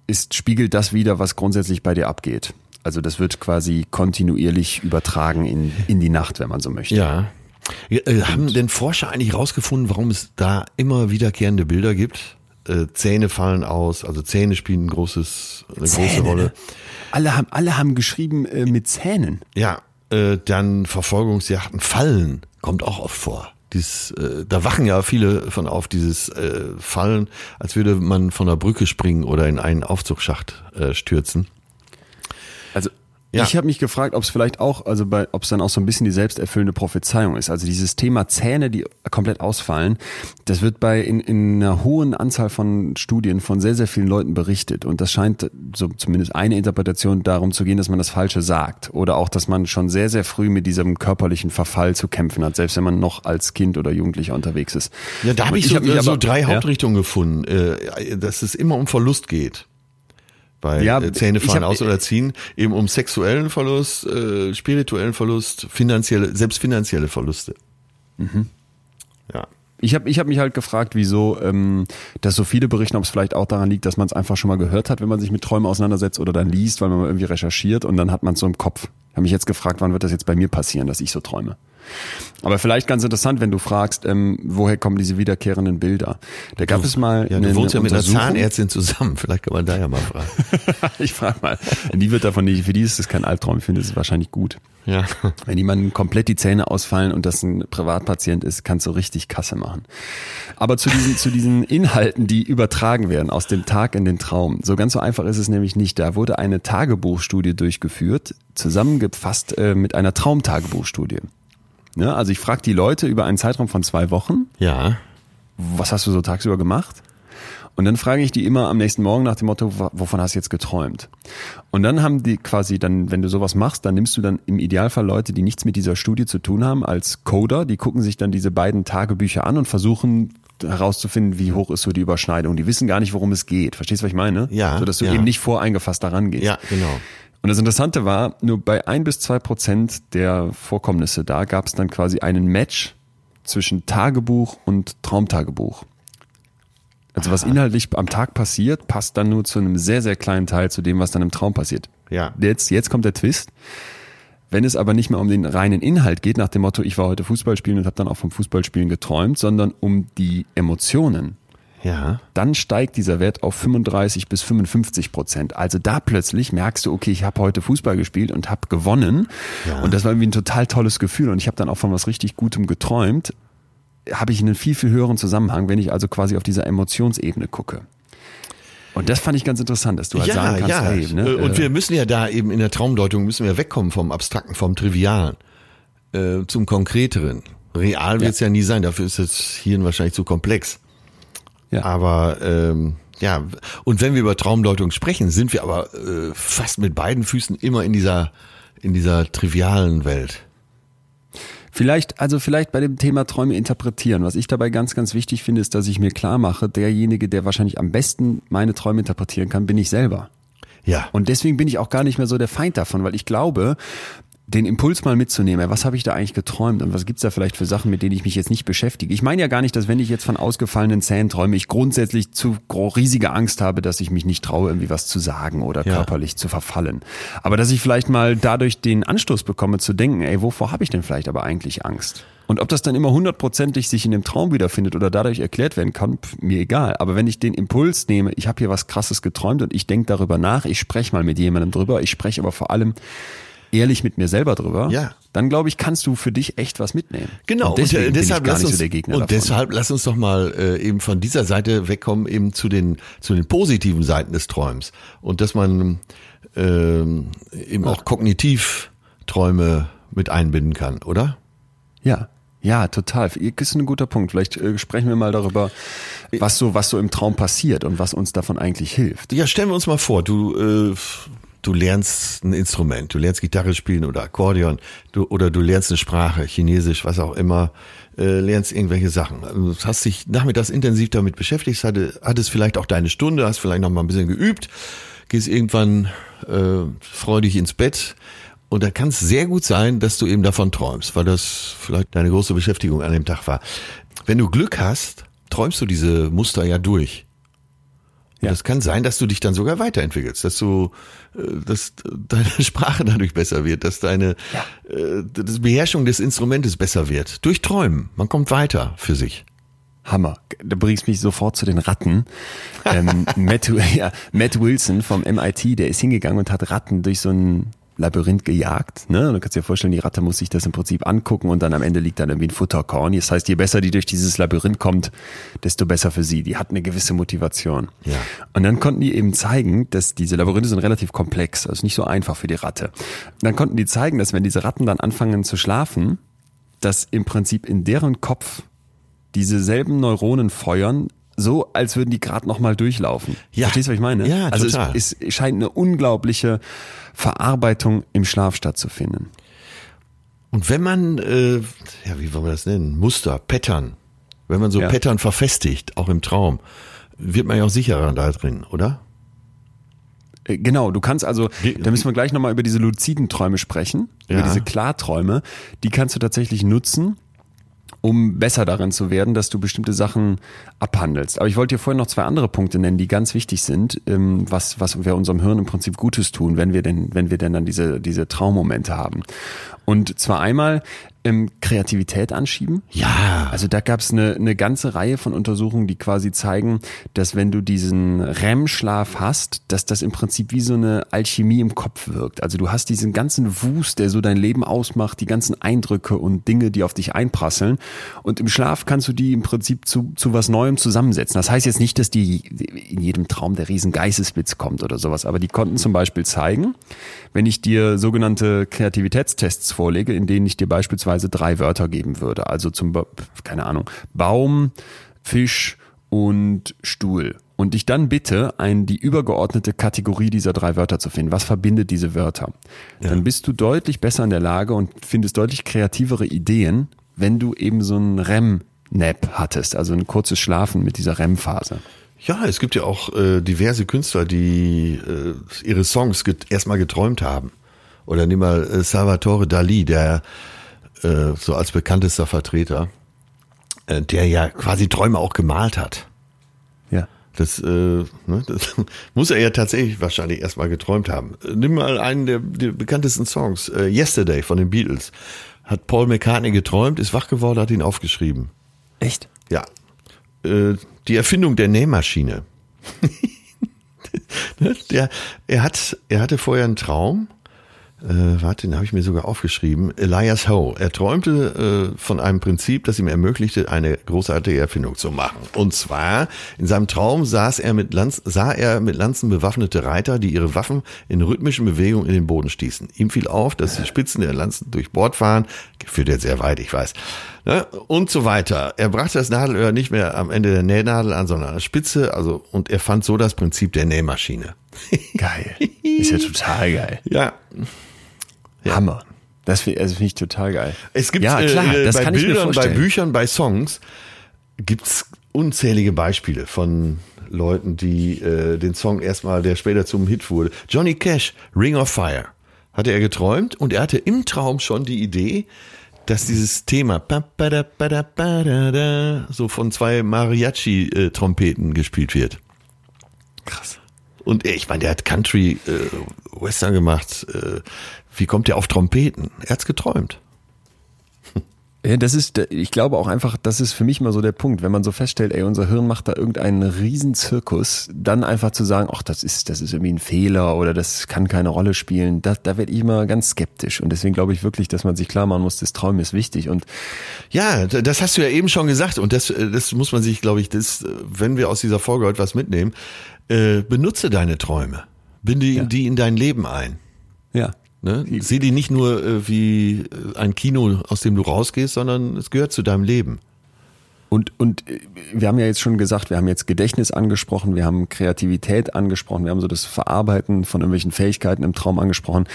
ist, spiegelt das wieder, was grundsätzlich bei dir abgeht. Also das wird quasi kontinuierlich übertragen in, in die Nacht, wenn man so möchte. Ja. Ja äh, haben denn Forscher eigentlich rausgefunden, warum es da immer wiederkehrende Bilder gibt? Äh, Zähne fallen aus, also Zähne spielen ein großes, eine große Zähne, Rolle. ne? Alle haben, alle haben geschrieben äh, mit Zähnen. Ja, äh, dann Verfolgungsjachten, Fallen kommt auch oft vor. Dieses, äh, da wachen ja viele von auf, dieses äh, Fallen, als würde man von der Brücke springen oder in einen Aufzugsschacht äh, stürzen. Also Ja. ich habe mich gefragt, ob es vielleicht auch, also bei, ob es dann auch so ein bisschen die selbsterfüllende Prophezeiung ist. Also dieses Thema Zähne, die komplett ausfallen, das wird bei in, in einer hohen Anzahl von Studien von sehr, sehr vielen Leuten berichtet. Und das scheint so zumindest eine Interpretation darum zu gehen, dass man das Falsche sagt. Oder auch, dass man schon sehr, sehr früh mit diesem körperlichen Verfall zu kämpfen hat, selbst wenn man noch als Kind oder Jugendlicher unterwegs ist. Ja, da habe ich, so, hab mich so aber- drei Ja? Hauptrichtungen gefunden, äh, dass es immer um Verlust geht. Bei Ja, äh, Zähne fallen aus oder ziehen, eben um sexuellen Verlust, äh, spirituellen Verlust, finanzielle, selbst finanzielle Verluste. Mhm. Ja. Ich habe ich hab mich halt gefragt, wieso ähm, dass so viele berichten, ob es vielleicht auch daran liegt, dass man es einfach schon mal gehört hat, wenn man sich mit Träumen auseinandersetzt oder dann liest, weil man irgendwie recherchiert und dann hat man es so im Kopf. Ich habe mich jetzt gefragt, wann wird das jetzt bei mir passieren, dass ich so träume. Aber vielleicht ganz interessant, wenn du fragst, ähm, woher kommen diese wiederkehrenden Bilder? Da gab du, es mal ja, du wohnst ja mit einer Zahnärztin zusammen. Vielleicht kann man da ja mal fragen. ich frage mal. Die wird davon nicht, für die ist das kein Albtraum. Ich finde, es ist wahrscheinlich gut. Ja. Wenn jemandem komplett die Zähne ausfallen und das ein Privatpatient ist, kannst du richtig Kasse machen. Aber zu diesen, zu diesen Inhalten, die übertragen werden aus dem Tag in den Traum. So ganz so einfach ist es nämlich nicht. Da wurde eine Tagebuchstudie durchgeführt, zusammengefasst äh, mit einer Traumtagebuchstudie. Ja, also ich frage die Leute über einen Zeitraum von zwei Wochen. Ja. Was hast du so tagsüber gemacht? Und dann frage ich die immer am nächsten Morgen nach dem Motto, wovon hast du jetzt geträumt? Und dann haben die quasi dann, wenn du sowas machst, dann nimmst du dann im Idealfall Leute, die nichts mit dieser Studie zu tun haben, als Coder, die gucken sich dann diese beiden Tagebücher an und versuchen herauszufinden, wie hoch ist so die Überschneidung. Die wissen gar nicht, worum es geht. Verstehst du, was ich meine? Ja. So dass du ja. eben nicht voreingefasst daran gehst. Ja, genau. Und das Interessante war, nur bei ein bis zwei Prozent der Vorkommnisse da gab es dann quasi einen Match zwischen Tagebuch und Traumtagebuch. Also was inhaltlich am Tag passiert, passt dann nur zu einem sehr, sehr kleinen Teil zu dem, was dann im Traum passiert. Ja. Jetzt, jetzt kommt der Twist. Wenn es aber nicht mehr um den reinen Inhalt geht, nach dem Motto, ich war heute Fußball spielen und habe dann auch vom Fußballspielen geträumt, sondern um die Emotionen, Ja. dann steigt dieser Wert auf 35 bis 55 Prozent. Also da plötzlich merkst du, okay, ich habe heute Fußball gespielt und habe gewonnen. Ja. Und das war irgendwie ein total tolles Gefühl. Und ich habe dann auch von was richtig Gutem geträumt. Habe ich einen viel, viel höheren Zusammenhang, wenn ich also quasi auf dieser Emotionsebene gucke. Und das fand ich ganz interessant, dass du halt ja, sagen kannst, ja. hey, ne, und äh, wir müssen ja da eben in der Traumdeutung müssen wir wegkommen vom Abstrakten, vom Trivialen, äh, zum Konkreteren. Real wird es ja. nie sein, dafür ist das Hirn wahrscheinlich zu komplex. Ja. Aber ähm, ja, und wenn wir über Traumdeutung sprechen, sind wir aber äh, fast mit beiden Füßen immer in dieser in dieser trivialen Welt. Vielleicht, also vielleicht bei dem Thema Träume interpretieren. Was ich dabei ganz, ganz wichtig finde, ist, dass ich mir klar mache, derjenige, der wahrscheinlich am besten meine Träume interpretieren kann, bin ich selber. Ja. Und deswegen bin ich auch gar nicht mehr so der Feind davon, weil ich glaube, den Impuls mal mitzunehmen, was habe ich da eigentlich geträumt und was gibt's da vielleicht für Sachen, mit denen ich mich jetzt nicht beschäftige. Ich meine ja gar nicht, dass wenn ich jetzt von ausgefallenen Zähnen träume, ich grundsätzlich zu riesige Angst habe, dass ich mich nicht traue, irgendwie was zu sagen oder Ja. körperlich zu verfallen. Aber dass ich vielleicht mal dadurch den Anstoß bekomme zu denken, ey, wovor habe ich denn vielleicht aber eigentlich Angst? Und ob das dann immer hundertprozentig sich in dem Traum wiederfindet oder dadurch erklärt werden kann, pf, mir egal. Aber wenn ich den Impuls nehme, ich habe hier was Krasses geträumt und ich denke darüber nach, ich spreche mal mit jemandem drüber, ich spreche aber vor allem ehrlich mit mir selber drüber, Ja. dann glaube ich, kannst du für dich echt was mitnehmen. Genau, Und deswegen und, äh, bin deshalb ich gar lass nicht uns, so und davon. deshalb lass uns doch mal äh, eben von dieser Seite wegkommen, eben zu den zu den positiven Seiten des Träums und dass man ähm, eben auch kognitiv Träume mit einbinden kann, oder? Ja, ja, total. Das ist ein guter Punkt. Vielleicht äh, sprechen wir mal darüber, was so, was so im Traum passiert und was uns davon eigentlich hilft. Ja, stellen wir uns mal vor, du äh, du lernst ein Instrument, du lernst Gitarre spielen oder Akkordeon, du, oder du lernst eine Sprache, Chinesisch, was auch immer, äh, lernst irgendwelche Sachen. Also, Du hast dich nachmittags intensiv damit beschäftigt, hatte, hattest vielleicht auch deine Stunde, hast vielleicht noch mal ein bisschen geübt, gehst irgendwann äh, freudig ins Bett und da kann es sehr gut sein, dass du eben davon träumst, weil das vielleicht deine große Beschäftigung an dem Tag war. Wenn du Glück hast, träumst du diese Muster ja durch. Ja. das kann sein, dass du dich dann sogar weiterentwickelst, dass du, äh, dass deine Sprache dadurch besser wird, dass deine äh, das Beherrschung des Instrumentes besser wird. Durch Träumen. Man kommt weiter für sich. Hammer. Da bringst mich sofort zu den Ratten. ähm, Matt, ja, Matt Wilson vom MIT, der ist hingegangen und hat Ratten durch so ein Labyrinth gejagt. Ne? Und du kannst dir vorstellen, die Ratte muss sich das im Prinzip angucken und dann am Ende liegt dann irgendwie ein Futterkorn. Das heißt, je besser die durch dieses Labyrinth kommt, desto besser für sie. Die hat eine gewisse Motivation. Ja. Und dann konnten die eben zeigen, dass diese Labyrinthe sind relativ komplex, also nicht so einfach für die Ratte. Dann konnten die zeigen, dass wenn diese Ratten dann anfangen zu schlafen, dass im Prinzip in deren Kopf diese selben Neuronen feuern, so als würden die gerade noch mal durchlaufen. Ja. Verstehst du, was ich meine? Ja, also total. Es, es scheint eine unglaubliche Verarbeitung im Schlaf stattzufinden. Und wenn man, äh, ja, wie wollen wir das nennen? Muster, Pattern. Wenn man so Ja. Pattern verfestigt, auch im Traum, wird man ja auch sicherer da drin, oder? Äh, Genau, du kannst also, da müssen wir gleich nochmal über diese luziden Träume sprechen, über Ja. diese Klarträume. Die kannst du tatsächlich nutzen, um besser darin zu werden, dass du bestimmte Sachen abhandelst. Aber ich wollte dir vorhin noch zwei andere Punkte nennen, die ganz wichtig sind, ähm, was, was wir unserem Hirn im Prinzip Gutes tun, wenn wir denn, wenn wir denn dann diese, diese Traummomente haben. Und zwar einmal ähm, Kreativität anschieben. Ja. Also da gab es eine, eine ganze Reihe von Untersuchungen, die quasi zeigen, dass wenn du diesen REM-Schlaf hast, dass das im Prinzip wie so eine Alchemie im Kopf wirkt. Also du hast diesen ganzen Wust, der so dein Leben ausmacht, die ganzen Eindrücke und Dinge, die auf dich einprasseln. Und im Schlaf kannst du die im Prinzip zu, zu was Neuem zusammensetzen. Das heißt jetzt nicht, dass die in jedem Traum der riesen Geistesblitz kommt oder sowas, aber die konnten zum Beispiel zeigen, wenn ich dir sogenannte Kreativitätstests vorlege, in denen ich dir beispielsweise drei Wörter geben würde. Also zum, keine Ahnung, Baum, Fisch und Stuhl. Und dich dann bitte, ein, die übergeordnete Kategorie dieser drei Wörter zu finden. Was verbindet diese Wörter? Ja. Dann bist du deutlich besser in der Lage und findest deutlich kreativere Ideen, wenn du eben so einen REM-Nap hattest, also ein kurzes Schlafen mit dieser REM-Phase. Ja, es gibt ja auch äh, diverse Künstler, die äh, ihre Songs get erstmal geträumt haben. Oder nimm mal äh, Salvatore Dali, der äh, so als bekanntester Vertreter, äh, der ja quasi Träume auch gemalt hat. Ja. Das, äh, ne, das muss er ja tatsächlich wahrscheinlich erstmal geträumt haben. Nimm mal einen der, der bekanntesten Songs, Yesterday von den Beatles. Hat Paul McCartney geträumt, ist wach geworden, hat ihn aufgeschrieben. Echt? Ja. Äh, die Erfindung der Nähmaschine. der, er, hat, er hatte vorher einen Traum. Äh, warte, den habe ich mir sogar aufgeschrieben. Elias Howe. Er träumte äh, von einem Prinzip, das ihm ermöglichte, eine großartige Erfindung zu machen. Und zwar in seinem Traum saß er mit Lanz, sah er mit Lanzen bewaffnete Reiter, die ihre Waffen in rhythmischen Bewegungen in den Boden stießen. Ihm fiel auf, dass die Spitzen der Lanzen durch Bord fahren. Führt jetzt sehr weit, ich weiß ne, und so weiter. Er brachte das Nadelöhr nicht mehr am Ende der Nähnadel an, sondern an der Spitze, also, und er fand so das Prinzip der Nähmaschine. Geil. Ist ja total geil. Ja. Ja. Hammer. Das finde also find ich total geil. Es gibt ja, klar, äh, bei Bildern, bei Büchern, bei Songs gibt's unzählige Beispiele von Leuten, die äh, den Song erstmal, der später zum Hit wurde. Johnny Cash, Ring of Fire, hatte er geträumt und er hatte im Traum schon die Idee, dass dieses Thema so von zwei Mariachi-Trompeten gespielt wird. Krass. Und ich meine, der hat Country äh, Western gemacht. Äh, wie kommt der auf Trompeten? Er hat's geträumt. Ja, das ist, ich glaube auch einfach, das ist für mich mal so der Punkt, wenn man so feststellt, ey, unser Hirn macht da irgendeinen Riesenzirkus, dann einfach zu sagen, ach, das ist, das ist irgendwie ein Fehler oder das kann keine Rolle spielen, da, da werde ich immer ganz skeptisch. Und deswegen glaube ich wirklich, dass man sich klar machen muss, das Träumen ist wichtig. Und ja, das hast du ja eben schon gesagt. Und das, das muss man sich, glaube ich, das, wenn wir aus dieser Folge heute was mitnehmen, äh, benutze deine Träume. Binde ja. die in dein Leben ein. Ja. Ne? Sieh die nicht nur äh, wie äh, ein Kino, aus dem du rausgehst, sondern es gehört zu deinem Leben. Und, und äh, wir haben ja jetzt schon gesagt, wir haben jetzt Gedächtnis angesprochen, wir haben Kreativität angesprochen, wir haben so das Verarbeiten von irgendwelchen Fähigkeiten im Traum angesprochen.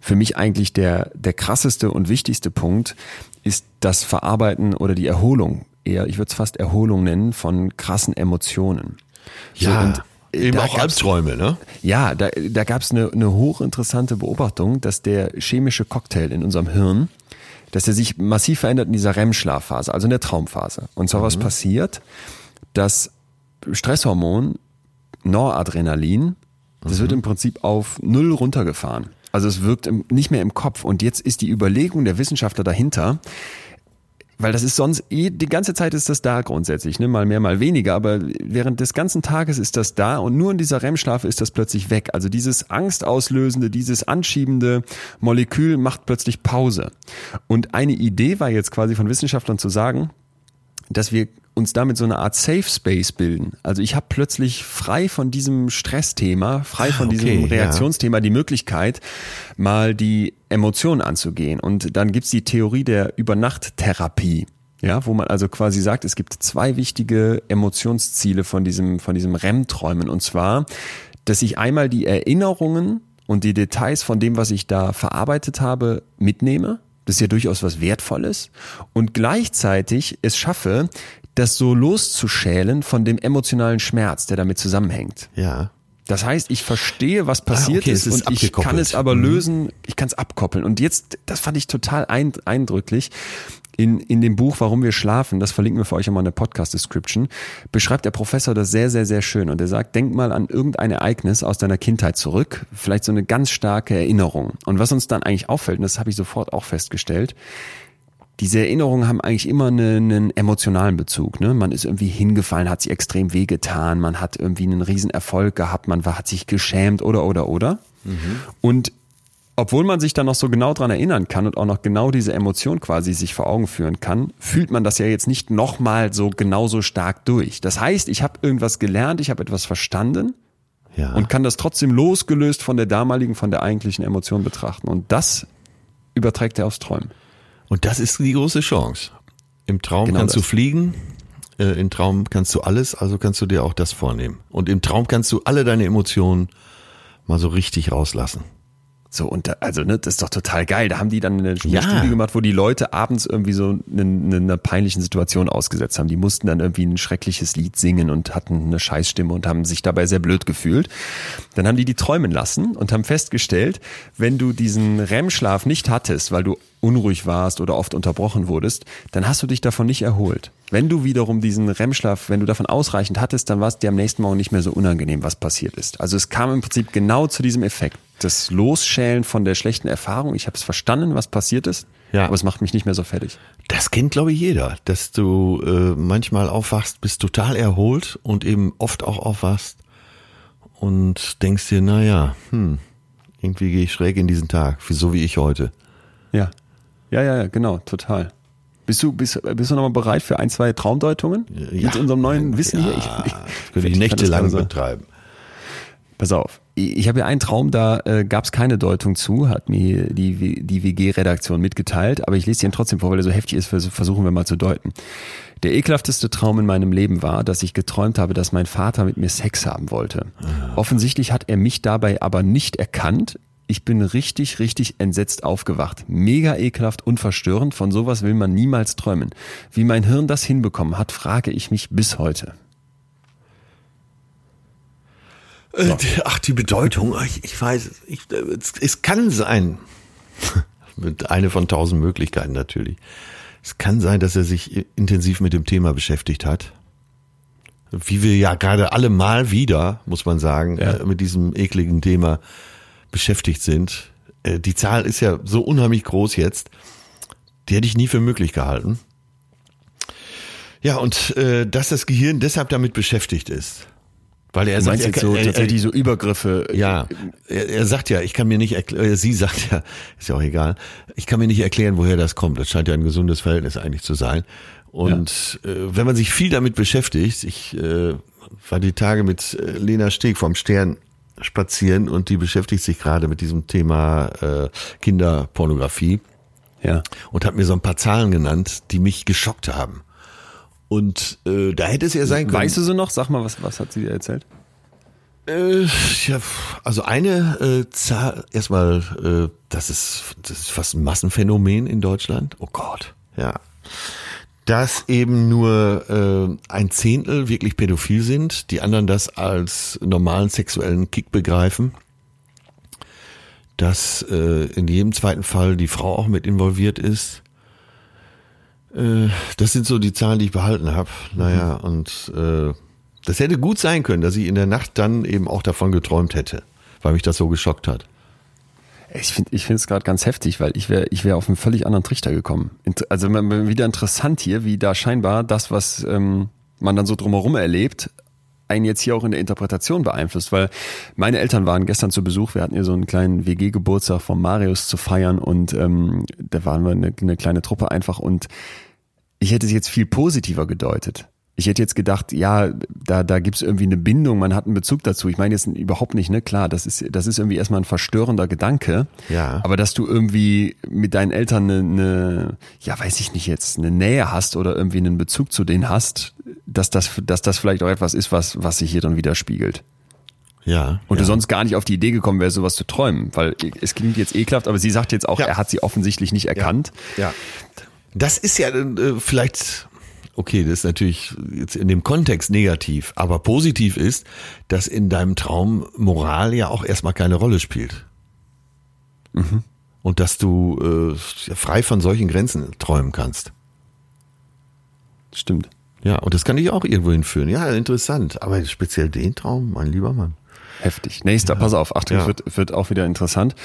Für mich eigentlich der, der krasseste und wichtigste Punkt ist das Verarbeiten oder die Erholung, eher, ich würde es fast Erholung nennen, von krassen Emotionen. Ja. So, und Eben auch Albträume, ne? Ja, da, da gab es eine, eine hochinteressante Beobachtung, dass der chemische Cocktail in unserem Hirn, dass er sich massiv verändert in dieser REM-Schlafphase, also in der Traumphase. Und zwar mhm. was passiert, das Stresshormon Noradrenalin, das mhm. wird im Prinzip auf null runtergefahren. Also es wirkt nicht mehr im Kopf. Und jetzt ist die Überlegung der Wissenschaftler dahinter, weil das ist sonst eh, die ganze Zeit ist das da grundsätzlich, ne? mal mehr, mal weniger, aber während des ganzen Tages ist das da und nur in dieser REM-Schlaf ist das plötzlich weg. Also dieses angstauslösende, dieses anschiebende Molekül macht plötzlich Pause. Und eine Idee war jetzt quasi von Wissenschaftlern zu sagen, dass wir uns damit so eine Art Safe Space bilden. Also ich habe plötzlich frei von diesem Stressthema, frei von okay, diesem Reaktionsthema ja. die Möglichkeit, mal die Emotionen anzugehen. Und dann gibt's die Theorie der Übernachttherapie. Ja, wo man also quasi sagt, es gibt zwei wichtige Emotionsziele von diesem, von diesem REM-Träumen. Und zwar, dass ich einmal die Erinnerungen und die Details von dem, was ich da verarbeitet habe, mitnehme. Das ist ja durchaus was Wertvolles. Und gleichzeitig es schaffe, das so loszuschälen von dem emotionalen Schmerz, der damit zusammenhängt. Ja. Das heißt, ich verstehe, was passiert ah, okay, ist, ist und ich kann es aber mhm. lösen, ich kann es abkoppeln. Und jetzt, das fand ich total eindrücklich. In, in dem Buch Warum wir schlafen, das verlinken wir für euch einmal in der Podcast-Description, beschreibt der Professor das sehr, sehr, sehr schön. Und er sagt, denk mal an irgendein Ereignis aus deiner Kindheit zurück, vielleicht so eine ganz starke Erinnerung. Und was uns dann eigentlich auffällt, und das habe ich sofort auch festgestellt, diese Erinnerungen haben eigentlich immer einen, einen emotionalen Bezug. Ne? Man ist irgendwie hingefallen, hat sich extrem wehgetan, man hat irgendwie einen riesen Erfolg gehabt, man war, hat sich geschämt oder oder oder. Mhm. Und obwohl man sich dann noch so genau dran erinnern kann und auch noch genau diese Emotion quasi sich vor Augen führen kann, fühlt man das ja jetzt nicht nochmal so genauso stark durch. Das heißt, ich habe irgendwas gelernt, ich habe etwas verstanden ja. und kann das trotzdem losgelöst von der damaligen, von der eigentlichen Emotion betrachten. Und das überträgt er aufs Träumen. Und das ist die große Chance. Im Traum genau kannst das. du fliegen, äh, im Traum kannst du alles, also kannst du dir auch das vornehmen. Und im Traum kannst du alle deine Emotionen mal so richtig rauslassen. So, und da, also, ne, das ist doch total geil. Da haben die dann eine, eine ja. Studie gemacht, wo die Leute abends irgendwie so eine, eine, eine peinlichen Situation ausgesetzt haben. Die mussten dann irgendwie ein schreckliches Lied singen und hatten eine Scheißstimme und haben sich dabei sehr blöd gefühlt. Dann haben die die träumen lassen und haben festgestellt, wenn du diesen REM-Schlaf nicht hattest, weil du unruhig warst oder oft unterbrochen wurdest, dann hast du dich davon nicht erholt. Wenn du wiederum diesen REM-Schlaf, wenn du davon ausreichend hattest, dann war es dir am nächsten Morgen nicht mehr so unangenehm, was passiert ist. Also es kam im Prinzip genau zu diesem Effekt. Das Losschälen von der schlechten Erfahrung. Ich habe es verstanden, was passiert ist, ja. aber es macht mich nicht mehr so fertig. Das kennt, glaube ich, jeder, dass du äh, manchmal aufwachst, bist total erholt und eben oft auch aufwachst und denkst dir, naja, hm, irgendwie gehe ich schräg in diesen Tag, so wie ich heute. Ja. Ja, ja, ja, genau, total. Bist du, bist, bist du nochmal bereit für ein, zwei Traumdeutungen? Ja. Mit unserem neuen Wissen ja, hier? Ich, ich, könnte ich Nächte lang betreiben. Pass auf. Ich habe ja einen Traum, da äh, gab es keine Deutung zu, hat mir die, die WG-Redaktion mitgeteilt, aber ich lese ihn trotzdem vor, weil er so heftig ist, versuchen wir mal zu deuten. Der ekelhafteste Traum in meinem Leben war, dass ich geträumt habe, dass mein Vater mit mir Sex haben wollte. Ah. Offensichtlich hat er mich dabei aber nicht erkannt ich bin richtig, richtig entsetzt aufgewacht. Mega ekelhaft und verstörend. Von sowas will man niemals träumen. Wie mein Hirn das hinbekommen hat, frage ich mich bis heute. Äh, so. Ach, die Bedeutung, ich, ich weiß, ich, es, es kann sein, mit eine von tausend Möglichkeiten natürlich. Es kann sein, dass er sich intensiv mit dem Thema beschäftigt hat. Wie wir ja gerade alle mal wieder, muss man sagen, ja. Äh, mit diesem ekligen Thema beschäftigt sind. Äh, die Zahl ist ja so unheimlich groß jetzt. Die hätte ich nie für möglich gehalten. Ja, und äh, dass das Gehirn deshalb damit beschäftigt ist. Weil er sagt, jetzt so, er, tatsächlich so Übergriffe. Ja, er, er sagt ja, ich kann mir nicht erklären, äh, sie sagt ja, ist ja auch egal, ich kann mir nicht erklären, woher das kommt. Das scheint ja ein gesundes Verhältnis eigentlich zu sein. Und ja. äh, wenn man sich viel damit beschäftigt, ich äh, war die Tage mit äh, Lena Steg vom Stern spazieren und die beschäftigt sich gerade mit diesem Thema äh, Kinderpornografie. Ja. Und hat mir so ein paar Zahlen genannt, die mich geschockt haben. Und äh, da hätte es ja sein können. Weißt du so noch? Sag mal, was, was hat sie dir erzählt? Äh, ja, also eine äh, Zahl, erstmal, äh, das ist, das ist fast ein Massenphänomen in Deutschland. Oh Gott, ja dass eben nur äh, ein Zehntel wirklich pädophil sind, die anderen das als normalen sexuellen Kick begreifen, dass äh, in jedem zweiten Fall die Frau auch mit involviert ist. Äh, das sind so die Zahlen, die ich behalten habe. Naja, mhm. und äh, das hätte gut sein können, dass ich in der Nacht dann eben auch davon geträumt hätte, weil mich das so geschockt hat. Ich finde ich finde es gerade ganz heftig, weil ich wäre ich wäre auf einen völlig anderen Trichter gekommen. Also wieder interessant hier, wie da scheinbar das, was ähm, man dann so drumherum erlebt, einen jetzt hier auch in der Interpretation beeinflusst, weil meine Eltern waren gestern zu Besuch, wir hatten hier so einen kleinen WG-Geburtstag von Marius zu feiern und ähm, da waren wir eine, eine kleine Truppe einfach und ich hätte es jetzt viel positiver gedeutet. Ich hätte jetzt gedacht, ja, da, da gibt's irgendwie eine Bindung, man hat einen Bezug dazu. Ich meine jetzt überhaupt nicht, ne? Klar, das ist, das ist irgendwie erstmal ein verstörender Gedanke. Ja. Aber dass du irgendwie mit deinen Eltern eine, eine, ja, weiß ich nicht jetzt, eine Nähe hast oder irgendwie einen Bezug zu denen hast, dass das, dass das vielleicht auch etwas ist, was, was sich hier dann widerspiegelt. Ja. Und ja. du sonst gar nicht auf die Idee gekommen wärst, sowas zu träumen, weil es klingt jetzt ekelhaft, aber sie sagt jetzt auch, ja. er hat sie offensichtlich nicht erkannt. Ja. ja. Das ist ja äh, vielleicht okay, das ist natürlich jetzt in dem Kontext negativ, aber positiv ist, dass in deinem Traum Moral ja auch erstmal keine Rolle spielt. Mhm. Und dass du äh, frei von solchen Grenzen träumen kannst. Stimmt. Ja, und das kann ich auch irgendwo hinführen. Ja, interessant. Aber speziell den Traum, mein lieber Mann. Heftig. Nächster, ja. pass auf, Achtung, ja. wird, wird auch wieder interessant.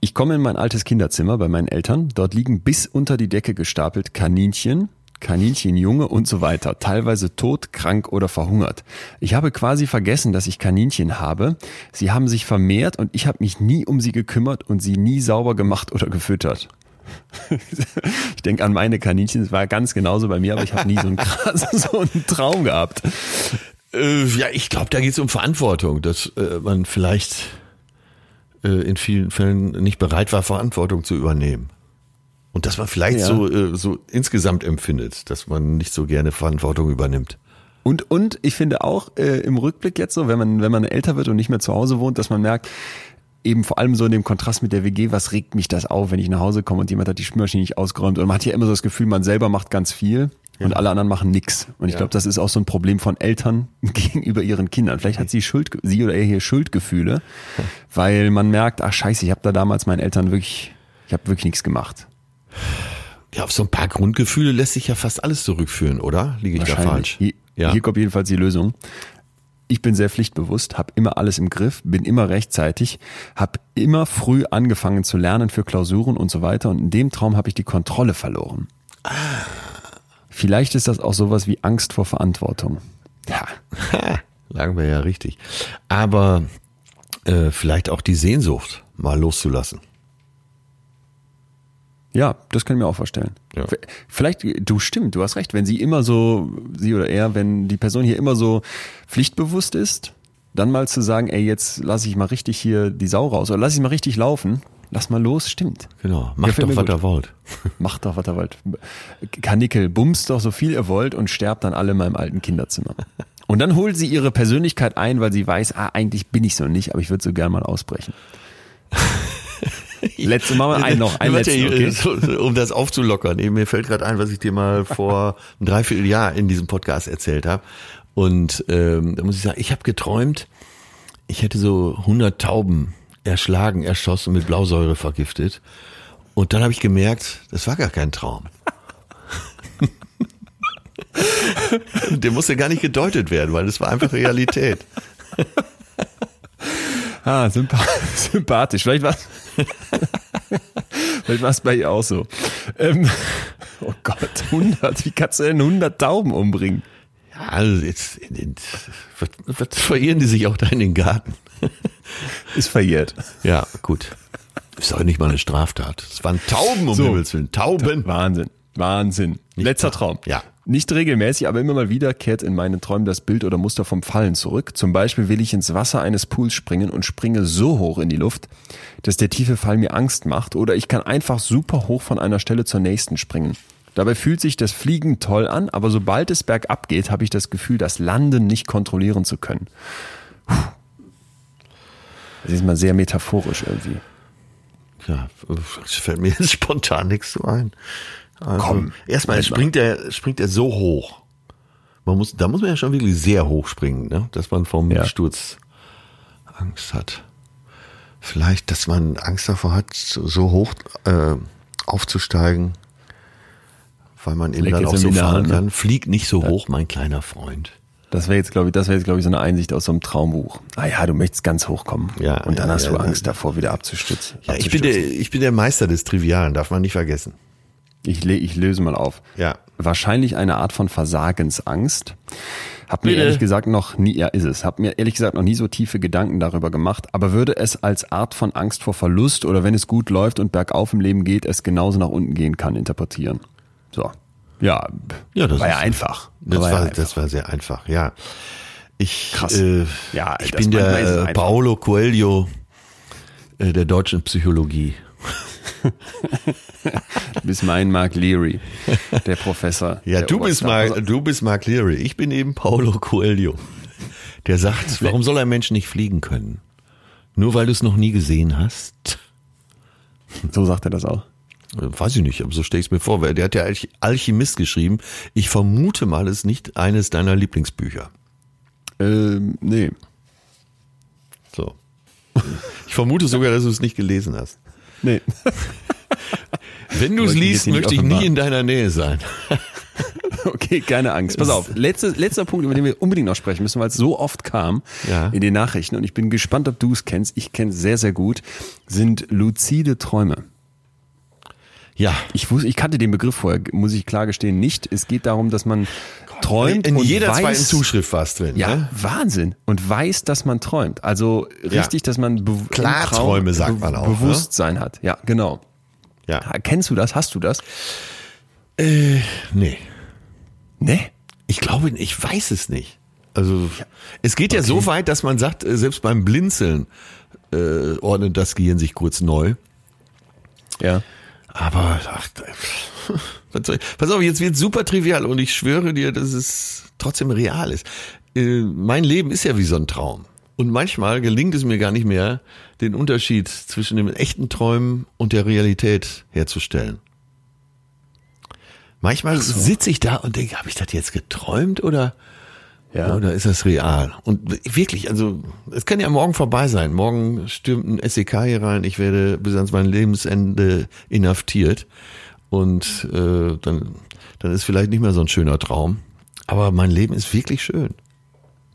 Ich komme in mein altes Kinderzimmer bei meinen Eltern. Dort liegen bis unter die Decke gestapelt Kaninchen, Kaninchenjunge und so weiter, teilweise tot, krank oder verhungert. Ich habe quasi vergessen, dass ich Kaninchen habe. Sie haben sich vermehrt und ich habe mich nie um sie gekümmert und sie nie sauber gemacht oder gefüttert. ich denke an meine Kaninchen, es war ganz genauso bei mir, aber ich habe nie so einen krassen so einen Traum gehabt. Äh, ja, ich glaube, da geht es um Verantwortung, dass äh, man vielleicht äh, in vielen Fällen nicht bereit war, Verantwortung zu übernehmen. Und dass man vielleicht ja. so, äh, so insgesamt empfindet, dass man nicht so gerne Verantwortung übernimmt. Und, und ich finde auch äh, im Rückblick jetzt so, wenn man, wenn man älter wird und nicht mehr zu Hause wohnt, dass man merkt, eben vor allem so in dem Kontrast mit der WG, was regt mich das auf, wenn ich nach Hause komme und jemand hat die Spülmaschine nicht ausgeräumt und man hat ja immer so das Gefühl, man selber macht ganz viel ja. und alle anderen machen nix. Und ich ja. glaube, das ist auch so ein Problem von Eltern gegenüber ihren Kindern. Vielleicht hat sie Schuld, sie oder er hier Schuldgefühle, weil man merkt, ach scheiße, ich habe da damals meinen Eltern wirklich, ich habe wirklich nichts gemacht. Ja, auf so ein paar Grundgefühle lässt sich ja fast alles zurückführen, oder? Liege ich da falsch? Hier, ja. hier kommt jedenfalls die Lösung ich bin sehr pflichtbewusst, habe immer alles im Griff, bin immer rechtzeitig, habe immer früh angefangen zu lernen für Klausuren und so weiter und in dem Traum habe ich die Kontrolle verloren. Ah. Vielleicht ist das auch sowas wie Angst vor Verantwortung. Ja. Lagen wir ja richtig. Aber äh, vielleicht auch die Sehnsucht mal loszulassen. Ja, das kann ich mir auch vorstellen. Ja. Vielleicht, du stimmt, du hast recht, wenn sie immer so, sie oder er, wenn die Person hier immer so pflichtbewusst ist, dann mal zu sagen, ey, jetzt lass ich mal richtig hier die Sau raus oder lass ich mal richtig laufen, lass mal los, stimmt. Genau, macht doch, was ihr wollt. Macht doch, was ihr wollt. Kanickel, bumst doch so viel ihr wollt und sterbt dann alle in meinem alten Kinderzimmer. Und dann holt sie ihre Persönlichkeit ein, weil sie weiß, ah, eigentlich bin ich so nicht, aber ich würde so gern mal ausbrechen. Letzte Mal ein noch, ein letztes, okay. um das aufzulockern. Eben, mir fällt gerade ein, was ich dir mal vor einem Dreivierteljahr in diesem Podcast erzählt habe. Und ähm, da muss ich sagen, ich habe geträumt, ich hätte so 100 Tauben erschlagen, erschossen, mit Blausäure vergiftet. Und dann habe ich gemerkt, das war gar kein Traum. Der musste gar nicht gedeutet werden, weil das war einfach Realität. Ah, sympathisch. Vielleicht war Vielleicht war es bei ihr auch so. Ähm, oh Gott, 100. Wie kannst du denn 100 Tauben umbringen? Ja, also jetzt, in den, was, was verirren die sich auch da in den Garten? Ist verjährt. Ja, gut. Ist doch nicht mal eine Straftat. Es waren Tauben um so, Himmels Willen. Tauben. Wahnsinn. Wahnsinn. Nicht Letzter Traum. Ja. Nicht regelmäßig, aber immer mal wieder kehrt in meinen Träumen das Bild oder Muster vom Fallen zurück. Zum Beispiel will ich ins Wasser eines Pools springen und springe so hoch in die Luft, dass der tiefe Fall mir Angst macht oder ich kann einfach super hoch von einer Stelle zur nächsten springen. Dabei fühlt sich das Fliegen toll an, aber sobald es bergab geht, habe ich das Gefühl, das Landen nicht kontrollieren zu können. Puh. Das ist mal sehr metaphorisch irgendwie. Ja, es fällt mir jetzt spontan nichts so ein. Also, Komm. Erstmal springt er, springt er so hoch. Man muss, da muss man ja schon wirklich sehr hoch springen, ne? dass man vom ja. Sturz Angst hat. Vielleicht, dass man Angst davor hat, so hoch äh, aufzusteigen, weil man eben dann auch so fahren kann. Flieg nicht so ja. hoch, mein kleiner Freund. Das wäre jetzt, glaube ich, das wäre jetzt, glaube ich, so eine Einsicht aus so einem Traumbuch. Ah ja, du möchtest ganz hoch kommen. Ja. Und dann ja, hast ja, du Angst davor, wieder abzustützen. Ja, ich bin der, ich bin der Meister des Trivialen, darf man nicht vergessen. Ich, ich löse mal auf. Ja. Wahrscheinlich eine Art von Versagensangst. Hab mir Bitte. ehrlich gesagt noch nie, ja ist es, hab mir ehrlich gesagt noch nie so tiefe Gedanken darüber gemacht, aber würde es als Art von Angst vor Verlust oder wenn es gut läuft und bergauf im Leben geht, es genauso nach unten gehen kann, interpretieren. So. Ja, ja das war ja einfach. Das war, war, ja einfach. das war sehr einfach, ja. Ich, Krass. Äh, ja, ich bin der äh, Paolo Coelho äh, der deutschen Psychologie. du bist mein Mark Leary, der Professor. Ja, der du bist, Mark, du bist Mark Leary. Ich bin eben Paulo Coelho. Der sagt, warum soll ein Mensch nicht fliegen können? Nur weil du es noch nie gesehen hast? So sagt er das auch. Weiß ich nicht, aber so stelle ich es mir vor. Der hat ja Alchemist geschrieben. Ich vermute mal, es ist nicht eines deiner Lieblingsbücher. Ähm, nee. So. Ich vermute sogar, dass du es nicht gelesen hast. Nee. Wenn du es liest, möchte ich nie in deiner Nähe sein. Okay, keine Angst. Pass auf, letzter, letzter Punkt, über den wir unbedingt noch sprechen müssen, weil es so oft kam Ja. in den Nachrichten und ich bin gespannt, ob du es kennst. Ich kenne es sehr, sehr gut, sind luzide Träume. Ja. Ich, wusste, ich kannte den Begriff vorher, muss ich klar gestehen, nicht. Es geht darum, dass man träumt In und jeder weiß, zweiten Zuschrift war es drin. Ja, Ne? Wahnsinn. Und weiß, dass man träumt. Also richtig, dass man be Klarträume Traum sagt man auch, ne? Bewusstsein hat. Ja, genau. Ja. Kennst du das? Hast du das? Äh, nee. Nee. Ich glaube, ich weiß es nicht. Also es geht ja so weit, dass man sagt, äh, selbst beim Blinzeln äh, ordnet das Gehirn sich kurz neu. Ja. Aber ach, pass auf, jetzt wird super trivial und ich schwöre dir, dass es trotzdem real ist. Äh, mein Leben ist ja wie so ein Traum. Und manchmal gelingt es mir gar nicht mehr, den Unterschied zwischen dem echten Träumen und der Realität herzustellen. Manchmal sitze ich da und denke, habe ich das jetzt geträumt oder, Ja. oder ist das real? Und wirklich, also es kann ja morgen vorbei sein. Morgen stürmt ein SEK hier rein. Ich werde bis ans mein Lebensende inhaftiert. Und äh, dann, dann ist vielleicht nicht mehr so ein schöner Traum. Aber mein Leben ist wirklich schön.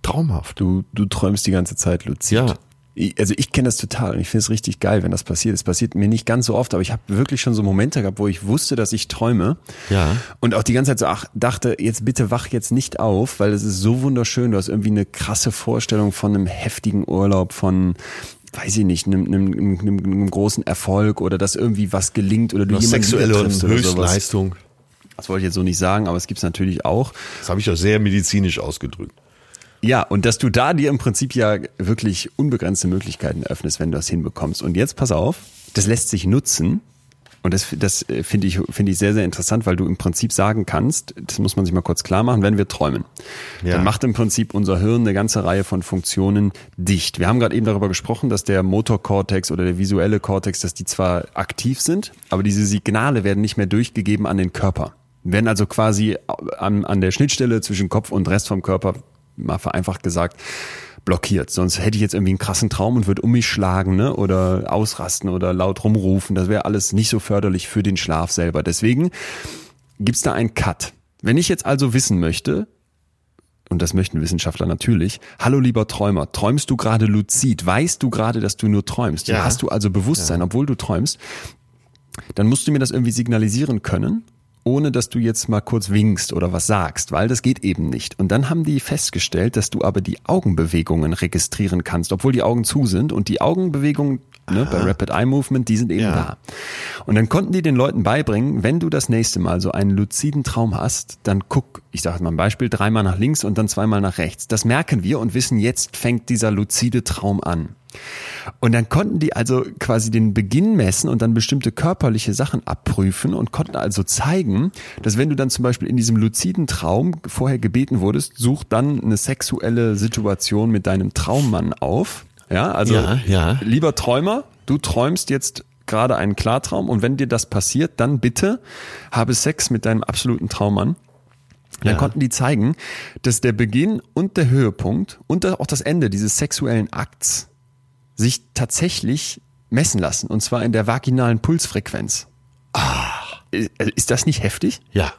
Traumhaft. Du, du träumst die ganze Zeit luzid. Ja. Also ich kenne das total und ich finde es richtig geil, wenn das passiert. Es passiert mir nicht ganz so oft, aber ich habe wirklich schon so Momente gehabt, wo ich wusste, dass ich träume. Ja. Und auch die ganze Zeit so, ach, dachte, jetzt bitte wach jetzt nicht auf, weil es ist so wunderschön. Du hast irgendwie eine krasse Vorstellung von einem heftigen Urlaub, von weiß ich nicht, einem, einem, einem, einem großen Erfolg oder dass irgendwie was gelingt oder du jemanden sexuelle triffst oder sowas. Höchstleistung. Das wollte ich jetzt so nicht sagen, aber es gibt's natürlich auch. Das habe ich doch sehr medizinisch ausgedrückt. Ja, und dass du da dir im Prinzip ja wirklich unbegrenzte Möglichkeiten öffnest, wenn du das hinbekommst. Und jetzt pass auf, das lässt sich nutzen. Und das, das äh, finde ich, finde ich sehr, sehr interessant, weil du im Prinzip sagen kannst, das muss man sich mal kurz klar machen, wenn wir träumen, Ja. dann macht im Prinzip unser Hirn eine ganze Reihe von Funktionen dicht. Wir haben gerade eben darüber gesprochen, dass der Motorkortex oder der visuelle Kortex, dass die zwar aktiv sind, aber diese Signale werden nicht mehr durchgegeben an den Körper. Werden also quasi an, an der Schnittstelle zwischen Kopf und Rest vom Körper, mal vereinfacht gesagt, blockiert. Sonst hätte ich jetzt irgendwie einen krassen Traum und würde um mich schlagen, ne? Oder ausrasten oder laut rumrufen. Das wäre alles nicht so förderlich für den Schlaf selber. Deswegen gibt's da einen Cut. Wenn ich jetzt also wissen möchte, und das möchten Wissenschaftler natürlich, hallo lieber Träumer, träumst du gerade luzid? Weißt du gerade, dass du nur träumst? Ja. Hast du also Bewusstsein, obwohl du träumst? Dann musst du mir das irgendwie signalisieren können, ohne dass du jetzt mal kurz winkst oder was sagst, weil das geht eben nicht. Und dann haben die festgestellt, dass du aber die Augenbewegungen registrieren kannst, obwohl die Augen zu sind und die Augenbewegungen ne, bei Rapid Eye Movement, die sind eben Ja. da. Und dann konnten die den Leuten beibringen, wenn du das nächste Mal so einen luziden Traum hast, dann guck, ich sage mal ein Beispiel, dreimal nach links und dann zweimal nach rechts. Das merken wir und wissen, jetzt fängt dieser luzide Traum an. Und dann konnten die also quasi den Beginn messen und dann bestimmte körperliche Sachen abprüfen und konnten also zeigen, dass wenn du dann zum Beispiel in diesem luziden Traum vorher gebeten wurdest, such dann eine sexuelle Situation mit deinem Traummann auf. Ja, also Ja, ja. lieber Träumer, du träumst jetzt gerade einen Klartraum und wenn dir das passiert, dann bitte habe Sex mit deinem absoluten Traummann. Dann Ja. konnten die zeigen, dass der Beginn und der Höhepunkt und auch das Ende dieses sexuellen Akts sich tatsächlich messen lassen. Und zwar in der vaginalen Pulsfrequenz. Ah. Ist das nicht heftig? Ja.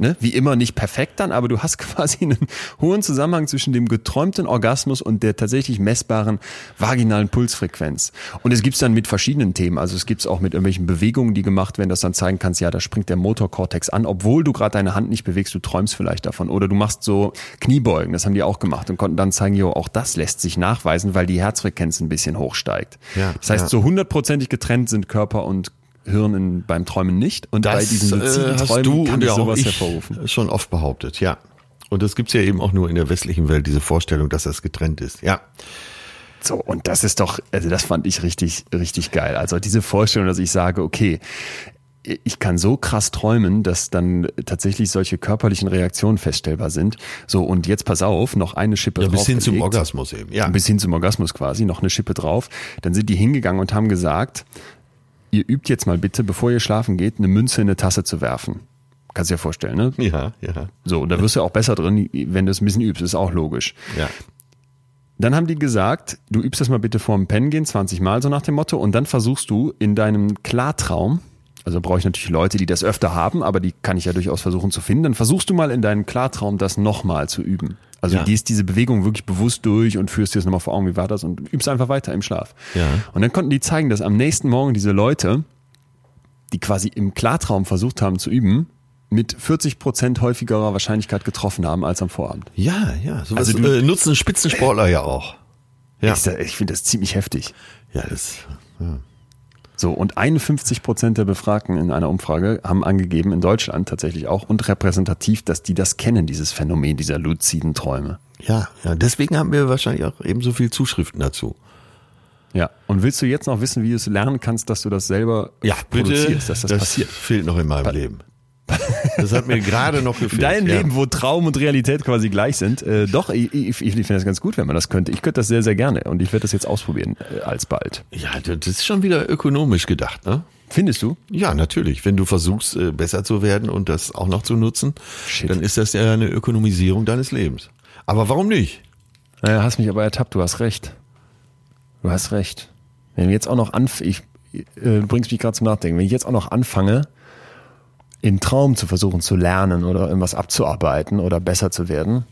Ne? Wie immer nicht perfekt dann, aber du hast quasi einen hohen Zusammenhang zwischen dem geträumten Orgasmus und der tatsächlich messbaren vaginalen Pulsfrequenz. Und es gibt's dann mit verschiedenen Themen. Also es gibt's auch mit irgendwelchen Bewegungen, die gemacht werden, dass dann zeigen kannst, ja, da springt der Motorkortex an, obwohl du gerade deine Hand nicht bewegst, du träumst vielleicht davon. Oder du machst so Kniebeugen, das haben die auch gemacht und konnten dann zeigen, jo, auch das lässt sich nachweisen, weil die Herzfrequenz ein bisschen hochsteigt. Ja, das heißt, ja. so hundertprozentig getrennt sind Körper und Hirn in, beim Träumen nicht. Und bei diesen luziden äh, Träumen du kann ich sowas hervorrufen. schon oft behauptet, ja. Und das gibt's ja eben auch nur in der westlichen Welt, diese Vorstellung, dass das getrennt ist. Ja. So, und das ist doch, also das fand ich richtig, richtig geil. Also diese Vorstellung, dass ich sage, okay, ich kann so krass träumen, dass dann tatsächlich solche körperlichen Reaktionen feststellbar sind. So, und jetzt pass auf, noch eine Schippe ja bis hin zum. Orgasmus eben. Ja. Bis hin zum Orgasmus quasi, noch eine Schippe drauf. Dann sind die hingegangen und haben gesagt, ihr übt jetzt mal bitte, bevor ihr schlafen geht, eine Münze in eine Tasse zu werfen. Kannst dir ja vorstellen, ne? Ja, ja. So, und da wirst du auch besser drin, wenn du es ein bisschen übst, ist auch logisch. Ja. Dann haben die gesagt, du übst das mal bitte vorm Pennen gehen, 20 Mal so nach dem Motto, und dann versuchst du in deinem Klartraum Also brauche ich natürlich Leute, die das öfter haben, aber die kann ich ja durchaus versuchen zu finden. Dann versuchst du mal in deinem Klartraum das nochmal zu üben. Also Ja. gehst diese Bewegung wirklich bewusst durch und führst dir das nochmal vor Augen, wie war das und übst einfach weiter im Schlaf. Ja. Und dann konnten die zeigen, dass am nächsten Morgen diese Leute, die quasi im Klartraum versucht haben zu üben, mit 40 Prozent häufigerer Wahrscheinlichkeit getroffen haben als am Vorabend. Ja, ja. Sowas Also du- äh, nutzen Spitzensportler ja auch. Ja. Ich, ich finde das ziemlich heftig. Ja, das. So, und 51 Prozent der Befragten in einer Umfrage haben angegeben, in Deutschland tatsächlich auch und repräsentativ, dass die das kennen, dieses Phänomen dieser luziden Träume. Ja, ja. Deswegen haben wir wahrscheinlich auch eben so viel Zuschriften dazu. Ja. Und willst du jetzt noch wissen, wie du es lernen kannst, dass du das selber produzierst, dass das, passiert? fehlt noch in meinem Leben. Das hat mir gerade noch gefehlt. Dein ja. Leben, wo Traum und Realität quasi gleich sind. Äh, doch, ich, ich, ich finde das ganz gut, wenn man das könnte. Ich könnte das sehr, sehr gerne und ich werde das jetzt ausprobieren, äh, alsbald. Ja, das ist schon wieder ökonomisch gedacht, ne? Findest du? Ja, natürlich. Wenn du versuchst, äh, besser zu werden und das auch noch zu nutzen, Shit. dann ist das ja eine Ökonomisierung deines Lebens. Aber warum nicht? Naja, hast mich aber ertappt, du hast recht. Du hast recht. Wenn wir jetzt auch noch anf ich äh, bringst mich gerade zum Nachdenken, wenn ich jetzt auch noch anfange, im Traum zu versuchen zu lernen oder irgendwas abzuarbeiten oder besser zu werden,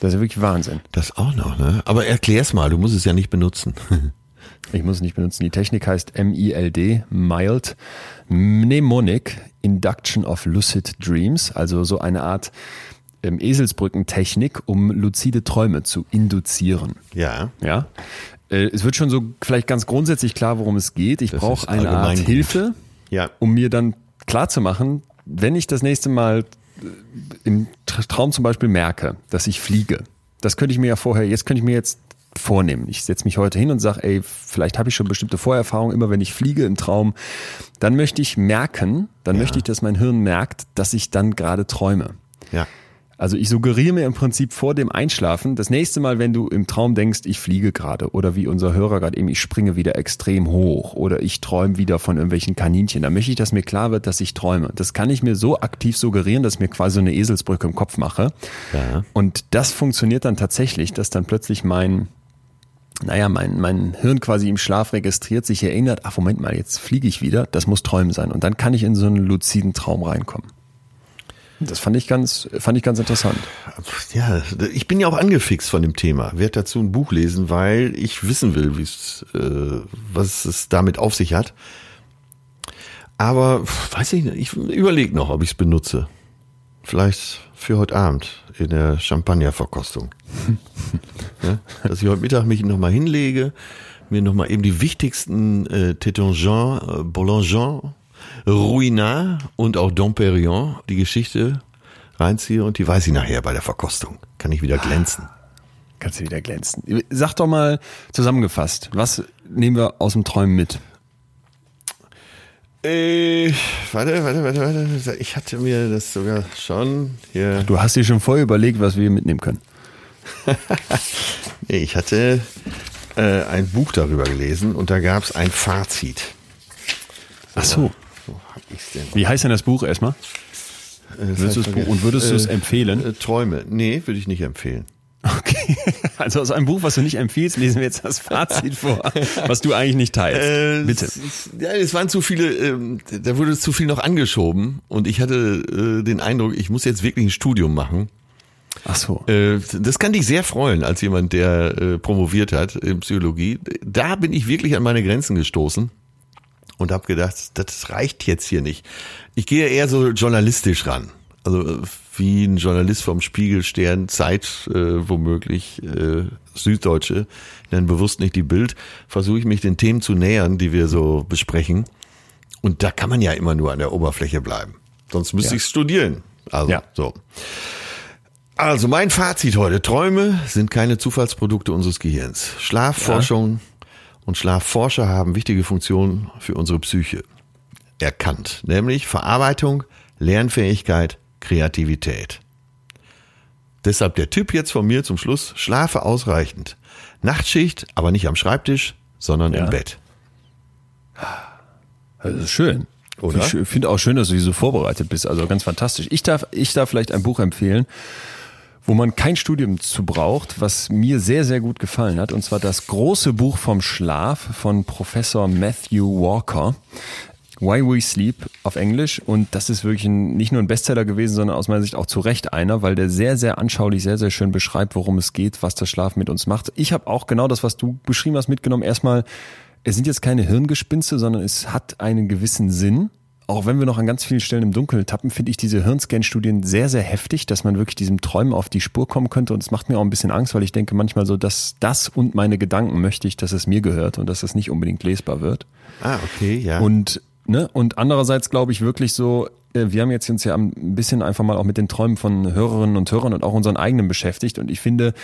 das ist ja wirklich Wahnsinn. Das auch noch, ne? Aber erklär's mal, du musst es ja nicht benutzen. Ich muss es nicht benutzen. Die Technik heißt MILD, Mild Mnemonic Induction of Lucid Dreams, also so eine Art ähm, Eselsbrückentechnik, um luzide Träume zu induzieren. ja. Ja. Äh, Es wird schon so vielleicht ganz grundsätzlich klar, worum es geht. Ich brauche eine Art. Hilfe, Ja. um mir dann klar zu machen, wenn ich das nächste Mal äh, im Tra- Traum zum Beispiel merke, dass ich fliege. Das könnte ich mir ja vorher, jetzt könnte ich mir jetzt vornehmen. Ich setze mich heute hin und sage, ey, vielleicht habe ich schon bestimmte Vorerfahrungen, immer wenn ich fliege im Traum, dann möchte ich merken, dann möchte ich, dass mein Hirn merkt, dass ich dann gerade träume. Ja. Also ich suggeriere mir im Prinzip vor dem Einschlafen, das nächste Mal, wenn du im Traum denkst, ich fliege gerade oder wie unser Hörer gerade eben, ich springe wieder extrem hoch oder ich träume wieder von irgendwelchen Kaninchen, dann möchte ich, dass mir klar wird, dass ich träume. Das kann ich mir so aktiv suggerieren, dass ich mir quasi so eine Eselsbrücke im Kopf mache. Ja. Und das funktioniert dann tatsächlich, dass dann plötzlich mein, naja, mein, mein Hirn quasi im Schlaf registriert, sich erinnert, ach Moment mal, jetzt fliege ich wieder, das muss Träumen sein. Und dann kann ich in so einen luziden Traum reinkommen. Das fand ich ganz, fand ich ganz interessant. Ja, ich bin ja auch angefixt von dem Thema. Werde dazu ein Buch lesen, weil ich wissen will, wie es, äh, was es damit auf sich hat. Aber weiß ich nicht, ich überlege noch, ob ich es benutze. Vielleicht für heute Abend in der Champagnerverkostung. ja, dass ich heute Mittag mich nochmal hinlege, mir nochmal eben die wichtigsten äh, Tétangent, äh, Boulanger, Ruinart und auch Domperion, die Geschichte reinziehe und die weiß ich nachher bei der Verkostung. Kann ich wieder glänzen. Kannst du wieder glänzen. Sag doch mal zusammengefasst, was nehmen wir aus dem Träumen mit? Äh, warte, warte, warte, warte. Ich hatte mir das sogar schon hier. Du hast dir schon vorher überlegt, was wir mitnehmen können. Ich hatte äh, ein Buch darüber gelesen und da gab es ein Fazit. Ach so. Wo hab ich's denn? Wie heißt denn das Buch erstmal? Äh, das Würdest ich Buch- und würdest du es vergessen. empfehlen? Äh, Träume. Nee, würde ich nicht empfehlen. Okay. Also aus einem Buch, was du nicht empfiehlst, lesen wir jetzt das Fazit vor, was du eigentlich nicht teilst. Äh, Bitte. es Ja, es waren zu viele, ähm, da wurde zu viel noch angeschoben und ich hatte äh, den Eindruck, ich muss jetzt wirklich ein Studium machen. Ach so. Äh, das kann dich sehr freuen als jemand, der äh, promoviert hat in Psychologie. Da bin ich wirklich an meine Grenzen gestoßen und habe gedacht, das reicht jetzt hier nicht. Ich gehe eher so journalistisch ran. Also äh, wie ein Journalist vom Spiegel, Stern, Zeit, äh, womöglich äh, Süddeutsche, dann bewusst nicht die Bild, versuche ich mich den Themen zu nähern, die wir so besprechen. Und da kann man ja immer nur an der Oberfläche bleiben. Sonst müsste Ja. ich studieren. Also Ja. so. Also mein Fazit heute. Träume sind keine Zufallsprodukte unseres Gehirns. Schlafforschung und Schlafforscher haben wichtige Funktionen für unsere Psyche erkannt. Nämlich Verarbeitung, Lernfähigkeit, Kreativität. Deshalb der Tipp jetzt von mir zum Schluss. Schlafe ausreichend. Nachtschicht, aber nicht am Schreibtisch, sondern Ja. im Bett. Das ist schön. Oder? Ich finde auch schön, dass du hier so vorbereitet bist. Also ganz fantastisch. Ich darf, ich darf vielleicht ein Buch empfehlen, wo man kein Studium zu braucht, was mir sehr, sehr gut gefallen hat. Und zwar das große Buch vom Schlaf von Professor Matthew Walker. Why We Sleep auf Englisch und das ist wirklich ein, nicht nur ein Bestseller gewesen, sondern aus meiner Sicht auch zu Recht einer, weil der sehr, sehr anschaulich, sehr, sehr schön beschreibt, worum es geht, was das Schlaf mit uns macht. Ich habe auch genau das, was du beschrieben hast, mitgenommen. Erstmal, es sind jetzt keine Hirngespinste, sondern es hat einen gewissen Sinn auch wenn wir noch an ganz vielen Stellen im Dunkeln tappen, finde ich diese Hirnscan-Studien sehr, sehr heftig, dass man wirklich diesem Träumen auf die Spur kommen könnte. Und es macht mir auch ein bisschen Angst, weil ich denke manchmal so, dass das und meine Gedanken möchte ich, dass es mir gehört und dass es nicht unbedingt lesbar wird. Ah, okay, ja. Und, ne, und andererseits glaube ich wirklich so, äh, wir haben jetzt uns ja ein bisschen einfach mal auch mit den Träumen von Hörerinnen und Hörern und auch unseren eigenen beschäftigt. Und ich finde,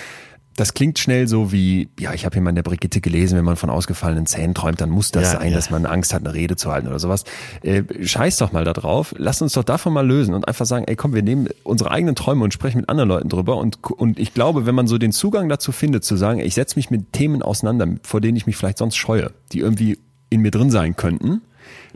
das klingt schnell so wie, ja, ich habe hier mal in der Brigitte gelesen, wenn man von ausgefallenen Zähnen träumt, dann muss das ja, sein, ja. dass man Angst hat, eine Rede zu halten oder sowas. Äh, scheiß doch mal da drauf, lass uns doch davon mal lösen und einfach sagen, ey komm, wir nehmen unsere eigenen Träume und sprechen mit anderen Leuten drüber. Und, und ich glaube, wenn man so den Zugang dazu findet, zu sagen, ich setze mich mit Themen auseinander, vor denen ich mich vielleicht sonst scheue, die irgendwie in mir drin sein könnten,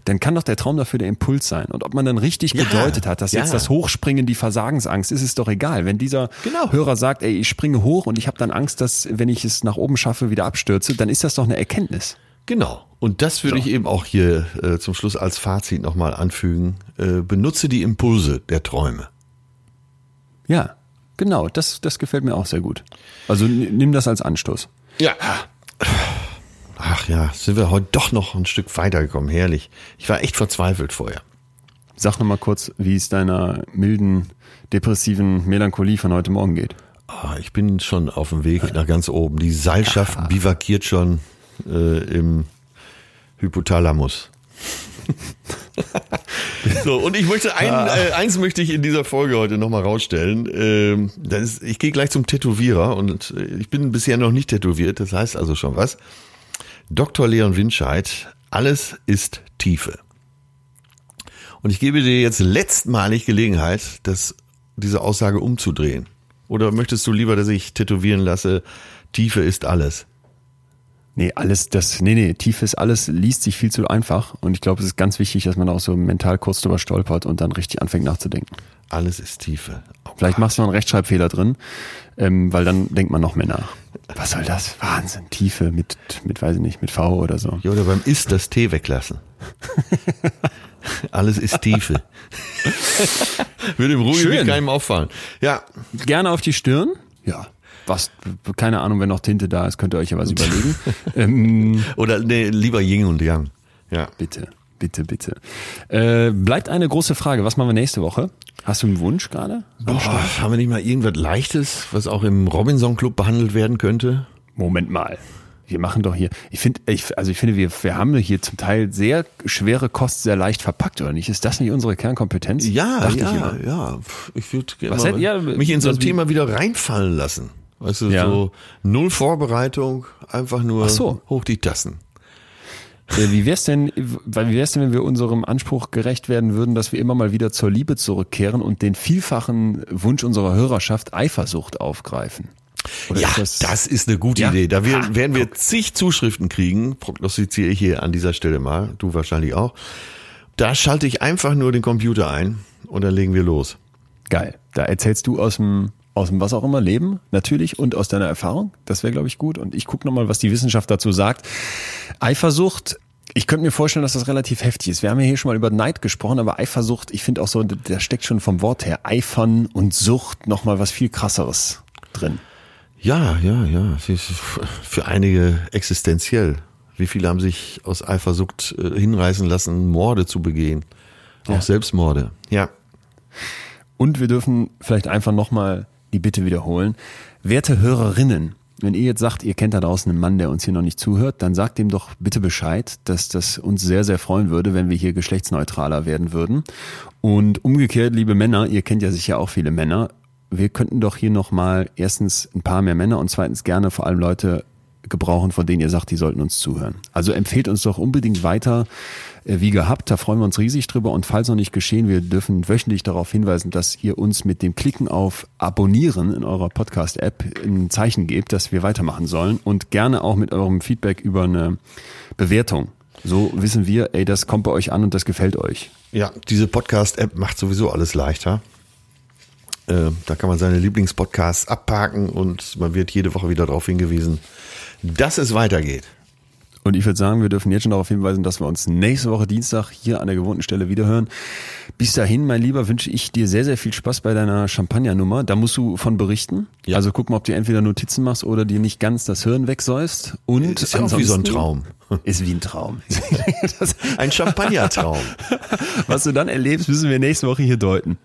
dann kann doch der Traum dafür der Impuls sein. Und ob man dann richtig ja, gedeutet hat, dass ja. jetzt das Hochspringen die Versagensangst ist, ist doch egal. Wenn dieser genau. Hörer sagt, ey, ich springe hoch und ich habe dann Angst, dass wenn ich es nach oben schaffe, wieder abstürze, dann ist das doch eine Erkenntnis. Genau. Und das würde so. ich eben auch hier äh, zum Schluss als Fazit nochmal anfügen. Äh, benutze die Impulse der Träume. Ja, genau. Das, das gefällt mir auch sehr gut. Also nimm das als Anstoß. Ja. Ach ja, sind wir heute doch noch ein Stück weitergekommen. Herrlich. Ich war echt verzweifelt vorher. Sag noch mal kurz, wie es deiner milden, depressiven Melancholie von heute Morgen geht. Oh, ich bin schon auf dem Weg nach ganz oben. Die Seilschaft ja. bivakiert schon äh, im Hypothalamus. so, und ich möchte ein, ah. äh, eins möchte ich in dieser Folge heute nochmal rausstellen. Ähm, das ist, ich gehe gleich zum Tätowierer und äh, ich bin bisher noch nicht tätowiert, das heißt also schon was. Dr. Leon Winscheid, alles ist Tiefe. Und ich gebe dir jetzt letztmalig Gelegenheit, das, diese Aussage umzudrehen. Oder möchtest du lieber, dass ich tätowieren lasse, Tiefe ist alles? Nee, alles, das, nee, nee, Tiefe ist alles, liest sich viel zu einfach. Und ich glaube, es ist ganz wichtig, dass man auch so mental kurz drüber stolpert und dann richtig anfängt nachzudenken. Alles ist Tiefe. Oh, Vielleicht machst du noch einen Rechtschreibfehler drin, ähm, weil dann denkt man noch mehr nach. Was soll das? Wahnsinn. Tiefe mit, mit, weiß ich nicht, mit V oder so. Ja, oder beim Ist das T weglassen. Alles ist Tiefe. Würde im Ruhe keinem auffallen. Ja. Gerne auf die Stirn. Ja. Was, keine Ahnung, wenn noch Tinte da ist, könnt ihr euch ja was überlegen. ähm, oder nee, lieber Yin und Yang. Ja. Bitte. Bitte, bitte. Äh, bleibt eine große Frage. Was machen wir nächste Woche? Hast du einen Wunsch gerade? haben wir nicht mal irgendwas Leichtes, was auch im Robinson Club behandelt werden könnte? Moment mal. Wir machen doch hier, ich finde, ich, also ich finde, wir, wir haben hier zum Teil sehr schwere Kost sehr leicht verpackt, oder nicht? Ist das nicht unsere Kernkompetenz? Ja, Dachte ja, ich ja. Ich würde ja, mich in so ein Thema wieder reinfallen lassen. Weißt du, ja. so null Vorbereitung, einfach nur so. hoch die Tassen. Äh, wie wär's denn, wie wär's denn, wenn wir unserem Anspruch gerecht werden würden, dass wir immer mal wieder zur Liebe zurückkehren und den vielfachen Wunsch unserer Hörerschaft Eifersucht aufgreifen? Oder ja, ist das, das, ist eine gute ja? Idee. Da wir, werden wir zig Zuschriften kriegen, prognostiziere ich hier an dieser Stelle mal, du wahrscheinlich auch. Da schalte ich einfach nur den Computer ein und dann legen wir los. Geil. Da erzählst du aus dem aus dem was auch immer Leben, natürlich, und aus deiner Erfahrung. Das wäre, glaube ich, gut. Und ich gucke nochmal, was die Wissenschaft dazu sagt. Eifersucht, ich könnte mir vorstellen, dass das relativ heftig ist. Wir haben ja hier schon mal über Neid gesprochen, aber Eifersucht, ich finde auch so, da steckt schon vom Wort her Eifern und Sucht nochmal was viel krasseres drin. Ja, ja, ja. Für einige existenziell. Wie viele haben sich aus Eifersucht äh, hinreißen lassen, Morde zu begehen? Auch ja. Selbstmorde. Ja. Und wir dürfen vielleicht einfach nochmal die Bitte wiederholen. Werte Hörerinnen, wenn ihr jetzt sagt, ihr kennt da draußen einen Mann, der uns hier noch nicht zuhört, dann sagt ihm doch bitte Bescheid, dass das uns sehr, sehr freuen würde, wenn wir hier geschlechtsneutraler werden würden. Und umgekehrt, liebe Männer, ihr kennt ja sicher auch viele Männer, wir könnten doch hier nochmal erstens ein paar mehr Männer und zweitens gerne vor allem Leute gebrauchen, von denen ihr sagt, die sollten uns zuhören. Also empfehlt uns doch unbedingt weiter äh, wie gehabt. Da freuen wir uns riesig drüber. Und falls noch nicht geschehen, wir dürfen wöchentlich darauf hinweisen, dass ihr uns mit dem Klicken auf Abonnieren in eurer Podcast-App ein Zeichen gebt, dass wir weitermachen sollen. Und gerne auch mit eurem Feedback über eine Bewertung. So wissen wir, ey, das kommt bei euch an und das gefällt euch. Ja, diese Podcast-App macht sowieso alles leichter. Äh, da kann man seine Lieblingspodcasts abparken und man wird jede Woche wieder darauf hingewiesen, dass es weitergeht. Und ich würde sagen, wir dürfen jetzt schon darauf hinweisen, dass wir uns nächste Woche Dienstag hier an der gewohnten Stelle wiederhören. Bis dahin, mein Lieber, wünsche ich dir sehr, sehr viel Spaß bei deiner Champagnernummer. Da musst du von berichten. Ja. Also guck mal, ob du entweder Notizen machst oder dir nicht ganz das Hirn wegsäust. Und ist ja auch wie so ein Traum. Ist wie ein Traum. ein Champagnertraum. Was du dann erlebst, müssen wir nächste Woche hier deuten.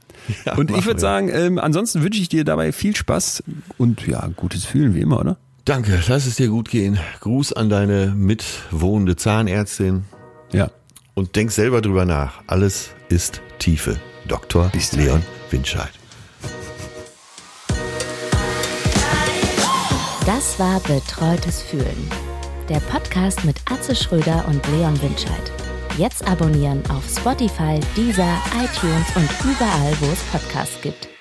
Ja, und ich würde sagen, ähm, ansonsten wünsche ich dir dabei viel Spaß und ja, gutes Fühlen wie immer, oder? Danke, lass es dir gut gehen. Gruß an deine mitwohnende Zahnärztin. Ja. Und denk selber drüber nach. Alles ist Tiefe. Dr. Bis Leon Winscheid. Das war Betreutes Fühlen. Der Podcast mit Atze Schröder und Leon Winscheid. Jetzt abonnieren auf Spotify, Deezer, iTunes und überall, wo es Podcasts gibt.